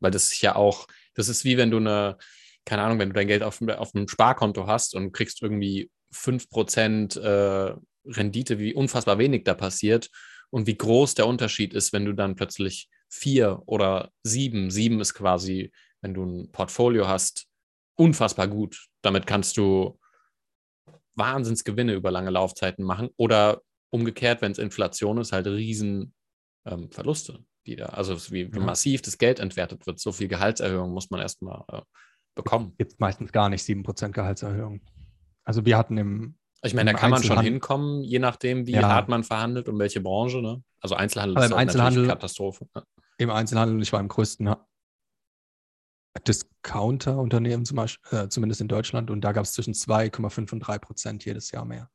Weil das ist ja auch, das ist wie wenn du eine, keine Ahnung, wenn du dein Geld auf, auf einem Sparkonto hast und kriegst irgendwie 5% äh, Rendite, wie unfassbar wenig da passiert und wie groß der Unterschied ist, wenn du dann plötzlich vier oder sieben, sieben ist quasi, wenn du ein Portfolio hast, unfassbar gut. Damit kannst du Wahnsinnsgewinne über lange Laufzeiten machen oder umgekehrt, wenn es Inflation ist, halt riesen ähm, Verluste, die da, also ist wie Ja. massiv das Geld entwertet wird. So viel Gehaltserhöhung muss man erstmal äh, bekommen. Gibt meistens gar nicht 7% Gehaltserhöhung. Also wir hatten im, Ich meine, da kann man schon hinkommen, je nachdem, wie Ja. hart man verhandelt und welche Branche. Ne? Also Einzelhandel Aber ist im Einzelhandel- Katastrophe. ne? im Einzelhandel, ich war im größten Discounter-Unternehmen zum Beispiel, äh, zumindest in Deutschland, und da gab es zwischen 2,5 und 3 Prozent jedes Jahr mehr.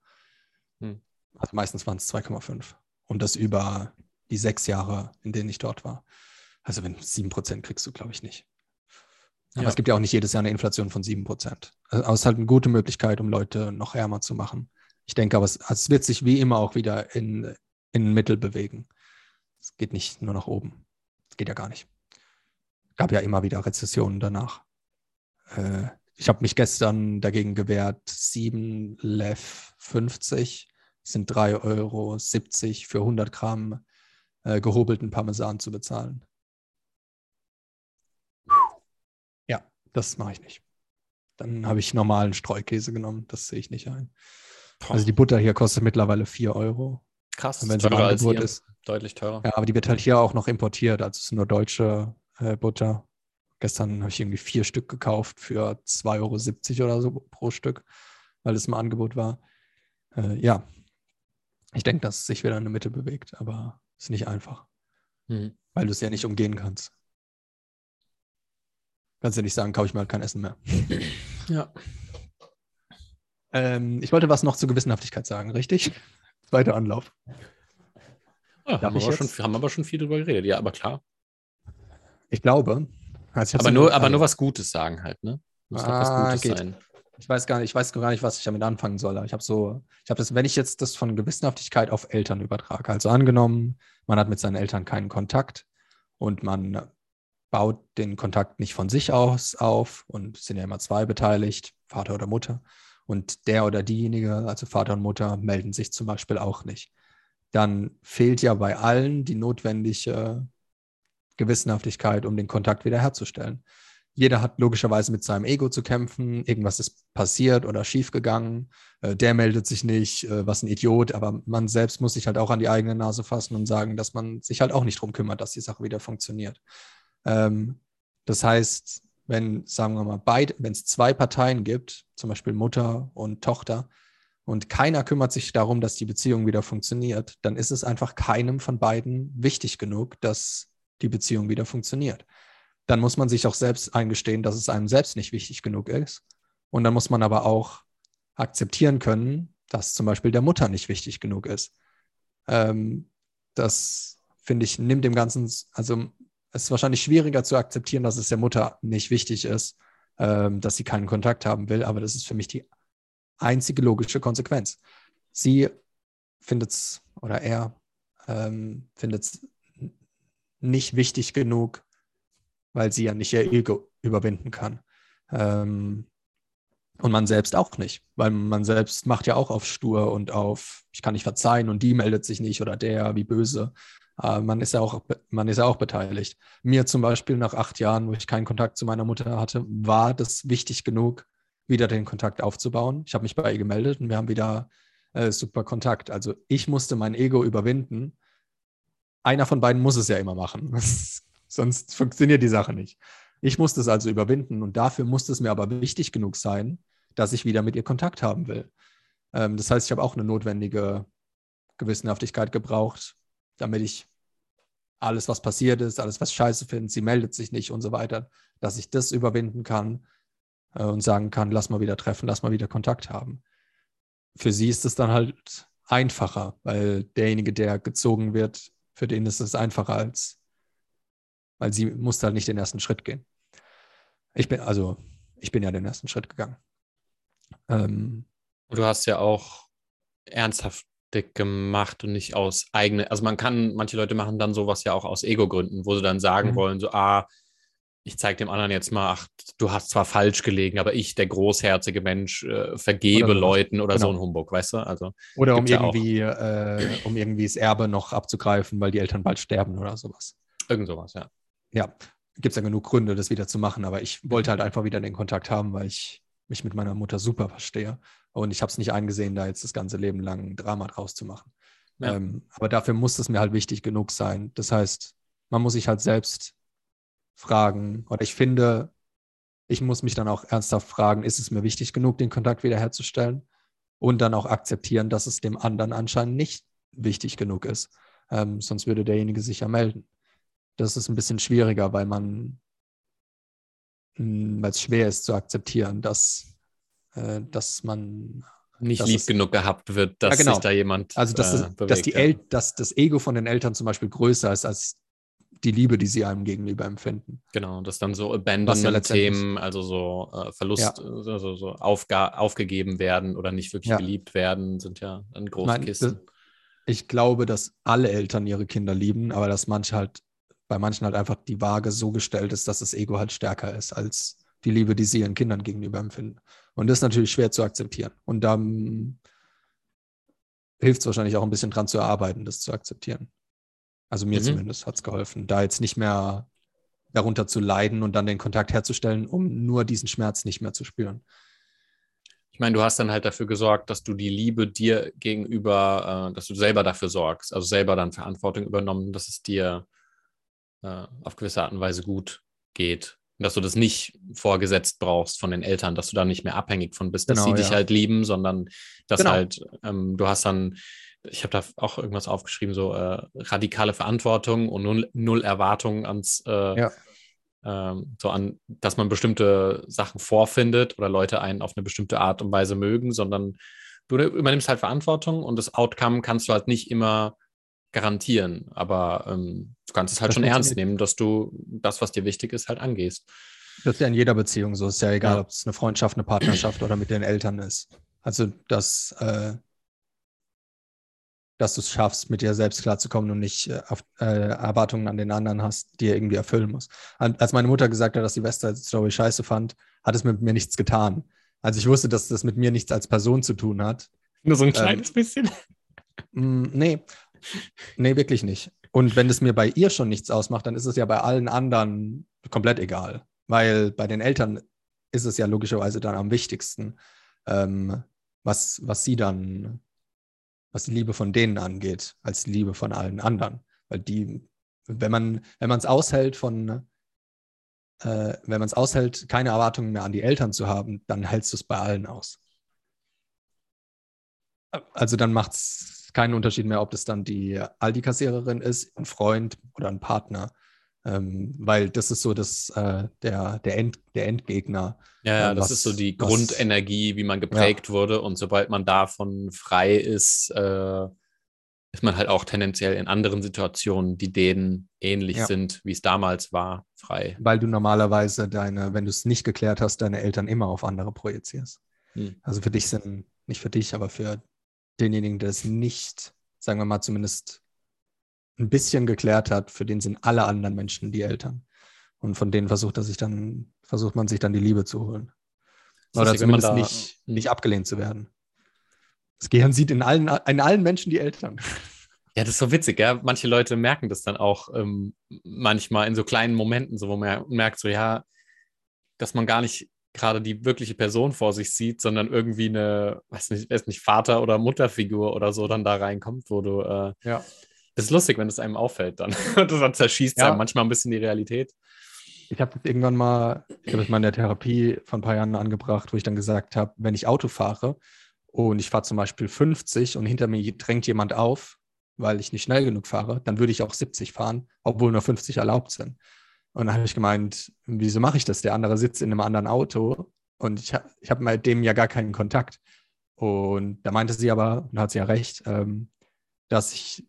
Hm. Also meistens waren es 2,5. Und das über die sechs Jahre, in denen ich dort war. Also wenn 7 Prozent kriegst du, glaube ich, nicht. Aber Ja. es gibt ja auch nicht jedes Jahr eine Inflation von 7 Prozent. Also es ist halt eine gute Möglichkeit, um Leute noch ärmer zu machen. Ich denke aber, es, es wird sich wie immer auch wieder in, in Mittel bewegen. Es geht nicht nur nach oben. Das geht ja gar nicht. Gab ja immer wieder Rezessionen danach. Äh, ich habe mich gestern dagegen gewehrt, 7 Lev 50 sind 3,70 Euro für 100 Gramm äh, gehobelten Parmesan zu bezahlen. Ja, das mache ich nicht. Dann habe ich normalen Streukäse genommen. Das sehe ich nicht ein. Also die Butter hier kostet mittlerweile 4 Euro. krass, Und wenn sie teurer Angebot ist. Deutlich teurer. Ja, aber die wird halt hier auch noch importiert. Also es ist nur deutsche äh, Butter. Gestern habe ich irgendwie vier Stück gekauft für 2,70 Euro oder so pro Stück, weil es im Angebot war. Äh, ja, ich denke, dass es sich wieder in der Mitte bewegt, aber es ist nicht einfach, Mhm. weil du es ja nicht umgehen kannst. Kannst ja nicht sagen, kaufe ich mir halt kein Essen mehr. Ja. Ähm, ich wollte was noch zur Gewissenhaftigkeit sagen, richtig? Zweiter Anlauf. Ja, haben, wir schon, haben aber schon viel drüber geredet. Ja, aber klar. Ich glaube. Also ich Aber nur, aber nur was Gutes sagen halt, ne? Muss doch was Ah, Gutes geht. sein. Ich weiß gar nicht, ich weiß gar nicht, was ich damit anfangen soll. Ich habe so, ich habe das, wenn ich jetzt das von Gewissenhaftigkeit auf Eltern übertrage, also angenommen, man hat mit seinen Eltern keinen Kontakt und man baut den Kontakt nicht von sich aus auf und sind ja immer zwei beteiligt, Vater oder Mutter. Und der oder diejenige, also Vater und Mutter, melden sich zum Beispiel auch nicht. Dann fehlt ja bei allen die notwendige Gewissenhaftigkeit, um den Kontakt wiederherzustellen jeder hat logischerweise mit seinem Ego zu kämpfen. Irgendwas ist passiert oder schiefgegangen. Äh, der meldet sich nicht, äh, was ein Idiot. Aber man selbst muss sich halt auch an die eigene Nase fassen und sagen, dass man sich halt auch nicht drum kümmert, dass die Sache wieder funktioniert. Ähm, das heißt, wenn, sagen wir mal, beide, wenn es zwei Parteien gibt, zum Beispiel Mutter und Tochter, und keiner kümmert sich darum, dass die Beziehung wieder funktioniert, dann ist es einfach keinem von beiden wichtig genug, dass die Beziehung wieder funktioniert dann muss man sich auch selbst eingestehen, dass es einem selbst nicht wichtig genug ist. Und dann muss man aber auch akzeptieren können, dass zum Beispiel der Mutter nicht wichtig genug ist. Ähm, das finde ich, nimmt dem Ganzen, also es ist wahrscheinlich schwieriger zu akzeptieren, dass es der Mutter nicht wichtig ist, ähm, dass sie keinen Kontakt haben will, aber das ist für mich die einzige logische Konsequenz. Sie findet es, oder er ähm, findet es nicht wichtig genug, weil sie ja nicht ihr Ego überwinden kann. Ähm, und man selbst auch nicht, weil man selbst macht ja auch auf stur und auf, ich kann nicht verzeihen und die meldet sich nicht oder der, wie böse. Äh, man, ist ja auch, man ist ja auch beteiligt. Mir zum Beispiel nach acht Jahren, wo ich keinen Kontakt zu meiner Mutter hatte, war das wichtig genug, wieder den Kontakt aufzubauen. Ich habe mich bei ihr gemeldet und wir haben wieder äh, super Kontakt. Also ich musste mein Ego überwinden. Einer von beiden muss es ja immer machen. Sonst funktioniert die Sache nicht. Ich musste es also überwinden und dafür musste es mir aber wichtig genug sein, dass ich wieder mit ihr Kontakt haben will. Ähm, das heißt, ich habe auch eine notwendige Gewissenhaftigkeit gebraucht, damit ich alles, was passiert ist, alles, was scheiße findet, sie meldet sich nicht und so weiter, dass ich das überwinden kann äh, und sagen kann, lass mal wieder treffen, lass mal wieder Kontakt haben. Für sie ist es dann halt einfacher, weil derjenige, der gezogen wird, für den ist es einfacher als, weil sie muss halt nicht den ersten Schritt gehen. Ich bin, also, ich bin ja den ersten Schritt gegangen. Ähm, du hast ja auch ernsthaft gemacht und nicht aus eigene, also man kann, manche Leute machen dann sowas ja auch aus Ego-Gründen, wo sie dann sagen mhm. wollen, so, ah, ich zeige dem anderen jetzt mal, ach, du hast zwar falsch gelegen, aber ich, der großherzige Mensch, äh, vergebe oder Leuten oder genau. so ein Humbug, weißt du? Also, oder um irgendwie, ja äh, um irgendwie das Erbe noch abzugreifen, weil die Eltern bald sterben oder sowas. Irgend sowas, ja. Ja, gibt es ja genug Gründe, das wieder zu machen, aber ich wollte halt einfach wieder den Kontakt haben, weil ich mich mit meiner Mutter super verstehe. Und ich habe es nicht eingesehen, da jetzt das ganze Leben lang ein Drama draus zu machen. Ja. Ähm, aber dafür muss es mir halt wichtig genug sein. Das heißt, man muss sich halt selbst fragen, oder ich finde, ich muss mich dann auch ernsthaft fragen, ist es mir wichtig genug, den Kontakt wiederherzustellen? Und dann auch akzeptieren, dass es dem anderen anscheinend nicht wichtig genug ist. Ähm, sonst würde derjenige sich ja melden. Das ist ein bisschen schwieriger, weil man, hm, weil es schwer ist zu akzeptieren, dass, äh, dass man nicht lieb es, genug gehabt wird, dass ja, genau. sich da jemand. Also dass, äh, bewegt, dass, die ja. dass das Ego von den Eltern zum Beispiel größer ist als die Liebe, die sie einem gegenüber empfinden. Genau, das dann so Abandonment-Themen, also so äh, Verlust, ja. also so aufgegeben werden oder nicht wirklich ja. geliebt werden, sind ja dann große Nein, Kisten. ich glaube, dass alle Eltern ihre Kinder lieben, aber dass manche halt, bei manchen halt einfach die Waage so gestellt ist, dass das Ego halt stärker ist als die Liebe, die sie ihren Kindern gegenüber empfinden. Und das ist natürlich schwer zu akzeptieren. Und dann hilft es wahrscheinlich auch ein bisschen dran zu arbeiten, das zu akzeptieren. Also mir mhm. zumindest hat es geholfen, da jetzt nicht mehr darunter zu leiden und dann den Kontakt herzustellen, um nur diesen Schmerz nicht mehr zu spüren. Ich meine, du hast dann halt dafür gesorgt, dass du die Liebe dir gegenüber, äh, dass du selber dafür sorgst, also selber dann Verantwortung übernommen, dass es dir äh, auf gewisse Art und Weise gut geht. Dass du das nicht vorgesetzt brauchst von den Eltern, dass du da nicht mehr abhängig von bist, dass genau, sie ja. dich halt lieben, sondern dass genau. halt, ähm, du hast dann ich habe da auch irgendwas aufgeschrieben, so äh, radikale Verantwortung und null, null Erwartungen ans, äh, ja. ähm, so an, dass man bestimmte Sachen vorfindet oder Leute einen auf eine bestimmte Art und Weise mögen, sondern du übernimmst halt Verantwortung und das Outcome kannst du halt nicht immer garantieren, aber ähm, du kannst es halt das schon ernst nehmen, dass du das, was dir wichtig ist, halt angehst. Das ist ja in jeder Beziehung so. Ist ja egal, ja. ob es eine Freundschaft, eine Partnerschaft oder mit den Eltern ist. Also, dass äh, dass du es schaffst, mit dir selbst klarzukommen und nicht äh, auf, äh, Erwartungen an den anderen hast, die er irgendwie erfüllen muss. Als meine Mutter gesagt hat, dass sie West Side Story scheiße fand, hat es mit mir nichts getan. Also ich wusste, dass das mit mir nichts als Person zu tun hat. Nur so ein ähm, kleines ähm, bisschen? Mh, mm, nee, nee, wirklich nicht. Und wenn es mir bei ihr schon nichts ausmacht, dann ist es ja bei allen anderen komplett egal. Weil bei den Eltern ist es ja logischerweise dann am wichtigsten, ähm, was, was sie dann was die Liebe von denen angeht, als die Liebe von allen anderen. Weil die, wenn man, wenn man es aushält von, äh, wenn man es aushält, keine Erwartungen mehr an die Eltern zu haben, dann hältst du es bei allen aus. Also dann macht es keinen Unterschied mehr, ob das dann die Aldi-Kassiererin ist, ein Freund oder ein Partner. Ähm, weil das ist so das, äh, der, der, End, der Endgegner. Ja, äh, das was, ist so die was, Grundenergie, wie man geprägt ja. wurde. Und sobald man davon frei ist, äh, ist man halt auch tendenziell in anderen Situationen, die denen ähnlich ja. sind, wie es damals war, frei. Weil du normalerweise deine, wenn du es nicht geklärt hast, deine Eltern immer auf andere projizierst. Hm. Also für dich sind, nicht für dich, aber für denjenigen, der es nicht, sagen wir mal, zumindest ein bisschen geklärt hat, für den sind alle anderen Menschen die Eltern. Und von denen versucht er sich dann, versucht man sich dann die Liebe zu holen. Oder zumindest nicht, nicht abgelehnt zu werden. Das Gehirn sieht in allen, in allen Menschen die Eltern. Ja, das ist so witzig, ja. Manche Leute merken das dann auch ähm, manchmal in so kleinen Momenten, so wo man merkt, so ja, dass man gar nicht gerade die wirkliche Person vor sich sieht, sondern irgendwie eine, weiß nicht, weiß nicht, Vater- oder Mutterfigur oder so dann da reinkommt, wo du äh, ja. Das ist lustig, wenn es einem auffällt dann. das dann zerschießt ja. einem manchmal ein bisschen die Realität. Ich habe das irgendwann mal, ich habe es mal in der Therapie vor ein paar Jahren angebracht, wo ich dann gesagt habe, wenn ich Auto fahre und ich fahre zum Beispiel 50 und hinter mir drängt jemand auf, weil ich nicht schnell genug fahre, dann würde ich auch 70 fahren, obwohl nur 50 erlaubt sind. Und dann habe ich gemeint, wieso mache ich das? Der andere sitzt in einem anderen Auto und ich, ich habe mit dem ja gar keinen Kontakt. Und da meinte sie aber, und hat sie ja recht, ähm, dass ich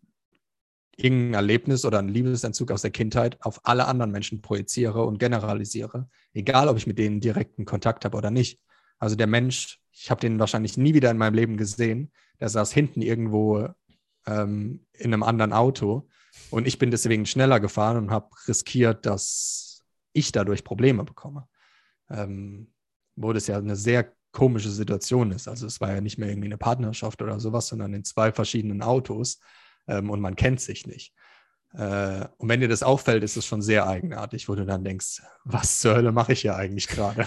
irgendein Erlebnis oder einen Liebesentzug aus der Kindheit auf alle anderen Menschen projiziere und generalisiere, egal ob ich mit denen direkten Kontakt habe oder nicht. Also der Mensch, ich habe den wahrscheinlich nie wieder in meinem Leben gesehen, der saß hinten irgendwo ähm, in einem anderen Auto und ich bin deswegen schneller gefahren und habe riskiert, dass ich dadurch Probleme bekomme. Ähm, wo das ja eine sehr komische Situation ist. Also es war ja nicht mehr irgendwie eine Partnerschaft oder sowas, sondern in zwei verschiedenen Autos ähm, und man kennt sich nicht. Äh, und wenn dir das auffällt, ist es schon sehr eigenartig, wo du dann denkst, was zur Hölle mache ich hier eigentlich gerade?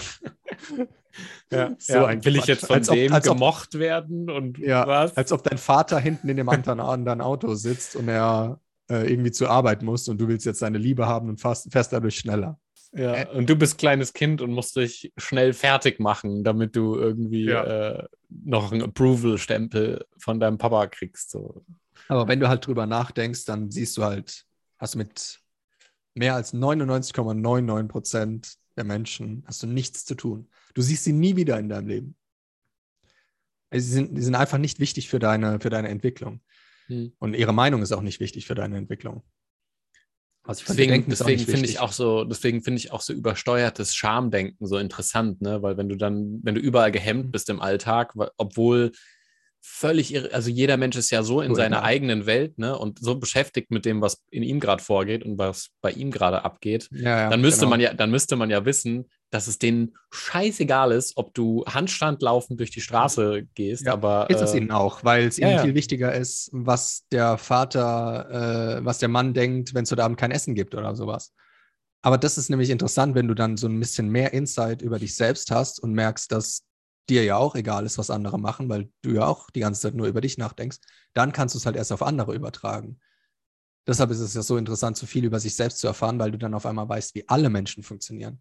ja, so ja, will Quatsch. ich jetzt von als dem ob, gemocht ob, werden und ja, was? Als ob dein Vater hinten in dem anderen Auto sitzt und er äh, irgendwie zur Arbeit muss und du willst jetzt seine Liebe haben und fährst, fährst dadurch schneller. Ja, äh, und du bist kleines Kind und musst dich schnell fertig machen, damit du irgendwie ja. äh, noch einen Approval-Stempel von deinem Papa kriegst. So. Aber wenn du halt drüber nachdenkst, dann siehst du halt, hast du mit mehr als 99,99 Prozent der Menschen hast du nichts zu tun. Du siehst sie nie wieder in deinem Leben. Sie, sind, sie sind einfach nicht wichtig für deine, für deine Entwicklung. Hm. Und ihre Meinung ist auch nicht wichtig für deine Entwicklung. Also deswegen, deswegen finde ich auch so, deswegen finde ich auch so übersteuertes Schamdenken so interessant, ne? Weil wenn du dann, wenn du überall gehemmt mhm. bist im Alltag, obwohl völlig irre, also jeder Mensch ist ja so in cool, seiner ja. eigenen Welt, ne? Und so beschäftigt mit dem, was in ihm gerade vorgeht und was bei ihm gerade abgeht, ja, ja, dann müsste genau. man ja, dann müsste man ja wissen, dass es denen scheißegal ist, ob du Handstand laufend durch die Straße gehst, ja, aber. Ist es äh, ihnen auch, weil es ihnen ja, viel wichtiger ist, was der Vater, äh, was der Mann denkt, wenn es heute Abend kein Essen gibt oder sowas. Aber das ist nämlich interessant, wenn du dann so ein bisschen mehr Insight über dich selbst hast und merkst, dass dir ja auch egal ist, was andere machen, weil du ja auch die ganze Zeit nur über dich nachdenkst, dann kannst du es halt erst auf andere übertragen. Deshalb ist es ja so interessant, so viel über sich selbst zu erfahren, weil du dann auf einmal weißt, wie alle Menschen funktionieren.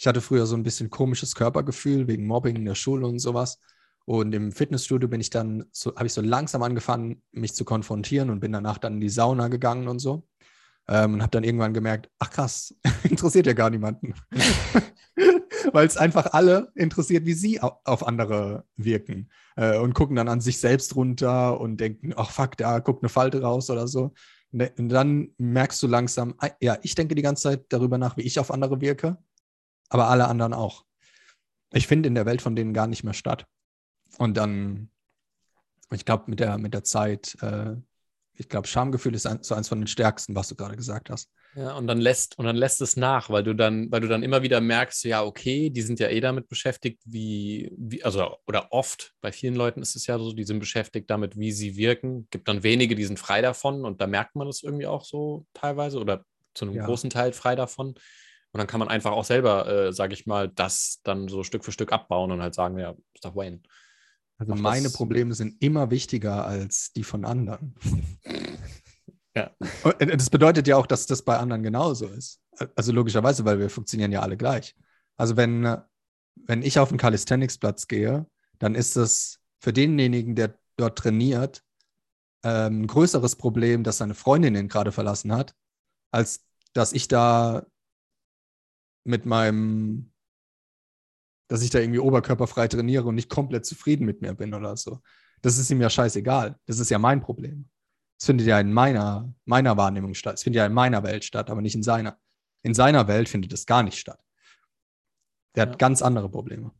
Ich hatte früher so ein bisschen komisches Körpergefühl wegen Mobbing in der Schule und sowas. Und im Fitnessstudio bin ich dann, so, habe ich so langsam angefangen, mich zu konfrontieren und bin danach dann in die Sauna gegangen und so. Ähm, und habe dann irgendwann gemerkt, ach krass, interessiert ja gar niemanden. Weil es einfach alle interessiert, wie sie auf andere wirken. Äh, und gucken dann an sich selbst runter und denken, ach fuck, da guckt eine Falte raus oder so. Und dann merkst du langsam, ah, ja, ich denke die ganze Zeit darüber nach, wie ich auf andere wirke aber alle anderen auch. Ich finde in der Welt von denen gar nicht mehr statt. Und dann, ich glaube, mit der, mit der Zeit, äh, ich glaube, Schamgefühl ist ein, so eins von den stärksten, was du gerade gesagt hast. Ja, und dann lässt, und dann lässt es nach, weil du dann, weil du dann immer wieder merkst, ja, okay, die sind ja eh damit beschäftigt, wie, wie, also, oder oft, bei vielen Leuten ist es ja so, die sind beschäftigt damit, wie sie wirken. Gibt dann wenige, die sind frei davon und da merkt man das irgendwie auch so teilweise oder zu einem ja. großen Teil frei davon. Und dann kann man einfach auch selber, äh, sage ich mal, das dann so Stück für Stück abbauen und halt sagen, ja, ist doch Wayne. Also Mach meine das. Probleme sind immer wichtiger als die von anderen. ja. Und äh, das bedeutet ja auch, dass das bei anderen genauso ist. Also logischerweise, weil wir funktionieren ja alle gleich. Also wenn, wenn ich auf den Calisthenics-Platz gehe, dann ist das für denjenigen, der dort trainiert, ähm, ein größeres Problem, dass seine Freundin ihn gerade verlassen hat, als dass ich da mit meinem, dass ich da irgendwie oberkörperfrei trainiere und nicht komplett zufrieden mit mir bin oder so. Das ist ihm ja scheißegal. Das ist ja mein Problem. Es findet ja in meiner, meiner Wahrnehmung statt. Es findet ja in meiner Welt statt, aber nicht in seiner. In seiner Welt findet es gar nicht statt. Der ja. hat ganz andere Probleme.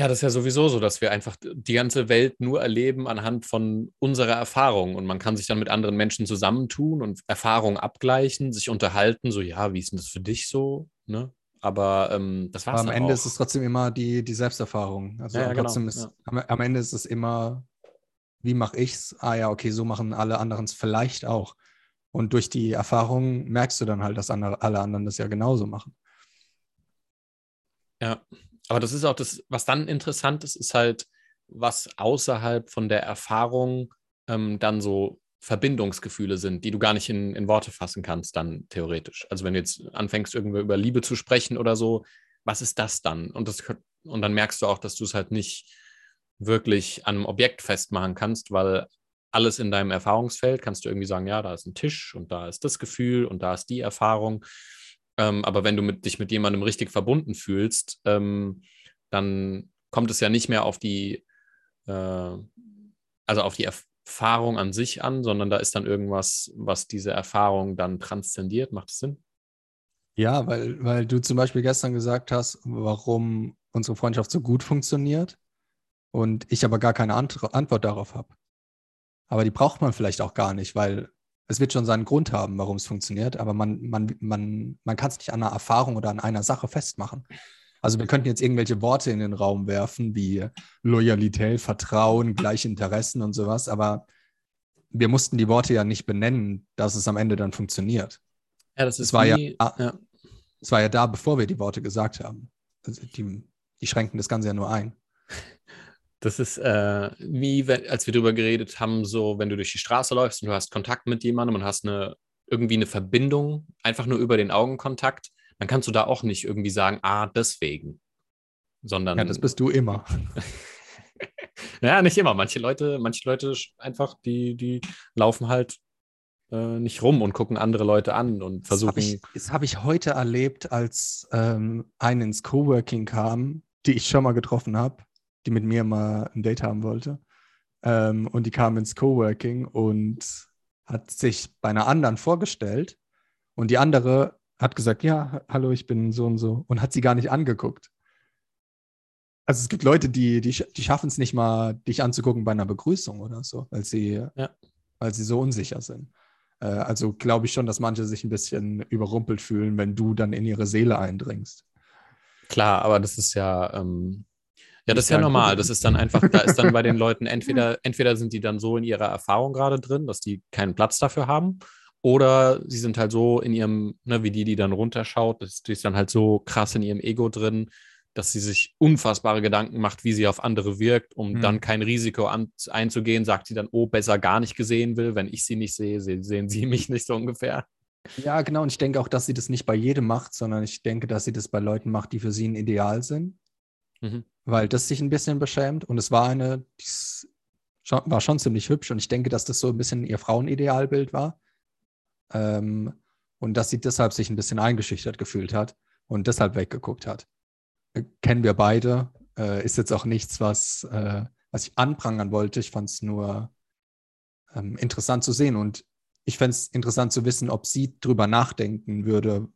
Ja, das ist ja sowieso so, dass wir einfach die ganze Welt nur erleben anhand von unserer Erfahrung. Und man kann sich dann mit anderen Menschen zusammentun und Erfahrungen abgleichen, sich unterhalten, so, ja, wie ist denn das für dich so? Ne? Aber ähm, das war's. Aber am Ende auch. ist es trotzdem immer die, die Selbsterfahrung. Also ja, ja, trotzdem genau, ist, ja. am, am, Ende ist es immer, wie mache ich's? Ah ja, okay, so machen alle anderen es vielleicht auch. Und durch die Erfahrung merkst du dann halt, dass andere, alle anderen das ja genauso machen. Ja, aber das ist auch das, was dann interessant ist, ist halt, was außerhalb von der Erfahrung ähm, dann so Verbindungsgefühle sind, die du gar nicht in, in Worte fassen kannst, dann theoretisch. Also wenn du jetzt anfängst, irgendwie über Liebe zu sprechen oder so, was ist das dann? Und, das, und dann merkst du auch, dass du es halt nicht wirklich an einem Objekt festmachen kannst, weil alles in deinem Erfahrungsfeld kannst du irgendwie sagen, ja, da ist ein Tisch und da ist das Gefühl und da ist die Erfahrung. Ähm, aber wenn du mit, dich mit jemandem richtig verbunden fühlst, ähm, dann kommt es ja nicht mehr auf die, äh, also auf die Erfahrung an sich an, sondern da ist dann irgendwas, was diese Erfahrung dann transzendiert. Macht das Sinn? Ja, weil, weil du zum Beispiel gestern gesagt hast, warum unsere Freundschaft so gut funktioniert und ich aber gar keine Ant Antwort darauf habe. Aber die braucht man vielleicht auch gar nicht, weil es wird schon seinen Grund haben, warum es funktioniert, aber man, man, man, man kann es nicht an einer Erfahrung oder an einer Sache festmachen. Also wir könnten jetzt irgendwelche Worte in den Raum werfen, wie Loyalität, Vertrauen, gleiche Interessen und sowas, aber wir mussten die Worte ja nicht benennen, dass es am Ende dann funktioniert. Ja, das ist es war wie, ja, ja. Es war ja da, bevor wir die Worte gesagt haben. Also die, die schränken das Ganze ja nur ein. Das ist äh, wie, als wir darüber geredet haben, so, wenn du durch die Straße läufst und du hast Kontakt mit jemandem und hast eine, irgendwie eine Verbindung, einfach nur über den Augenkontakt, dann kannst du da auch nicht irgendwie sagen, ah, deswegen. Sondern. Ja, das bist du immer. ja, nicht immer. Manche Leute, manche Leute einfach, die, die laufen halt äh, nicht rum und gucken andere Leute an und versuchen. Das habe ich, hab ich, heute erlebt, als ähm, ein ins Coworking kam, die ich schon mal getroffen habe die mit mir mal ein Date haben wollte. Ähm, und die kam ins Coworking und hat sich bei einer anderen vorgestellt. Und die andere hat gesagt, ja, hallo, ich bin so und so. Und hat sie gar nicht angeguckt. Also es gibt Leute, die, die, die schaffen es nicht mal, dich anzugucken bei einer Begrüßung oder so, weil sie, ja. weil sie so unsicher sind. Äh, also glaube ich schon, dass manche sich ein bisschen überrumpelt fühlen, wenn du dann in ihre Seele eindringst. Klar, aber das ist ja, ähm, ja, das ist ja normal. Das ist dann einfach, da ist dann bei den Leuten entweder, entweder sind die dann so in ihrer Erfahrung gerade drin, dass die keinen Platz dafür haben, oder sie sind halt so in ihrem, ne, wie die, die dann runterschaut, das, die ist dann halt so krass in ihrem Ego drin, dass sie sich unfassbare Gedanken macht, wie sie auf andere wirkt, um mhm. dann kein Risiko an, einzugehen, sagt sie dann, oh, besser gar nicht gesehen will, wenn ich sie nicht sehe, sehen sie mich nicht so ungefähr. Ja, genau. Und ich denke auch, dass sie das nicht bei jedem macht, sondern ich denke, dass sie das bei Leuten macht, die für sie ein Ideal sind. Mhm weil das sich ein bisschen beschämt. Und es war eine, die war schon ziemlich hübsch und ich denke, dass das so ein bisschen ihr Frauenidealbild war. Ähm, und dass sie deshalb sich ein bisschen eingeschüchtert gefühlt hat und deshalb weggeguckt hat. Äh, kennen wir beide. Äh, ist jetzt auch nichts, was, äh, was ich anprangern wollte. Ich fand es nur ähm, interessant zu sehen. Und ich fände es interessant zu wissen, ob sie drüber nachdenken würde.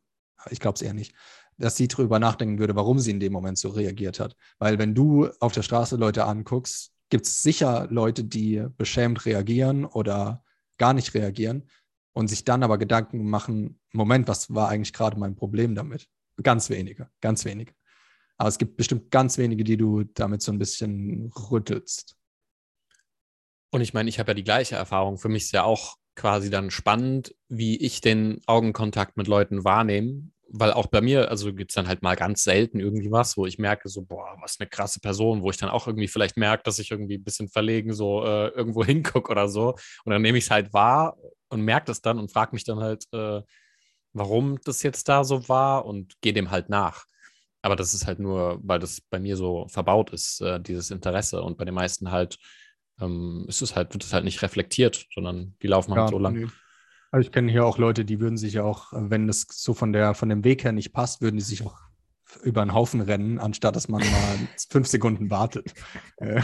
Ich glaube es eher nicht, dass sie drüber nachdenken würde, warum sie in dem Moment so reagiert hat. Weil wenn du auf der Straße Leute anguckst, gibt es sicher Leute, die beschämt reagieren oder gar nicht reagieren und sich dann aber Gedanken machen, Moment, was war eigentlich gerade mein Problem damit? Ganz wenige, ganz wenige. Aber es gibt bestimmt ganz wenige, die du damit so ein bisschen rüttelst. Und ich meine, ich habe ja die gleiche Erfahrung. Für mich ist ja auch quasi dann spannend, wie ich den Augenkontakt mit Leuten wahrnehme weil auch bei mir, also gibt es dann halt mal ganz selten irgendwie was, wo ich merke, so, boah, was eine krasse Person, wo ich dann auch irgendwie vielleicht merke, dass ich irgendwie ein bisschen verlegen so äh, irgendwo hingucke oder so. Und dann nehme ich es halt wahr und merke das dann und frage mich dann halt, äh, warum das jetzt da so war und gehe dem halt nach. Aber das ist halt nur, weil das bei mir so verbaut ist, äh, dieses Interesse. Und bei den meisten halt ähm, ist es halt, wird es halt nicht reflektiert, sondern die laufen halt ja, so lang. Nee. Also ich kenne hier auch Leute, die würden sich ja auch, wenn das so von der von dem Weg her nicht passt, würden die sich auch über einen Haufen rennen, anstatt dass man mal fünf Sekunden wartet. Äh,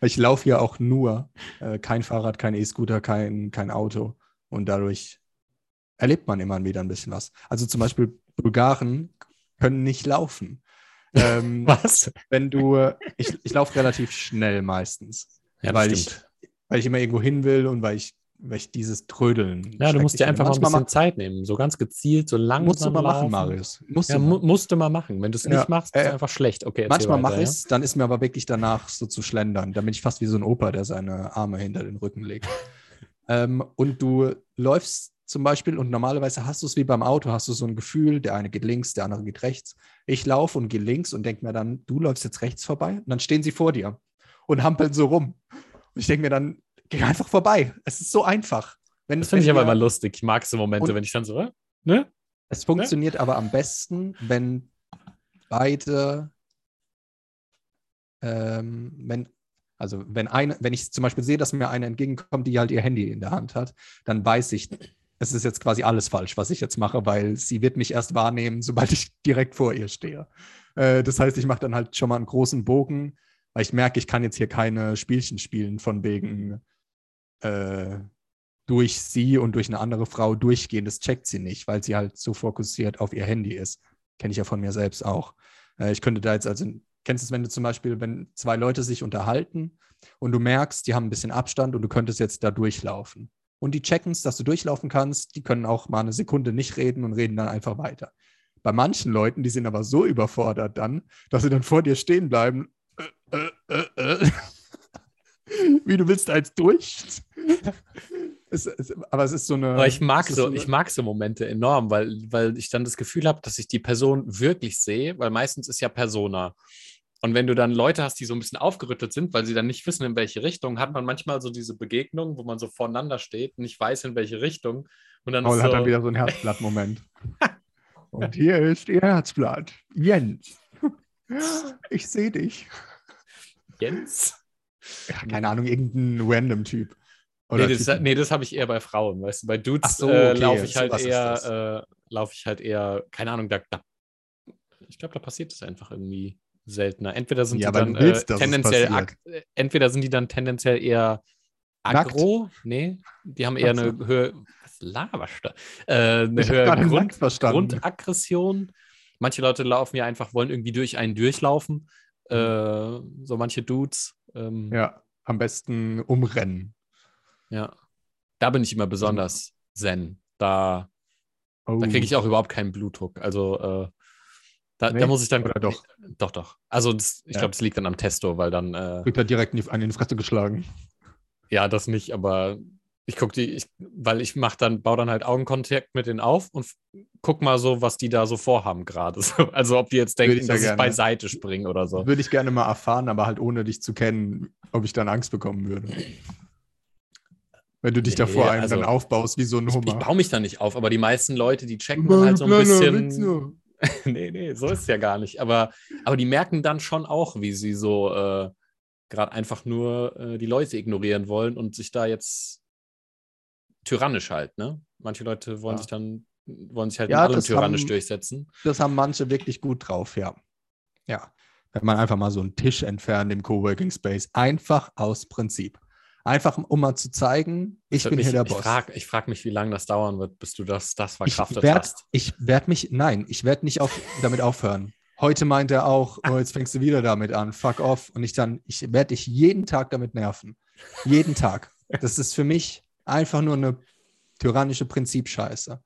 ich laufe ja auch nur äh, kein Fahrrad, kein E-Scooter, kein, kein Auto. Und dadurch erlebt man immer wieder ein bisschen was. Also zum Beispiel Bulgaren können nicht laufen. Ähm, was? Wenn du, ich, ich laufe relativ schnell meistens. Ja, weil, ich, weil ich immer irgendwo hin will und weil ich weil dieses Trödeln. Ja, du musst dir einfach mal ein bisschen machen. Zeit nehmen, so ganz gezielt, so langsam. Musst du mal laufen. machen, Marius. Musst, ja, du, mu musst du mal machen. Wenn du es ja, nicht machst, ist es äh, einfach schlecht. Okay, manchmal mache ich es, dann ist mir aber wirklich danach so zu schlendern. Dann bin ich fast wie so ein Opa, der seine Arme hinter den Rücken legt. ähm, und du läufst zum Beispiel und normalerweise hast du es wie beim Auto, hast du so ein Gefühl, der eine geht links, der andere geht rechts. Ich laufe und gehe links und denke mir dann, du läufst jetzt rechts vorbei und dann stehen sie vor dir und hampeln so rum. Und ich denke mir dann, Geh einfach vorbei. Es ist so einfach. Wenn, Das finde ich aber immer lustig. Ich mag so Momente, wenn ich dann so, ne? Es funktioniert aber am besten, wenn beide, ähm, wenn, also wenn eine, wenn ich zum Beispiel sehe, dass mir eine entgegenkommt, die halt ihr Handy in der Hand hat, dann weiß ich, es ist jetzt quasi alles falsch, was ich jetzt mache, weil sie wird mich erst wahrnehmen, sobald ich direkt vor ihr stehe. Äh, das heißt, ich mache dann halt schon mal einen großen Bogen, weil ich merke, ich kann jetzt hier keine Spielchen spielen von wegen äh, durch sie und durch eine andere Frau durchgehen. Das checkt sie nicht, weil sie halt so fokussiert auf ihr Handy ist. Kenne ich ja von mir selbst auch. Äh, ich könnte da jetzt also, kennst du es, wenn du zum Beispiel, wenn zwei Leute sich unterhalten und du merkst, die haben ein bisschen Abstand und du könntest jetzt da durchlaufen. Und die checken es, dass du durchlaufen kannst. Die können auch mal eine Sekunde nicht reden und reden dann einfach weiter. Bei manchen Leuten, die sind aber so überfordert dann, dass sie dann vor dir stehen bleiben. Äh, äh, äh, äh. Wie du willst jetzt durch? es, es, aber es ist so eine. Aber ich mag so, eine- ich mag so Momente enorm, weil, weil ich dann das Gefühl habe, dass ich die Person wirklich sehe, weil meistens ist ja Persona. Und wenn du dann Leute hast, die so ein bisschen aufgerüttet sind, weil sie dann nicht wissen, in welche Richtung, hat man manchmal so diese Begegnung, wo man so voreinander steht, nicht weiß, in welche Richtung. Und dann Paul ist hat so, dann wieder so einen Herzblatt-Moment. Und hier ist ihr Herzblatt. Jens. Ich sehe dich. Jens? Ja, keine Ahnung, irgendein random Typ. Nee, das, nee, das habe ich eher bei Frauen, weißt du. Bei Dudes so, äh, okay, laufe ich halt eher, äh, laufe ich halt eher, keine Ahnung, da, da ich glaube, da passiert es einfach irgendwie seltener. Entweder sind Ja, die dann willst, äh, tendenziell, äh, entweder sind die dann tendenziell eher Nackt? aggro, nee, die haben eher eine höhere, was laberst du? Äh, eine ich höhere Grund. Grundaggression. Manche Leute laufen ja einfach, wollen irgendwie durch einen durchlaufen. Äh, so manche Dudes. Ähm, ja. ja, am besten umrennen. Da bin ich immer besonders zen. Da, Oh. da kriege ich auch überhaupt keinen Blutdruck. Also äh, da, Nee? da muss ich dann. Oder doch? Doch, doch. Also das, ich Ja. glaube, das liegt dann am Testo, weil dann, äh, Kriegt er direkt in die Fresse geschlagen. ja, das nicht, aber ich gucke die, ich, weil ich mache dann, baue dann halt Augenkontakt mit denen auf und guck mal so, was die da so vorhaben gerade. So, also ob die jetzt denken, ich ja dass ich gerne. beiseite springe oder so. Würde ich gerne mal erfahren, aber halt ohne dich zu kennen, ob ich dann Angst bekommen würde. Wenn du dich Nee, davor einem also- dann aufbaust wie so ein Ich, ich Hummer. baue mich da nicht auf, aber die meisten Leute, die checken dann halt so ein bisschen. nee, nee, so ist es ja gar nicht. Aber, aber die merken dann schon auch, wie sie so äh, gerade einfach nur äh, die Leute ignorieren wollen und sich da jetzt tyrannisch halt, ne? Manche Leute wollen Ja. sich dann, wollen sich halt Ja, in tyrannisch haben- durchsetzen. Das haben manche wirklich gut drauf, ja. Ja. Wenn man einfach mal so einen Tisch entfernt im Coworking Space. Einfach aus Prinzip. Einfach, um mal zu zeigen, ich bin hat hier der mich, Boss. Ich frage ich frag mich, wie lange das dauern wird, bis du das, das Ich verkraftet werde hast. ich werd mich, nein, ich werde nicht auf, damit aufhören. Heute meint er auch, oh, jetzt fängst du wieder damit an, fuck off. Und ich dann, ich werde dich jeden Tag damit nerven. Jeden Tag. Das ist für mich einfach nur eine tyrannische Prinzipscheiße.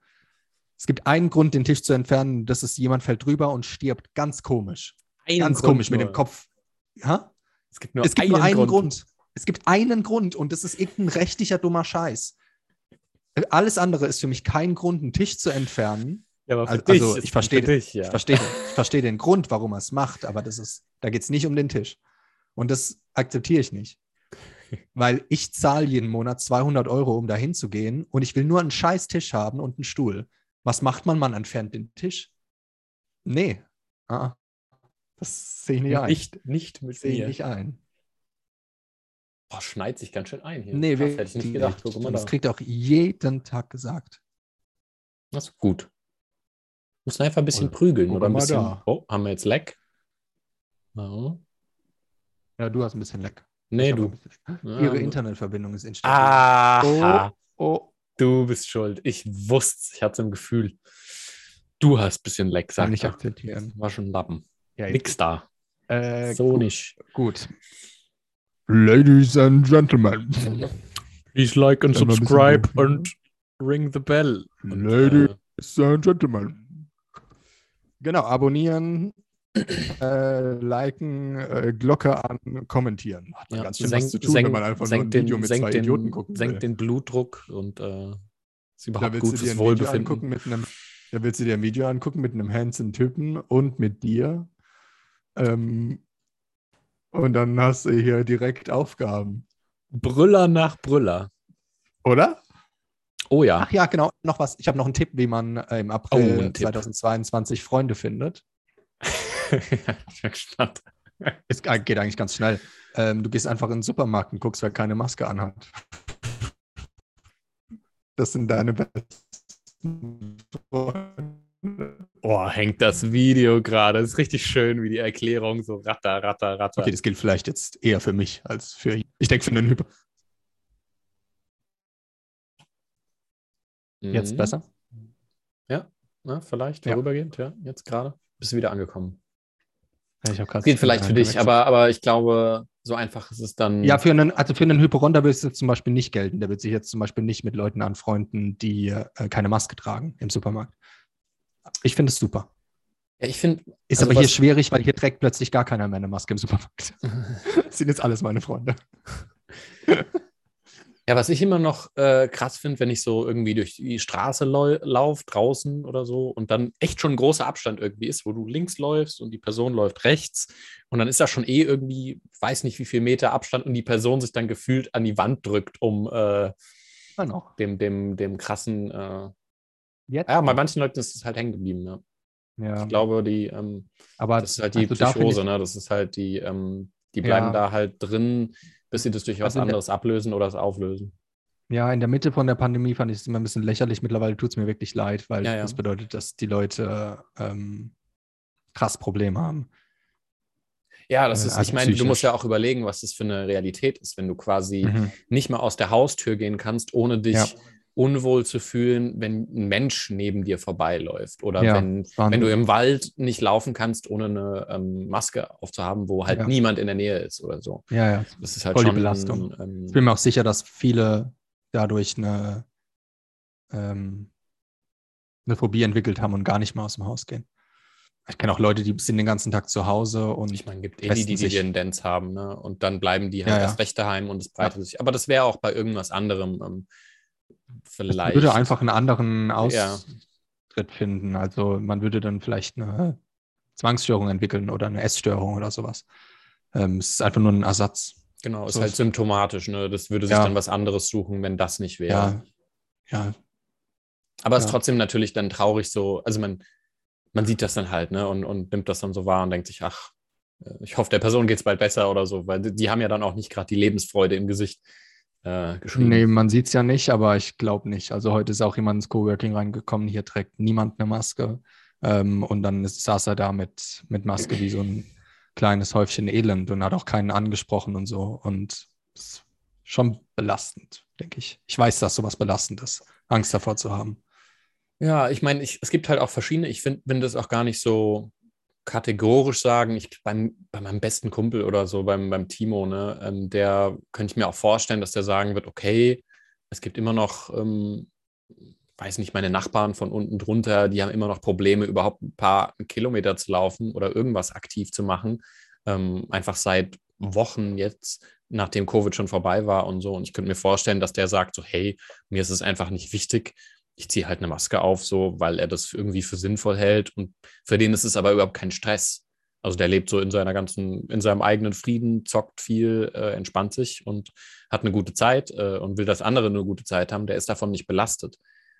Es gibt einen Grund, den Tisch zu entfernen, das ist, jemand fällt drüber und stirbt ganz komisch. Einen ganz Grund komisch mit nur. dem Kopf. Ha? Es gibt nur es gibt einen, nur einen Grund. Grund. Es gibt einen Grund und das ist irgendein rechtlicher dummer Scheiß. Alles andere ist für mich kein Grund, einen Tisch zu entfernen. Ja, aber für Also- dich also ich verstehe- dich, ja. Ich verstehe ich verstehe den Grund, warum er es macht, aber das ist, da geht es nicht um den Tisch. Und das akzeptiere ich nicht. Weil ich zahle jeden Monat 200 Euro, um da hinzugehen und ich will nur einen scheiß Tisch haben und einen Stuhl. Was macht man? Man entfernt den Tisch? Nee. Ah, das sehe ich nicht ein. Nicht, nicht mit sehe ich nicht ein. Boah, schneit sich ganz schön ein hier. Nee, Krass, hätte ich nicht gedacht. Guck mal das da. kriegt auch jeden Tag gesagt. Das ist gut. Müssen einfach ein bisschen Oder- prügeln oder ein bisschen. da. Oh, haben wir jetzt Leck? Ja. Ja, du hast ein bisschen leck. Nee, du. Ihre du- Internetverbindung ist instabil. Aha. Oh, Du bist schuld. Ich wusste ich hatte es im Gefühl. Du hast ein bisschen Leck, kann sagt ich er. akzeptieren. War schon ein Lappen. Ja, Nix da. Äh, so gut, nicht. Gut. Ladies and Gentlemen. Please like and subscribe und ring the bell. Und, Ladies äh, and Gentlemen. Genau, abonnieren, äh, liken, äh, Glocke an, kommentieren. Hat ja, ganz schön senkt- was zu tun, wenn man senkt- einfach nur senkt ein Video den- mit senkt zwei den, Idioten gucken Senkt will. den Blutdruck und äh, ist überhaupt gut fürs Wohlbefinden. angucken mit einem, da willst du dir ein Video angucken mit einem handsome Typen und mit dir. Ähm, und dann hast du hier direkt Aufgaben. Brüller nach Brüller. Oder? Oh ja. Ach ja, genau. Noch was. Ich habe noch einen Tipp, wie man äh, im Oh, April Tipp. 2022 Freunde findet. ich bin gespannt. Es äh, geht eigentlich ganz schnell. Ähm, du gehst einfach in den Supermarkt und guckst, wer keine Maske anhat. Das sind deine besten Freunde. Oh, hängt das Video gerade. Ist richtig schön, wie die Erklärung so ratter, ratter, ratter. Okay, das gilt vielleicht jetzt eher für mich als für ihn. Ich denke für einen Hyper. Jetzt Mhm. besser? Na, vielleicht Ja. vorübergehend, ja. Jetzt gerade. Bist du wieder angekommen. Ja, ich hab Geht vielleicht für dich, aber, aber ich glaube, so einfach ist es dann. Ja, für einen, also für einen Hyperonda wird es jetzt zum Beispiel nicht gelten. Der wird sich jetzt zum Beispiel nicht mit Leuten anfreunden, die äh, keine Maske tragen im Supermarkt. Ich finde es super. Ja, ich finde, Ist Also aber hier schwierig, weil hier trägt plötzlich gar keiner mehr eine Maske im Supermarkt. Das sind jetzt alles meine Freunde. ja, was ich immer noch äh, krass finde, wenn ich so irgendwie durch die Straße lau laufe, draußen oder so, und dann echt schon ein großer Abstand irgendwie ist, wo du links läufst und die Person läuft rechts, und dann ist da schon eh irgendwie, weiß nicht wie viel Meter Abstand, und die Person sich dann gefühlt an die Wand drückt, um äh, noch. dem, dem, dem krassen. Äh, Jetzt? ja, bei manchen Leuten ist es halt hängen geblieben. Ja. ja. Ich glaube, die. Ähm, aber Das ist halt die also da finde Psychose, ich- ne? Das ist halt die, ähm, die bleiben Ja. da halt drin, bis sie das durch was Also in der- anderes ablösen oder es auflösen. Ja, in der Mitte von der Pandemie fand ich es immer ein bisschen lächerlich. Mittlerweile tut es mir wirklich leid, weil Ja, ja. das bedeutet, dass die Leute ähm, krass Probleme haben. Ja, das Äh, ist, also ich meine, du musst psychisch. ja auch überlegen, was das für eine Realität ist, wenn du quasi Mhm. nicht mal aus der Haustür gehen kannst, ohne dich Ja. Unwohl zu fühlen, wenn ein Mensch neben dir vorbeiläuft. Oder Ja, wenn, wenn du im Wald nicht laufen kannst, ohne eine ähm, Maske aufzuhaben, wo halt Ja. niemand in der Nähe ist oder so. ja, ja. Das ist halt Voll die schon Belastung. Ähm, Ich bin mir auch sicher, dass viele dadurch eine, ähm, eine Phobie entwickelt haben und gar nicht mal aus dem Haus gehen. Ich kenne auch Leute, die sind den ganzen Tag zu Hause und Ich meine, gibt eh die, die, die. Tendenz haben, ne? Und dann bleiben die halt Ja, ja. erst recht daheim und es breitet sich. Aber das wäre auch bei irgendwas anderem ähm, man vielleicht. würde einfach einen anderen Ja. Austritt finden. Also man würde dann vielleicht eine Zwangsstörung entwickeln oder eine Essstörung oder sowas. Ähm, es ist einfach nur ein Ersatz. Genau, ist so halt symptomatisch, ne? Das würde sich Ja. dann was anderes suchen, wenn das nicht wäre. Ja, ja, Aber es ist ja. trotzdem natürlich dann traurig so, also man, man sieht das dann halt, ne? Und, und nimmt das dann so wahr und denkt sich, ach, äh, ich hoffe, der Person geht es bald besser oder so, weil die, die haben ja dann auch nicht gerade die Lebensfreude im Gesicht äh, geschrieben. Nee, man sieht es ja nicht, aber ich glaube nicht. Also heute ist auch jemand ins Coworking reingekommen, hier trägt niemand eine Maske. Ähm, und dann ist, saß er da mit, mit Maske wie so ein kleines Häufchen Elend und hat auch keinen angesprochen und so. Und ist schon belastend, denke ich. Ich weiß, dass sowas belastend ist, Angst davor zu haben. Ja, ich meine, es gibt halt auch verschiedene, ich finde find das auch gar nicht so kategorisch sagen. Ich, beim, bei meinem besten Kumpel oder so, beim, beim Timo, ne, ähm, der könnte ich mir auch vorstellen, dass der sagen wird, okay, es gibt immer noch, ähm, weiß nicht, meine Nachbarn von unten drunter, die haben immer noch Probleme, überhaupt ein paar Kilometer zu laufen oder irgendwas aktiv zu machen. Ähm, einfach seit Wochen jetzt, nachdem Covid schon vorbei war und so. Und ich könnte mir vorstellen, dass der sagt so, hey, mir ist es einfach nicht wichtig, ich ziehe halt eine Maske auf, so, weil er das irgendwie für sinnvoll hält. Und für den ist es aber überhaupt kein Stress. Also der lebt so in seiner ganzen, in seinem eigenen Frieden, zockt viel, äh, entspannt sich und hat eine gute Zeit äh, und will, dass andere eine gute Zeit haben, der ist davon nicht belastet.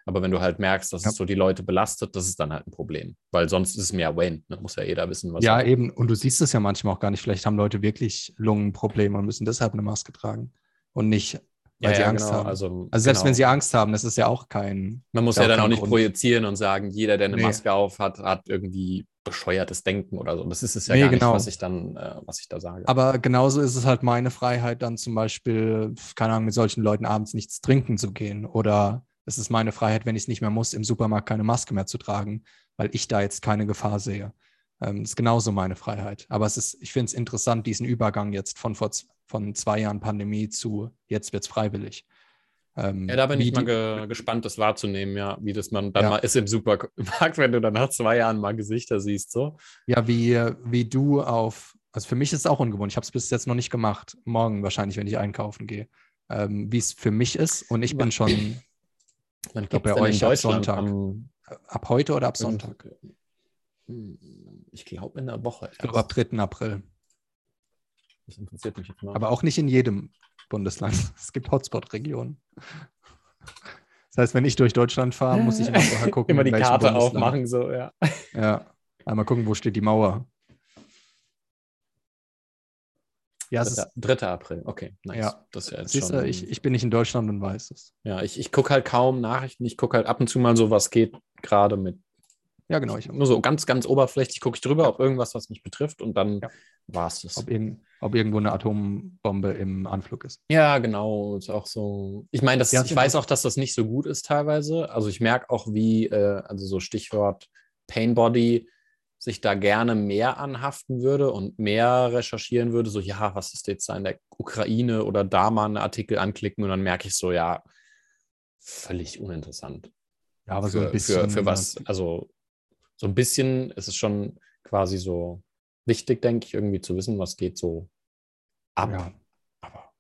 Aber wenn du halt merkst, dass Ja. es so die Leute belastet, das ist dann halt ein Problem. Weil sonst ist es mehr Wayne. Ne? Muss ja jeder wissen, was ja, eben. Und du siehst es ja manchmal auch gar nicht. Vielleicht haben Leute wirklich Lungenprobleme und müssen deshalb eine Maske tragen. Und nicht, weil ja, sie ja, Angst genau. haben. Also, Also selbst genau. wenn sie Angst haben, das ist ja auch kein. Man muss Ja, dann auch nicht Grund. projizieren und sagen, jeder, der eine Nee. Maske auf hat, hat irgendwie bescheuertes Denken oder so. Das ist es ja Nee, gar genau. nicht, was ich dann, äh, was ich da sage. Aber genauso ist es halt meine Freiheit, dann zum Beispiel, keine Ahnung, mit solchen Leuten abends nichts trinken zu gehen. Oder es ist meine Freiheit, wenn ich es nicht mehr muss, im Supermarkt keine Maske mehr zu tragen, weil ich da jetzt keine Gefahr sehe. Ähm, das ist genauso meine Freiheit. Aber es ist, ich finde es interessant, diesen Übergang jetzt von vor von zwei Jahren Pandemie zu jetzt wird es freiwillig. Ähm, ja, da bin ich mal ge gespannt, das wahrzunehmen, ja, wie das man dann Ja. mal ist im Supermarkt, wenn du dann nach zwei Jahren mal Gesichter siehst, so. Ja, wie, wie du auf, also für mich ist es auch ungewohnt. Ich habe es bis jetzt noch nicht gemacht. Morgen wahrscheinlich, wenn ich einkaufen gehe. Ähm, wie es für mich ist. Und ich bin schon Man glaub, gibt's bei euch ab Sonntag. am ab heute oder ab Sonntag. Ich glaube in der Woche. Ich glaube ab 3. April. Das interessiert mich jetzt mal. Aber auch nicht in jedem Bundesland. Es gibt Hotspot-Regionen. Das heißt, wenn ich durch Deutschland fahre, muss ich immer vorher gucken. Immer die Karte Bundesland. aufmachen, so, ja. Ja, einmal gucken, wo steht die Mauer. Ja, es 3. ist, 3. April, okay, nice. Ja. Das ist ja jetzt siehst schon. du, ich, ich bin nicht in Deutschland und weiß es. ja, ich, ich gucke halt kaum Nachrichten. Ich gucke halt ab und zu mal so, was geht gerade mit. Ja, genau. Ich, Nur so ganz, ganz oberflächlich gucke ich drüber, ob irgendwas, was mich betrifft, und dann Ja. war es das. ob, irgend, ob irgendwo eine Atombombe im Anflug ist. Ja, genau. Ist auch so. Ich meine, Ja, ich weiß auch, dass das nicht so gut ist teilweise. Also ich merke auch, wie, äh, also so Stichwort Painbody, sich da gerne mehr anhaften würde und mehr recherchieren würde. So, ja, was ist jetzt da in der Ukraine oder da mal einen Artikel anklicken und dann merke ich so, ja, völlig uninteressant. Ja, aber für, so ein bisschen. für, für was, also so ein bisschen ist es schon quasi so wichtig, denke ich, irgendwie zu wissen, was geht so ab. Ja. Aber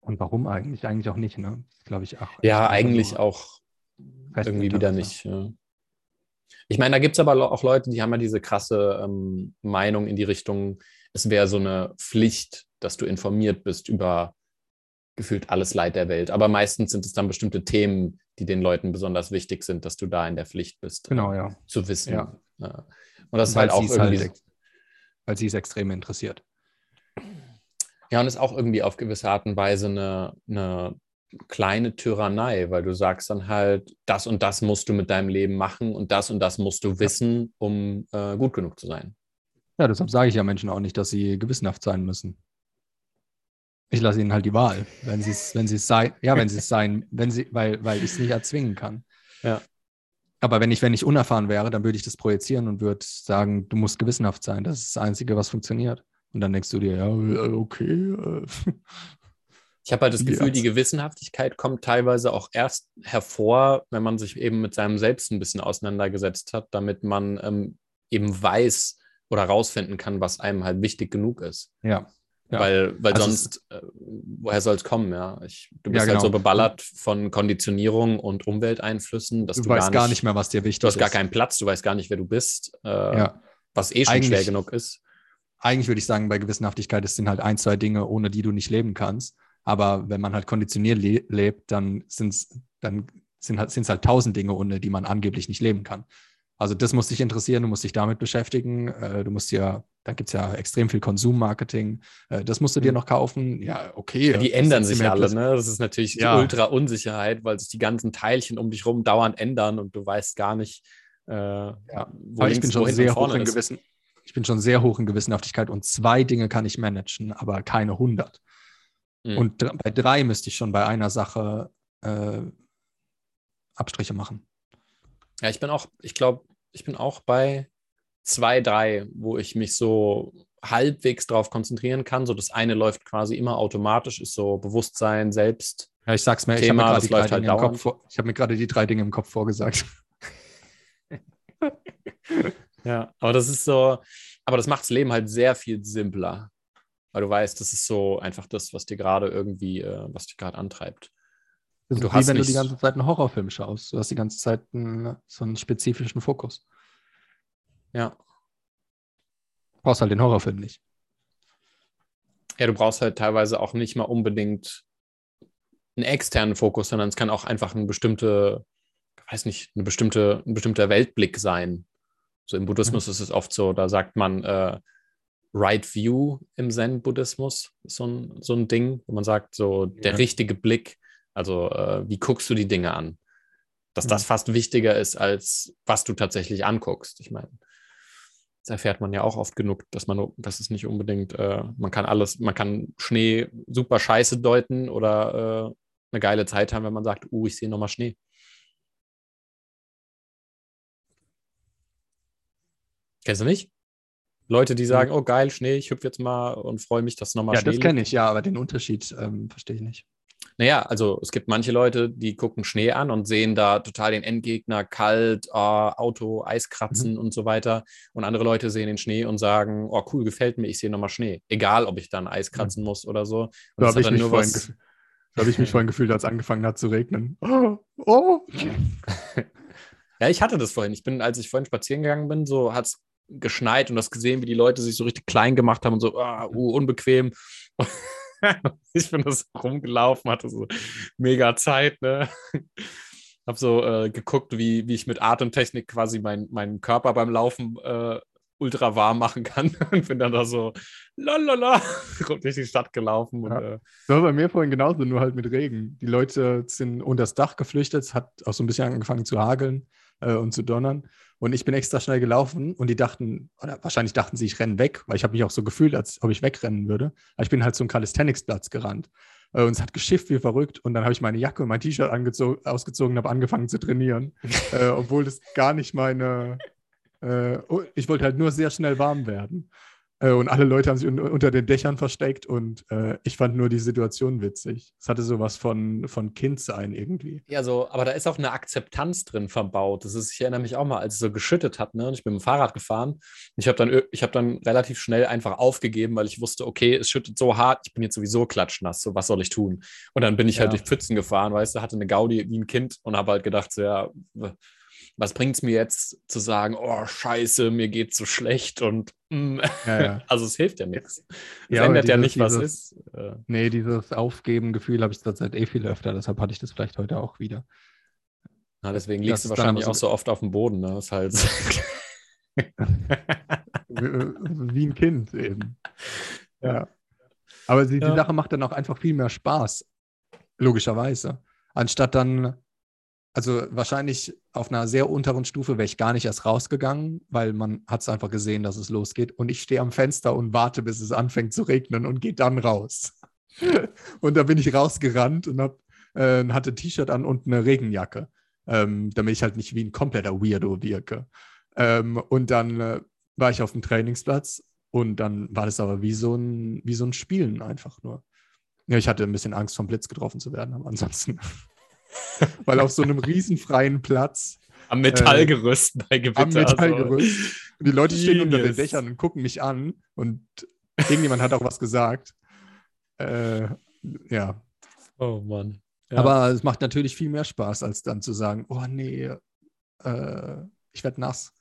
Und warum eigentlich? Eigentlich auch nicht, ne? Glaube ich auch. Ja, eigentlich auch irgendwie wieder nicht. Ja. Ich meine, da gibt es aber auch Leute, die haben ja diese krasse ähm, Meinung in die Richtung, es wäre so eine Pflicht, dass du informiert bist über gefühlt alles Leid der Welt. Aber meistens sind es dann bestimmte Themen, die den Leuten besonders wichtig sind, dass du da in der Pflicht bist, Genau, äh, ja. zu wissen. Ja. Und das ist Weil halt auch irgendwie. ex- weil sie es extrem interessiert. Ja, und ist auch irgendwie auf gewisse Art und Weise eine, eine kleine Tyrannei, weil du sagst dann halt, das und das musst du mit deinem Leben machen und das und das musst du wissen, um äh, gut genug zu sein. Ja, deshalb sage ich ja Menschen auch nicht, dass sie gewissenhaft sein müssen. Ich lasse ihnen halt die Wahl, wenn sie es, wenn sie es sein, ja, wenn sie es sein, wenn sie, weil, weil ich es nicht erzwingen kann. Ja. Aber wenn ich, wenn ich unerfahren wäre, dann würde ich das projizieren und würde sagen, du musst gewissenhaft sein. Das ist das Einzige, was funktioniert. Und dann denkst du dir, ja, okay. äh. Ich habe halt das. Gefühl, die Gewissenhaftigkeit kommt teilweise auch erst hervor, wenn man sich eben mit seinem Selbst ein bisschen auseinandergesetzt hat, damit man ähm, eben weiß oder rausfinden kann, was einem halt wichtig genug ist. Ja. Ja. Weil, weil Also sonst, äh, woher soll es kommen, ja? Ich, du Ja, bist halt genau. so beballert von Konditionierung und Umwelteinflüssen, dass Du, du, weißt gar nicht, nicht mehr, was dir wichtig du hast gar ist. keinen Platz, du weißt gar nicht, wer du bist, äh, ja. was eh schon schwer Eigentlich- genug ist. eigentlich würde ich sagen, bei Gewissenhaftigkeit, es sind halt ein, zwei Dinge, ohne die du nicht leben kannst. Aber wenn man halt konditioniert le lebt, dann sind's, dann sind halt, sind's halt tausend Dinge, ohne die man angeblich nicht leben kann. Also das muss dich interessieren, du musst dich damit beschäftigen. Äh, du musst ja, da gibt es ja extrem viel Konsummarketing. Äh, das musst du dir Mhm. noch kaufen. Ja, okay. Ja, die ändern sich alle, ne? Das ist natürlich Ja. ultra Unsicherheit, weil sich die ganzen Teilchen um dich rum dauernd ändern und du weißt gar nicht, äh, Ja. wo Aber ich bin schon sehr hoch in. Gewissen. Ich bin schon sehr hoch in Gewissenhaftigkeit und zwei Dinge kann ich managen, aber keine hundert. Mhm. Und bei drei müsste ich schon bei einer Sache äh, Abstriche machen. Ja, ich bin auch, ich glaube, ich bin auch bei zwei, drei, wo ich mich so halbwegs drauf konzentrieren kann. So das eine läuft quasi immer automatisch, ist so Bewusstsein, Selbst. Ja, ich sag's mir, ich habe Thema, mir gerade das die, halt vor- hab mir gerade die drei Dinge im Kopf vorgesagt. Ja, aber das ist so, aber das macht das Leben halt sehr viel simpler. Weil du weißt, das ist so einfach das, was dir gerade irgendwie, äh, was dich gerade antreibt. Das ist Du wie hast wenn du nicht- die ganze Zeit einen Horrorfilm schaust. Du hast die ganze Zeit einen, so einen spezifischen Fokus. Ja. Du brauchst halt den Horrorfilm nicht. Ja, du brauchst halt teilweise auch nicht mal unbedingt einen externen Fokus, sondern es kann auch einfach ein bestimmte, weiß nicht, eine bestimmte, ein bestimmter Weltblick sein. So im Buddhismus ist es oft so, da sagt man äh, Right View im Zen-Buddhismus, ist so ein, so ein Ding, wo man sagt, so der Ja. richtige Blick, also äh, wie guckst du die Dinge an? Dass das Mhm. fast wichtiger ist, als was du tatsächlich anguckst. Ich meine, das erfährt man ja auch oft genug, dass man, das ist nicht unbedingt, äh, man kann alles, man kann Schnee super scheiße deuten oder äh, eine geile Zeit haben, wenn man sagt, uh, ich sehe nochmal Schnee. Kennst du nicht? Leute, die sagen, oh geil, Schnee, ich hüpfe jetzt mal und freue mich, dass nochmal Ja, Schnee das liegt. kenne ich, ja, aber den Unterschied ähm, verstehe ich nicht. Naja, also es gibt manche Leute, die gucken Schnee an und sehen da total den Endgegner, kalt, äh, Auto, Eiskratzen und so weiter. Und andere Leute sehen den Schnee und sagen, oh cool, gefällt mir, ich sehe nochmal Schnee. Egal, ob ich dann Eis kratzen muss oder so. Und das habe ich, mich was. hab ich mich vorhin gefühlt, als angefangen hat zu regnen. Oh, oh. Ja, ich hatte das vorhin. Ich bin, als ich vorhin spazieren gegangen bin, so hat es geschneit und du hast gesehen, wie die Leute sich so richtig klein gemacht haben und so, ah, uh, unbequem. ich bin das rumgelaufen, hatte so mega Zeit, ne? Hab so äh, geguckt, wie, wie ich mit Atemtechnik quasi mein, meinen Körper beim Laufen äh, ultra warm machen kann und bin dann da so lalala durch die Stadt gelaufen. Und, Ja. äh, Das war bei mir vorhin genauso, nur halt mit Regen. Die Leute sind unter das Dach geflüchtet, es hat auch so ein bisschen angefangen zu hageln äh, und zu donnern. Und ich bin extra schnell gelaufen und die dachten, oder wahrscheinlich dachten sie, ich renne weg, weil ich habe mich auch so gefühlt, als ob ich wegrennen würde. Aber ich bin halt zum Calisthenics-Platz gerannt. Äh, und es hat geschifft wie verrückt. Und dann habe ich meine Jacke und mein T-Shirt ausgezogen und habe angefangen zu trainieren. äh, obwohl das gar nicht meine. Äh, oh, ich wollte halt nur sehr schnell warm werden. Äh, und alle Leute haben sich un unter den Dächern versteckt und äh, ich fand nur die Situation witzig. Es hatte sowas von, von Kindsein irgendwie. Ja, so, aber da ist auch eine Akzeptanz drin verbaut. Das ist, ich erinnere mich auch mal, als es so geschüttet hat, ne? Und ich bin mit dem Fahrrad gefahren. Ich habe dann, ich habe dann relativ schnell einfach aufgegeben, weil ich wusste, okay, es schüttet so hart, ich bin jetzt sowieso klatschnass, so was soll ich tun? Und dann bin ich halt Ja. durch Pfützen gefahren, weißt du, hatte eine Gaudi wie ein Kind und habe halt gedacht, so, ja, was bringt es mir jetzt zu sagen, oh, scheiße, mir geht's so schlecht und mm. Ja, ja. also es hilft ja nichts. Es Ja, ändert ja dieses- nicht, was dieses- ist. Äh, Nee, dieses Aufgeben-Gefühl habe ich zurzeit eh viel öfter, deshalb hatte ich das vielleicht heute auch wieder. na, deswegen Das liegst du ist dann wahrscheinlich aber auch so- oft auf dem Boden, ne? Ist halt. Wie wie ein Kind eben. Ja. Ja. Aber die, die Ja. Sache macht dann auch einfach viel mehr Spaß, logischerweise. Anstatt dann, also wahrscheinlich auf einer sehr unteren Stufe wäre ich gar nicht erst rausgegangen, weil man hat es einfach gesehen, dass es losgeht. Und ich stehe am Fenster und warte, bis es anfängt zu regnen und gehe dann raus. und da bin ich rausgerannt und hab, äh, hatte ein T-Shirt an und eine Regenjacke, ähm, damit ich halt nicht wie ein kompletter Weirdo wirke. Ähm, und dann äh, war ich auf dem Trainingsplatz und dann war das aber wie so ein, wie so ein Spielen einfach nur. Ja, ich hatte ein bisschen Angst, vom Blitz getroffen zu werden, aber ansonsten. Weil auf so einem riesenfreien Platz Am Metallgerüst bei Gewitter. am Metallgerüst. Und die Leute stehen unter den Genius. Dächern und gucken mich an und irgendjemand hat auch was gesagt. Äh, ja. Oh Mann. Ja. aber es macht natürlich viel mehr Spaß, als dann zu sagen, oh nee, äh, ich werde nass.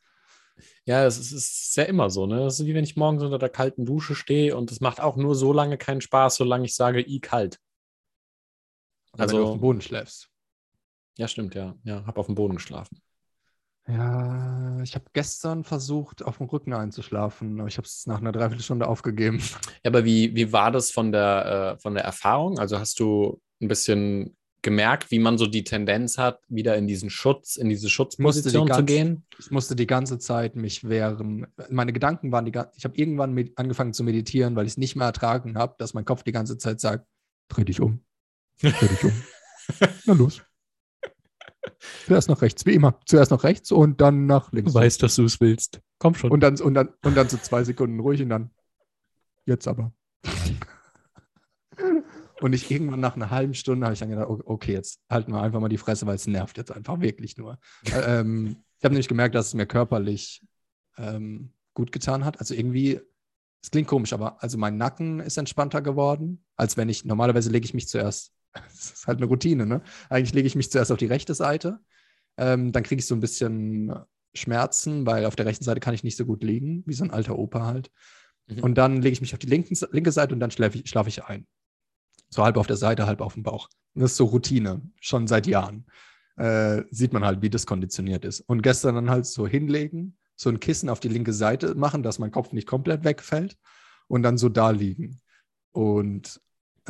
ja, es ist, ist ja immer so, ne? Das ist wie wenn ich morgens unter der kalten Dusche stehe und es macht auch nur so lange keinen Spaß, solange ich sage, i kalt. Oder wenn du Also- auf dem Boden schläfst. Ja, stimmt, ja. Ja, hab auf dem Boden geschlafen. Ja, ich habe gestern versucht, auf dem Rücken einzuschlafen, aber ich habe es nach einer Dreiviertelstunde aufgegeben. Ja, aber wie, wie war das von der, äh, von der Erfahrung? Also hast du ein bisschen gemerkt, wie man so die Tendenz hat, wieder in diesen Schutz, in diese Schutzposition zu ganze- gehen? Ich musste die ganze Zeit mich wehren. Meine Gedanken waren die ganze Ich habe irgendwann mit, angefangen zu meditieren, weil ich es nicht mehr ertragen habe, dass mein Kopf die ganze Zeit sagt: Dreh dich um. Dreh dich um. Na los. Zuerst nach rechts, wie immer. Zuerst nach rechts und dann nach links. dass du es willst. Komm schon. Und dann, und, dann, und dann so zwei Sekunden ruhig und dann. Jetzt aber. Und ich irgendwann nach einer halben Stunde habe ich dann gedacht, okay, jetzt halten wir einfach mal die Fresse, weil es nervt jetzt einfach wirklich nur. Ä- ähm, ich habe nämlich gemerkt, dass es mir körperlich ähm, gut getan hat. Also irgendwie, es klingt komisch, aber also mein Nacken ist entspannter geworden, als wenn ich, normalerweise lege ich mich zuerst, das ist halt eine Routine, ne? Eigentlich lege ich mich zuerst auf die rechte Seite, ähm, dann kriege ich so ein bisschen Schmerzen, weil auf der rechten Seite kann ich nicht so gut liegen, wie so ein alter Opa halt. Mhm. Und dann lege ich mich auf die linken, linke Seite und dann schlafe ich, schlaf ich ein. So halb auf der Seite, halb auf dem Bauch. Und das ist so Routine, schon seit Jahren. Äh, sieht man halt, wie das konditioniert ist. Und gestern dann halt so hinlegen, so ein Kissen auf die linke Seite machen, dass mein Kopf nicht komplett wegfällt und dann so da liegen und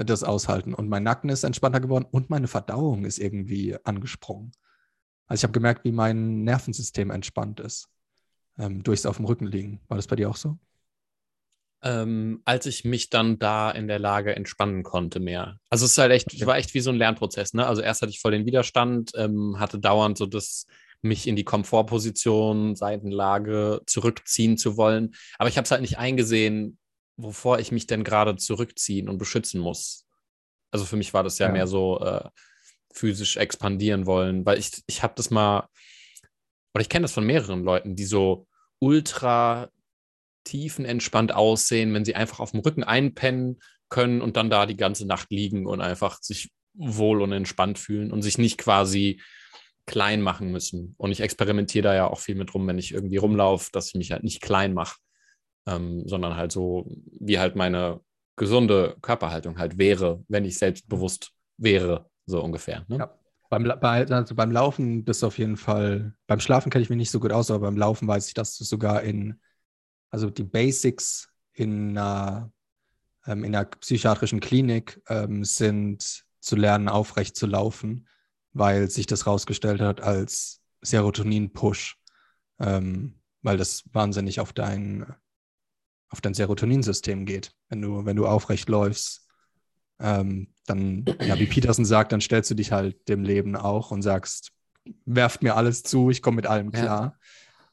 das aushalten. Und mein Nacken ist entspannter geworden und meine Verdauung ist irgendwie angesprungen. Also ich habe gemerkt, wie mein Nervensystem entspannt ist. Ähm, durchs auf dem Rücken liegen. War das bei dir auch so? ähm, als ich mich dann da in der Lage entspannen konnte mehr. Also es ist halt echt, es Okay. war echt wie so ein Lernprozess, ne? Also erst hatte ich voll den Widerstand, ähm, hatte dauernd so das, mich in die Komfortposition, Seitenlage zurückziehen zu wollen. Aber ich habe es halt nicht eingesehen, wovor ich mich denn gerade zurückziehen und beschützen muss. Also für mich war das ja, Ja. mehr so äh, physisch expandieren wollen, weil ich, ich habe das mal, oder ich kenne das von mehreren Leuten, die so ultra tiefenentspannt aussehen, wenn sie einfach auf dem Rücken einpennen können und dann da die ganze Nacht liegen und einfach sich wohl und entspannt fühlen und sich nicht quasi klein machen müssen. Und ich experimentiere da ja auch viel mit rum, wenn ich irgendwie rumlaufe, dass ich mich halt nicht klein mache, ähm, sondern halt so, wie halt meine gesunde Körperhaltung halt wäre, wenn ich selbstbewusst wäre, so ungefähr. Ne? Ja. Beim, bei, also beim Laufen bist du auf jeden Fall, beim Schlafen kenne ich mich nicht so gut aus, aber beim Laufen weiß ich, dass du sogar in, also die Basics in einer, ähm, in einer psychiatrischen Klinik ähm, sind zu lernen, aufrecht zu laufen, weil sich das rausgestellt hat als Serotonin-Push, ähm, weil das wahnsinnig auf dein, auf dein Serotoninsystem geht. Wenn du, wenn du aufrecht läufst, ähm, dann, ja, wie Peterson sagt, dann stellst du dich halt dem Leben auch und sagst, werft mir alles zu, ich komme mit allem klar.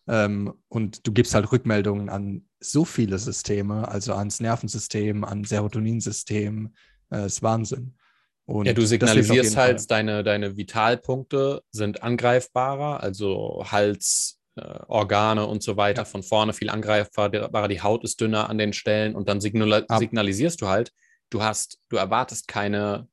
Ja. Ähm, und du gibst halt Rückmeldungen an so viele Systeme, also ans Nervensystem, an Serotoninsystem. Äh, ist Wahnsinn. Und ja, du signalisierst halt, deine, deine Vitalpunkte sind angreifbarer, also Hals, Organe und so weiter ja. von vorne viel angreifbarer, die Haut ist dünner an den Stellen und dann signal signalisierst du halt, du hast, du erwartest keine,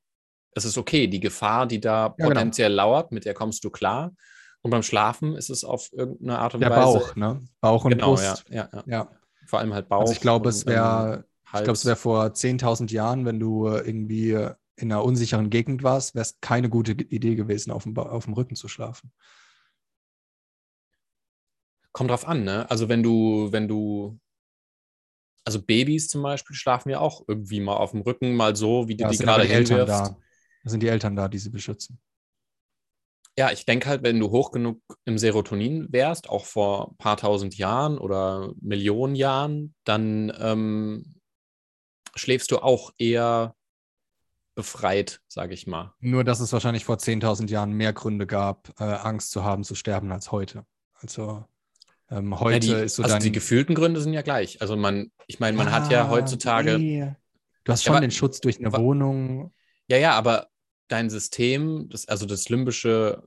es ist okay, die Gefahr, die da ja, genau. potenziell genau. lauert, mit der kommst du klar. Und beim Schlafen ist es auf irgendeine Art und der Weise. Der Bauch, ne? Bauch und genau, Brust. Ja, ja, ja, Vor allem halt Bauch. Also ich glaube, es wäre, ich glaube, es wäre vor 10.000 Jahren, wenn du irgendwie in einer unsicheren Gegend warst, wäre es keine gute Idee gewesen, auf dem, auf dem Rücken zu schlafen. Kommt drauf an, ne? Also wenn du, wenn du also Babys zum Beispiel schlafen ja auch irgendwie mal auf dem Rücken, mal so, wie du ja, die gerade hinwirfst. Da. da sind die Eltern da, die sie beschützen. Ja, ich denke halt, wenn du hoch genug im Serotonin wärst, auch vor ein paar tausend Jahren oder Millionen Jahren, dann ähm, schläfst du auch eher befreit, sage ich mal. Nur, dass es wahrscheinlich vor 10.000 Jahren mehr Gründe gab, äh, Angst zu haben, zu sterben als heute. Also ähm, heute ja, die, ist so also dein... die gefühlten Gründe sind ja gleich. Also man, ich meine, man ah, hat ja ah, heutzutage. Nee. Du hast schon ja, den Schutz durch eine Wohnung. Ja, ja, aber dein System, das, also das limbische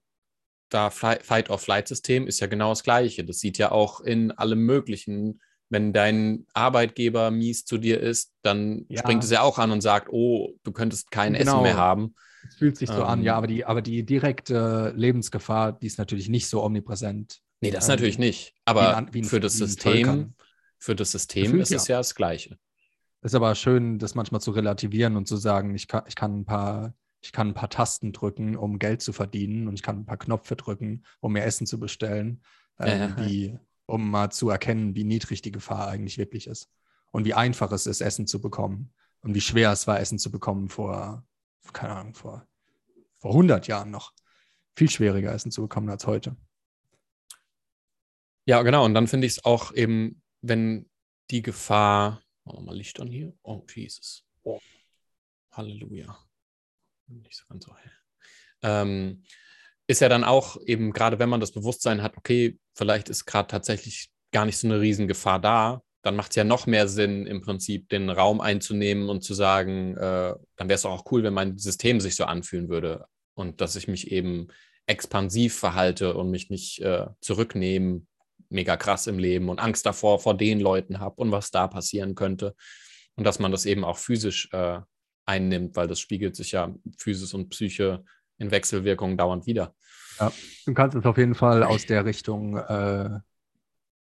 da Fight-or-Flight-System ist ja genau das gleiche. Das sieht ja auch in allem Möglichen. Wenn dein Arbeitgeber mies zu dir ist, dann ja. springt es ja auch an und sagt, oh, du könntest kein genau. Essen mehr haben. Es fühlt sich so ähm, an, ja, aber die, aber die direkte Lebensgefahr, die ist natürlich nicht so omnipräsent. Nee, das ähm, natürlich nicht. Aber wie wie für, das System, für das System Gefühlt, ist es ja das Gleiche. Ist aber schön, das manchmal zu relativieren und zu sagen, ich kann, ich kann ein paar, ich kann ein paar Tasten drücken, um Geld zu verdienen und ich kann ein paar Knöpfe drücken, um mir Essen zu bestellen, ja. wie, um mal zu erkennen, wie niedrig die Gefahr eigentlich wirklich ist. Und wie einfach es ist, Essen zu bekommen. Und wie schwer es war, Essen zu bekommen vor, keine Ahnung, vor, vor 100 Jahren noch. Viel schwieriger Essen zu bekommen als heute. Ja, genau. Und dann finde ich es auch eben, wenn die Gefahr, machen wir mal Licht an hier. Oh, Jesus. Oh. Halleluja. Nicht so ganz so hell. Ähm, ist ja dann auch eben, gerade wenn man das Bewusstsein hat, okay, vielleicht ist gerade tatsächlich gar nicht so eine Riesengefahr da, dann macht es ja noch mehr Sinn, im Prinzip den Raum einzunehmen und zu sagen, äh, dann wäre es auch cool, wenn mein System sich so anfühlen würde und dass ich mich eben expansiv verhalte und mich nicht äh, zurücknehmen mega krass im Leben und Angst davor vor den Leuten habe und was da passieren könnte. Und dass man das eben auch physisch äh, einnimmt, weil das spiegelt sich ja Physis und Psyche in Wechselwirkungen dauernd wieder. Ja, du kannst es auf jeden Fall aus der Richtung äh,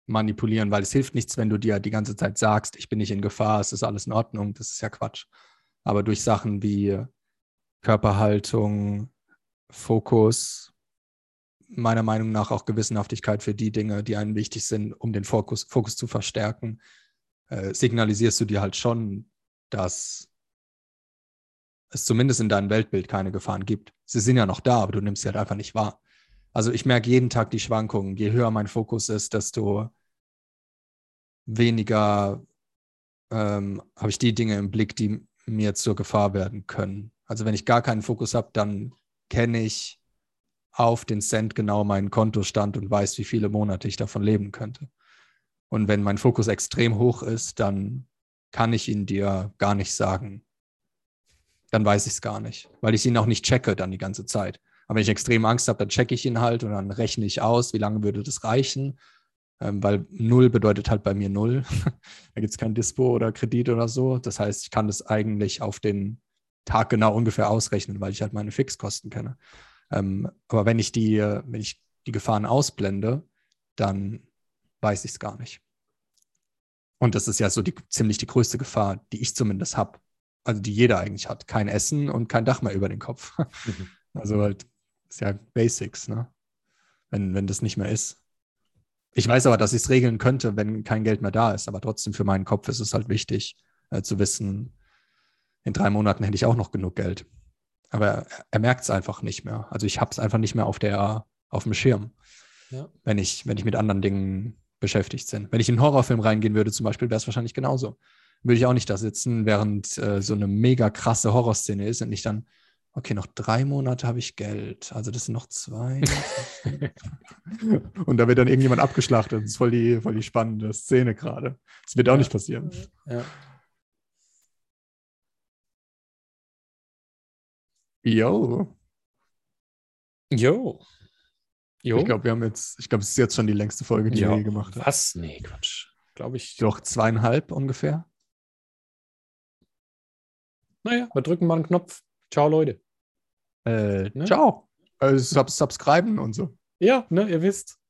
manipulieren, weil es hilft nichts, wenn du dir die ganze Zeit sagst, ich bin nicht in Gefahr, es ist alles in Ordnung, das ist ja Quatsch. Aber durch Sachen wie Körperhaltung, Fokus, meiner Meinung nach auch Gewissenhaftigkeit für die Dinge, die einem wichtig sind, um den Fokus, Fokus zu verstärken, äh, signalisierst du dir halt schon, dass es zumindest in deinem Weltbild keine Gefahren gibt. Sie sind ja noch da, aber du nimmst sie halt einfach nicht wahr. Also ich merke jeden Tag die Schwankungen. Je höher mein Fokus ist, desto weniger ähm, habe ich die Dinge im Blick, die mir zur Gefahr werden können. Also wenn ich gar keinen Fokus habe, dann kenne ich auf den Cent genau meinen Kontostand und weiß, wie viele Monate ich davon leben könnte. Und wenn mein Fokus extrem hoch ist, dann kann ich ihn dir gar nicht sagen. Dann weiß ich es gar nicht, weil ich ihn auch nicht checke dann die ganze Zeit. Aber wenn ich extrem Angst habe, dann checke ich ihn halt und dann rechne ich aus, wie lange würde das reichen. Ähm, weil null bedeutet halt bei mir null. da gibt es kein Dispo oder Kredit oder so. Das heißt, ich kann das eigentlich auf den Tag genau ungefähr ausrechnen, weil ich halt meine Fixkosten kenne. Ähm, aber wenn ich die, wenn ich die Gefahren ausblende, dann weiß ich es gar nicht. Und das ist ja so die, ziemlich die größte Gefahr, die ich zumindest habe, also die jeder eigentlich hat. Kein Essen und kein Dach mehr über den Kopf. Mhm. Also halt, ist ja Basics, ne? Wenn, wenn das nicht mehr ist. Ich weiß aber, dass ich es regeln könnte, wenn kein Geld mehr da ist. Aber trotzdem für meinen Kopf ist es halt wichtig, äh, zu wissen, in drei Monaten hätte ich auch noch genug Geld. Aber er, er merkt es einfach nicht mehr. Also ich habe es einfach nicht mehr auf, der, auf dem Schirm, Ja. wenn, ich, wenn ich mit anderen Dingen beschäftigt bin. Wenn ich in einen Horrorfilm reingehen würde zum Beispiel, wäre es wahrscheinlich genauso. Würde ich auch nicht da sitzen, während äh, so eine mega krasse Horrorszene ist und ich dann, okay, noch drei Monate habe ich Geld. Also das sind noch zwei. und da wird dann irgendjemand abgeschlachtet. Das ist voll die, voll die spannende Szene gerade. Das wird auch Ja. nicht passieren. Ja. Yo. Jo. Jo. Ich glaube, wir haben jetzt, ich glaube, es ist jetzt schon die längste Folge, die ja. wir je gemacht haben. Was? Nee, Quatsch. Glaube ich. Doch zweieinhalb ungefähr. Naja, wir drücken mal einen Knopf. Ciao, Leute. Äh, Ne? Ciao. Äh, sub subscriben und so. Ja, ne, ihr wisst.